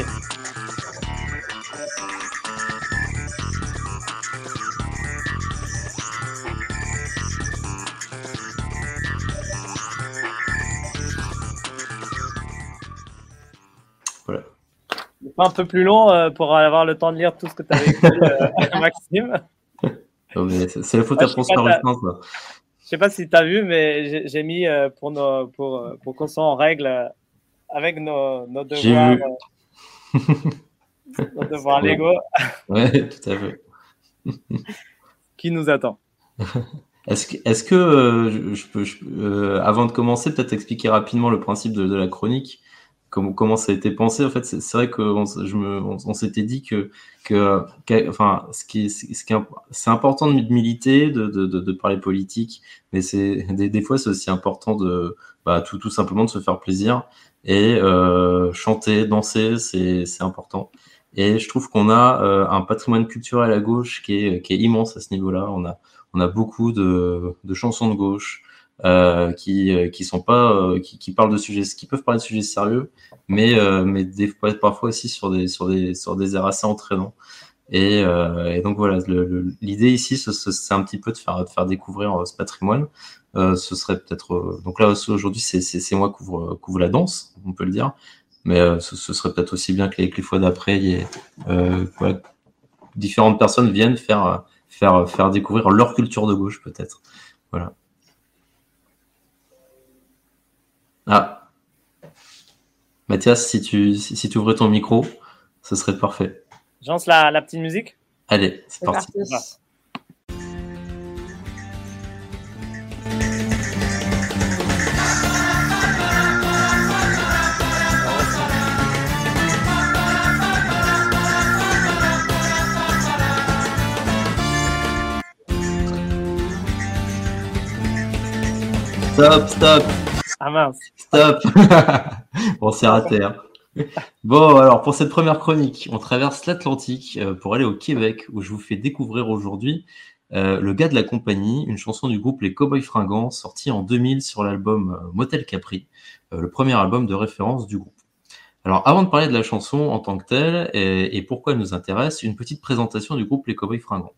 Un peu plus long euh, pour avoir le temps de lire tout ce que tu avais écrit, euh, Maxime. C'est la faute à Ruffin, Je sais pas si tu as vu, mais j'ai mis euh, pour, nos, pour, pour qu'on soit en règle avec nos, nos devoirs, nos devoirs légaux. Oui, tout à fait. Qui nous attend Est-ce que, est que je, peux, avant de commencer, peut-être expliquer rapidement le principe de, de la chronique? Comment, comment ça a été pensé. En fait, c'est vrai que je me, on, s'était dit que, que, enfin, ce qui, ce qui c'est important de militer, de, de, de, parler politique, mais c'est des, des, fois c'est aussi important de, bah, tout, tout simplement de se faire plaisir et euh, chanter, danser, c'est, c'est important. Et je trouve qu'on a euh, un patrimoine culturel à gauche qui est, qui est immense à ce niveau-là. On a, on a beaucoup de, de chansons de gauche, euh, qui euh, qui sont pas euh, qui, qui, parlent de sujets qui peuvent parler de sujets sérieux mais euh, mais des fois parfois aussi sur des sur des sur des airs assez entraînants. Et, et donc voilà l'idée ici c'est un petit peu de faire de faire découvrir ce patrimoine. Ce serait peut-être donc là aujourd'hui c'est c'est moi couvre couvre la danse on peut le dire. Mais ce, ce, serait peut-être aussi bien que les, que les fois d'après il y ait voilà, différentes personnes viennent faire faire faire découvrir leur culture de gauche peut-être. Voilà Ah. Mathias, si tu, si, tu ouvrais ton micro, ce serait parfait. J'ance la, la petite musique Allez, c'est parti. Stop, stop. Ah mince. Stop. bon, c'est raté. Hein. Bon, alors pour cette première chronique, on traverse l'Atlantique euh, pour aller au Québec où je vous fais découvrir aujourd'hui euh, Le gars de la compagnie, une chanson du groupe Les Cowboys Fringants sortie en 2000 sur l'album euh, Motel Capri, le premier album de référence du groupe. Alors avant de parler de la chanson en tant que telle et, et pourquoi elle nous intéresse, une petite présentation du groupe Les Cowboys Fringants.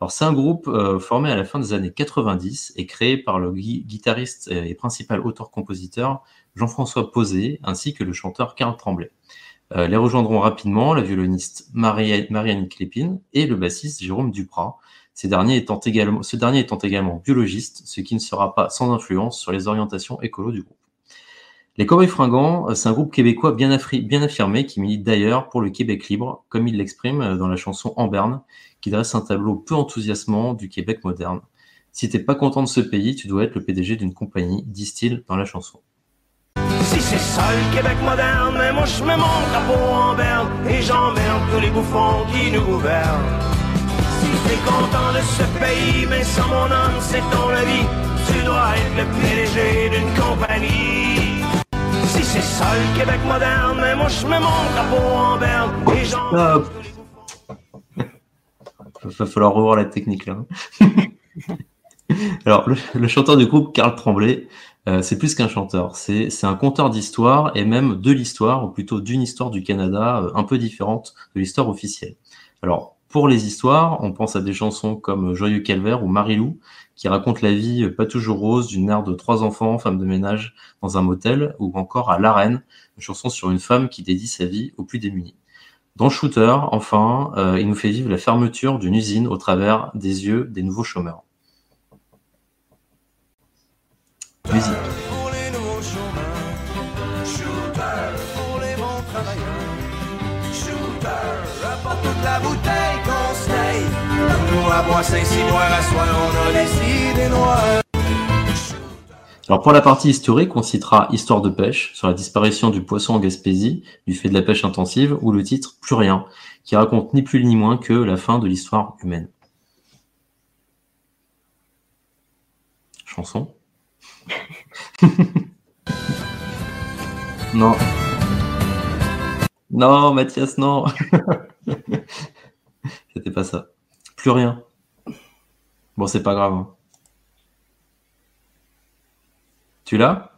Alors c'est un groupe euh, formé à la fin des années 90 et créé par le guitariste et principal auteur-compositeur Jean-François Posé ainsi que le chanteur Karl Tremblay. Euh, les rejoindront rapidement la violoniste Marianne Clépine et le bassiste Jérôme Duprat, ces derniers étant également, ce dernier étant également biologiste, ce qui ne sera pas sans influence sur les orientations écolo du groupe. Les Cowboys Fringants, euh, c'est un groupe québécois bien, bien affirmé qui milite d'ailleurs pour le Québec libre, comme il l'exprime dans la chanson En Berne, qui dresse un tableau peu enthousiasmant du Québec moderne. Si t'es pas content de ce pays, tu dois être le PDG d'une compagnie, disent-ils dans la chanson. Si c'est ça le Québec moderne, mais moi je mets mon drapeau en berne et j'emmerde tous les bouffons qui nous gouvernent. Si t'es content de ce pays, mais sans mon homme, c'est ton avis, tu dois être le PDG d'une compagnie. Si c'est ça le Québec moderne, mais moi je mets mon drapeau en berne et j'emmerde il va falloir revoir la technique là. Alors, le, chanteur du groupe, Karl Tremblay, euh, c'est plus qu'un chanteur. C'est un conteur d'histoire et même de l'histoire, ou plutôt d'une histoire du Canada euh, un peu différente de l'histoire officielle. Alors, pour les histoires, on pense à des chansons comme Joyeux Calvaire ou Marilou, qui racontent la vie euh, pas toujours rose d'une mère de trois enfants, femme de ménage dans un motel, ou encore à L'Arène, une chanson sur une femme qui dédie sa vie aux plus démunis. Dans Shooter, enfin, euh, il nous fait vivre la fermeture d'une usine au travers des yeux des nouveaux chômeurs. Musique. Alors pour la partie historique, on citera Histoire de pêche sur la disparition du poisson en Gaspésie du fait de la pêche intensive ou le titre Plus rien, qui raconte ni plus ni moins que la fin de l'histoire humaine. Chanson? Non. Non, Mathias, non. C'était pas ça. Plus rien. Bon, c'est pas grave. hein. Tu l'as?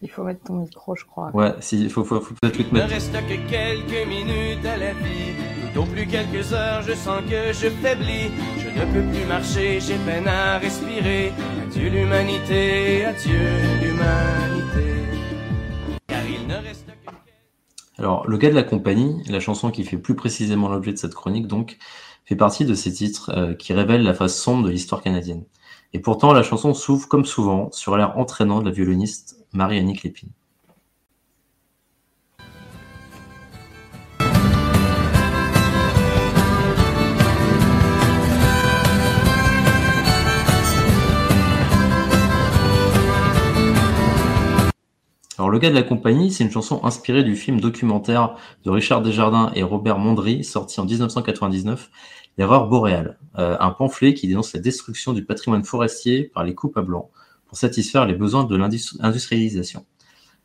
Il faut mettre ton micro, je crois. Ouais, si, il faut, faut, faut peut-être Il ne mettre. reste que quelques minutes à la vie. Plus quelques heures, je sens que je faiblis. Je ne peux plus marcher, j'ai peine à respirer. Adieu l'humanité, adieu l'humanité? Car il ne reste que... Alors, Le gars de la compagnie, la chanson qui fait plus précisément l'objet de cette chronique, donc, fait partie de ces titres euh, qui révèlent la face sombre de l'histoire canadienne. Et pourtant, la chanson s'ouvre, comme souvent, sur l'air entraînant de la violoniste Marie-Annick Lépine. Alors, Le gars de la compagnie, c'est une chanson inspirée du film documentaire de Richard Desjardins et Robert Mondry, sorti en 1999, L'erreur boréale, euh, un pamphlet qui dénonce la destruction du patrimoine forestier par les coupes à blanc pour satisfaire les besoins de l'industrialisation.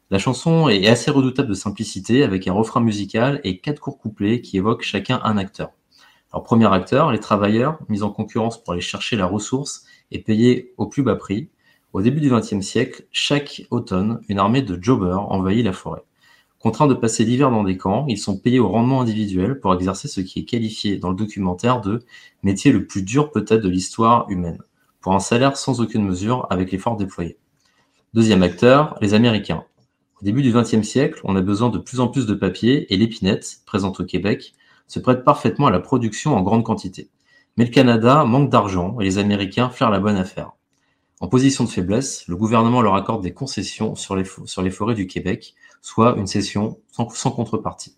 La chanson est assez redoutable de simplicité, avec un refrain musical et quatre courts couplets qui évoquent chacun un acteur. Alors, premier acteur, les travailleurs, mis en concurrence pour aller chercher la ressource et payés au plus bas prix. Au début du XXe siècle, chaque automne, une armée de jobbers envahit la forêt. Contraints de passer l'hiver dans des camps, ils sont payés au rendement individuel pour exercer ce qui est qualifié dans le documentaire de métier le plus dur peut-être de l'histoire humaine, pour un salaire sans aucune mesure avec l'effort déployé. Deuxième acteur, les Américains. Au début du XXe siècle, on a besoin de plus en plus de papier et l'épinette, présente au Québec, se prête parfaitement à la production en grande quantité. Mais le Canada manque d'argent et les Américains flairent la bonne affaire. En position de faiblesse, le gouvernement leur accorde des concessions sur les, sur les forêts du Québec, soit une cession sans, sans contrepartie.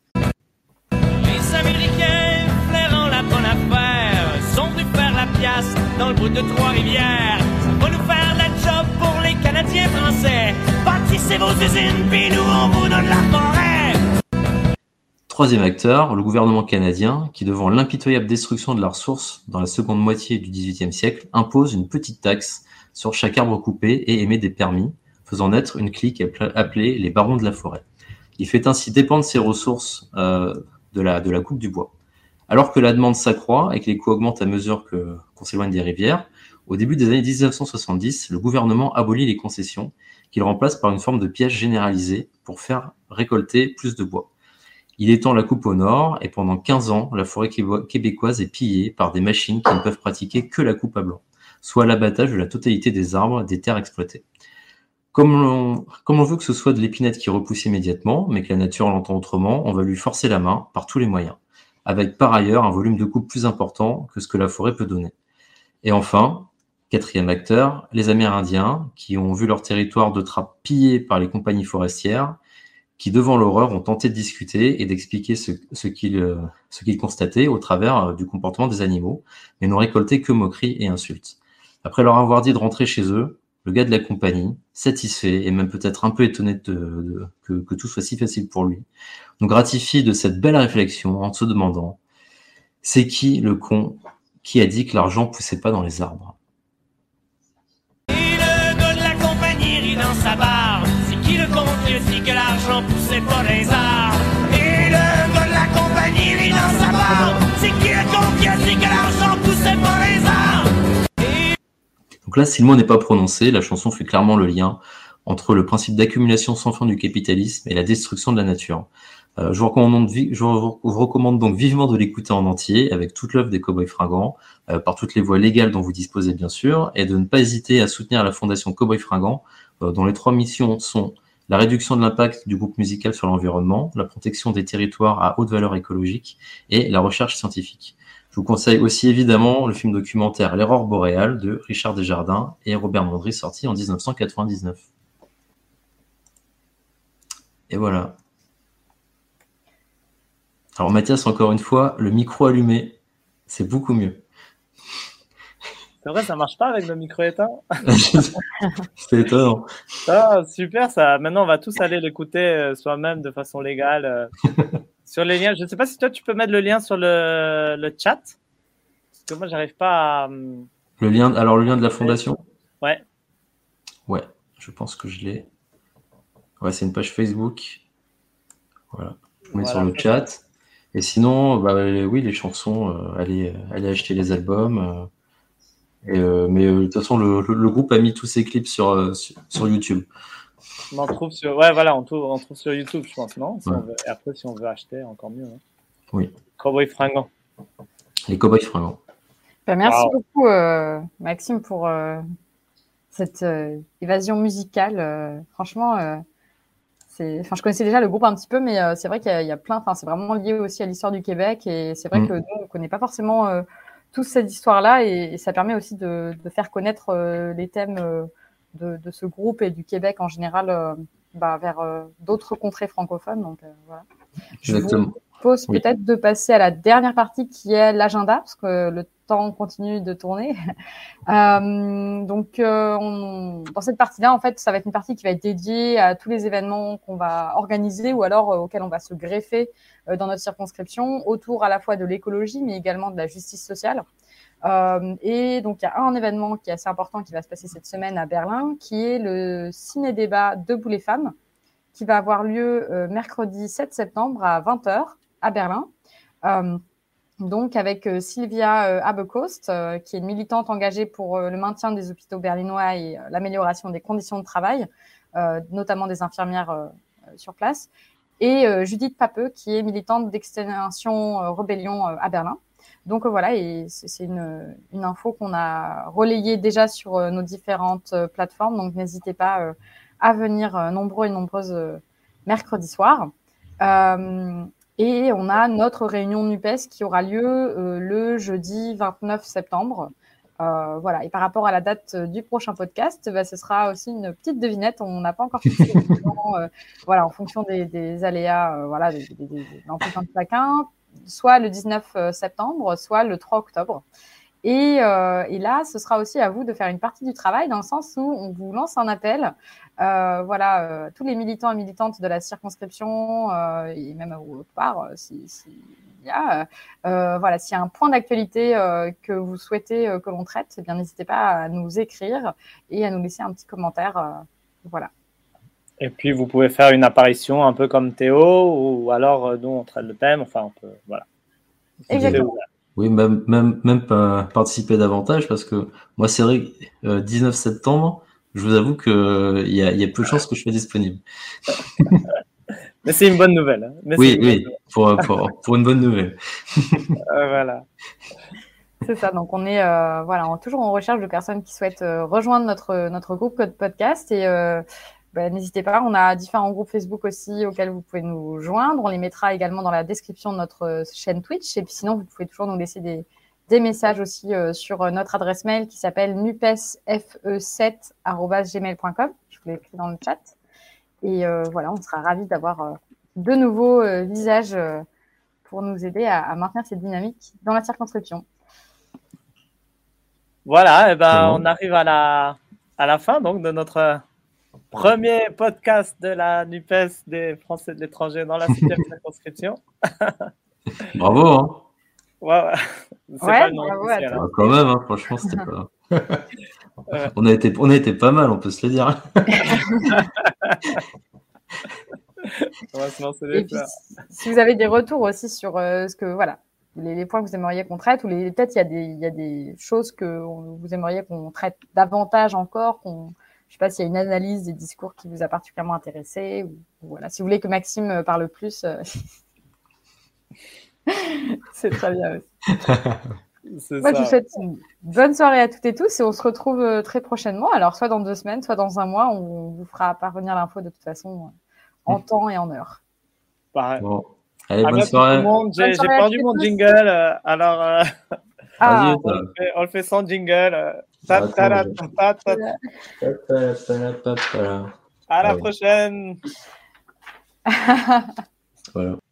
Les Américains, flairant la bonne affaire, sont venus faire la pièce dans le bout de Trois-Rivières. Ça va nous faire la job pour les Canadiens français. Bâtissez vos usines, puis nous on vous donne la forêt. Troisième acteur, le gouvernement canadien, qui devant l'impitoyable destruction de la ressource dans la seconde moitié du XVIIIe siècle, impose une petite taxe sur chaque arbre coupé et émet des permis, faisant naître une clique appel- appelée les barons de la forêt. Il fait ainsi dépendre ses ressources euh, de, la, coupe du bois. Alors que la demande s'accroît et que les coûts augmentent à mesure qu'on s'éloigne des rivières, au début des années 1970, le gouvernement abolit les concessions, qu'il remplace par une forme de piège généralisé pour faire récolter plus de bois. Il étend la coupe au nord et pendant 15 ans, la forêt québé- québécoise est pillée par des machines qui ne peuvent pratiquer que la coupe à blanc, soit l'abattage de la totalité des arbres des terres exploitées. Comme on, veut que ce soit de l'épinette qui repousse immédiatement, mais que la nature l'entend autrement, on va lui forcer la main par tous les moyens, avec par ailleurs un volume de coupe plus important que ce que la forêt peut donner. Et enfin, quatrième acteur, les Amérindiens, qui ont vu leur territoire de trappe pillé par les compagnies forestières, qui, devant l'horreur, ont tenté de discuter et d'expliquer ce, euh, qu'ils constataient au travers euh, du comportement des animaux, mais n'ont récolté que moqueries et insultes. Après leur avoir dit de rentrer chez eux, le gars de la compagnie, satisfait et même peut-être un peu étonné de, de- que, que tout soit si facile pour lui, nous gratifie de cette belle réflexion en se demandant c'est qui le con qui a dit que l'argent poussait pas dans les arbres? Et le la compagnie rit dans sa barbe. C'est qui le con qui a dit que l'argent poussait pas dans les arbres? Et le gars de la compagnie rit dans sa barbe. C'est qui le con qui a dit que l'argent poussait pas dans les arbres? Donc là, si le mot n'est pas prononcé, la chanson fait clairement le lien entre le principe d'accumulation sans fin du capitalisme et la destruction de la nature. Euh, je, vous recommande, donc vivement de l'écouter en entier, avec toute l'œuvre des Cowboys Fringants, euh, par toutes les voies légales dont vous disposez bien sûr, et de ne pas hésiter à soutenir la Fondation Cowboys Fringants, euh, dont les trois missions sont la réduction de l'impact du groupe musical sur l'environnement, la protection des territoires à haute valeur écologique et la recherche scientifique. Vous conseille aussi évidemment le film documentaire L'erreur boréale de Richard Desjardins et Robert Mondry sorti en 1999. Et voilà. Alors Mathias, encore une fois, le micro allumé, c'est beaucoup mieux. C'est vrai, ça marche pas avec le micro éteint. C'est étonnant. Ah, super, ça. Maintenant, on va tous aller l'écouter euh, soi-même de façon légale. euh, sur les liens. Je ne sais pas si toi, tu peux mettre le lien sur le, le chat. Parce que moi, j'arrive pas à. hum, Le lien, alors le lien de la fondation? Ouais. Ouais, je pense que je l'ai. Ouais, c'est une page Facebook. Voilà. Je mets Voilà. sur le chat. Et sinon, bah, euh, oui, les chansons, euh, allez, allez acheter les albums. euh, et, euh, mais euh, de toute façon, le, le- le groupe a mis tous ses clips sur, euh, sur, sur YouTube. On en trouve sur. Ouais, voilà, on trouve, on trouve sur YouTube, je pense, non? Si Ouais. on veut- Et après, si on veut acheter, encore mieux. hein. Oui. Cowboy fringant. Les Cowboys Fringants. Ben, merci Wow. beaucoup, euh, Maxime, pour euh, cette euh, évasion musicale. euh, franchement, euh, enfin, je connaissais déjà le groupe un petit peu, mais euh, c'est vrai qu'il y a, il y a plein. Enfin, c'est vraiment lié aussi à l'histoire du Québec, et c'est vrai Mm. que nous, on connaît pas forcément euh, toute cette histoire-là, et, et ça permet aussi de, de faire connaître euh, les thèmes euh, de, de ce groupe et du Québec en général euh, bah, vers euh, d'autres contrées francophones. Donc euh, voilà. Je vous propose Oui. peut-être de passer à la dernière partie qui est l'agenda, parce que le temps continue de tourner. Euh, donc, euh, on- dans cette partie-là, en fait, ça va être une partie qui va être dédiée à tous les événements qu'on va organiser ou alors euh, auxquels on va se greffer dans notre circonscription, autour à la fois de l'écologie, mais également de la justice sociale. Euh, et donc, il y a un événement qui est assez important qui va se passer cette semaine à Berlin, qui est le ciné-débat Debout les femmes, qui va avoir lieu euh, mercredi 7 septembre à 20h à Berlin. Euh, donc avec Sylvia euh, qui est militante engagée pour le maintien des hôpitaux berlinois et l'amélioration des conditions de travail, notamment des infirmières sur place, et Judith Papeux, qui est militante d'Extinction Rebellion euh, à Berlin. Donc euh, voilà, et c'est une, info qu'on a relayée déjà sur euh, nos différentes euh, plateformes, donc n'hésitez pas euh, à venir euh, nombreux et nombreuses euh, mercredi soir. Euh, et on a notre réunion NUPES qui aura lieu euh, le jeudi 29 septembre. Euh, voilà. Et par rapport à la date euh, du prochain podcast, bah, ce sera aussi une petite devinette. On n'a pas encore fixé euh, voilà, en fonction des, aléas, euh, voilà, des, de chacun, soit le 19 septembre, soit le 3 octobre. Et, euh, et là, ce sera aussi à vous de faire une partie du travail dans le sens où on vous lance un appel. Euh, voilà, euh, tous les militants et militantes de la circonscription euh, et même autre part, euh, si, si il y a, euh, voilà, s'il y a un point d'actualité euh, que vous souhaitez euh, que l'on traite, eh bien n'hésitez pas à nous écrire et à nous laisser un petit commentaire. euh, voilà. Et puis, vous pouvez faire une apparition un peu comme Théo, ou alors euh, nous, on traite le thème. Enfin, on peut. Voilà. Exactement. Oui, même, même, même participer davantage parce que moi, c'est vrai que euh, 19 septembre, je vous avoue qu'il y a, il y a peu de chances que je sois disponible. Mais c'est une bonne nouvelle. hein. Mais Oui, une bonne oui, pour, pour, pour une bonne nouvelle. Euh, voilà. C'est ça. Donc on est euh, voilà toujours en recherche de personnes qui souhaitent euh, rejoindre notre notre groupe Code Podcast et euh, bah, n'hésitez pas. On a différents groupes Facebook aussi auxquels vous pouvez nous joindre. On les mettra également dans la description de notre euh, chaîne Twitch. Et puis sinon vous pouvez toujours nous laisser des des messages aussi euh, sur euh, notre adresse mail qui s'appelle nupesfe7@gmail.com. Je vous l'ai écrit dans le chat. Et euh, voilà, on sera ravis d'avoir euh, de nouveaux euh, visages euh, pour nous aider à, à maintenir cette dynamique dans la circonscription. Voilà, et ben, on arrive à la, à la fin donc, de notre premier podcast de la NUPES des Français de l'étranger dans la 6 circonscription. Bravo, hein. Ouais, ouais. Ouais, pas bravo à. Ah, quand même, hein, franchement, c'était pas. Ouais. on, a été, on a été pas mal, on peut se le dire. On va se lancer Et les puis, fleurs. si- vous avez des retours aussi sur euh, ce que voilà, les, les points que vous aimeriez qu'on traite, ou peut-être il y a des il y a des choses que on- vous aimeriez qu'on traite davantage encore, qu'on je sais pas s'il y a une analyse des discours qui vous a particulièrement intéressé, ou, ou voilà, si vous voulez que Maxime euh, parle plus, euh, c'est très bien. aussi. Moi, je vous souhaite une bonne soirée à toutes et tous et on se retrouve euh, très prochainement. Alors, soit dans deux semaines, soit dans un mois, on vous fera parvenir l'info de toute façon en temps et en heure. Pareil. Bon. Allez, À bonne soirée. tout le monde. J'ai perdu mon tous. jingle, alors euh, Ah, Vas-y, on, le fait, on le fait sans jingle. Ta- ta- ta-. À la prochaine. Voilà.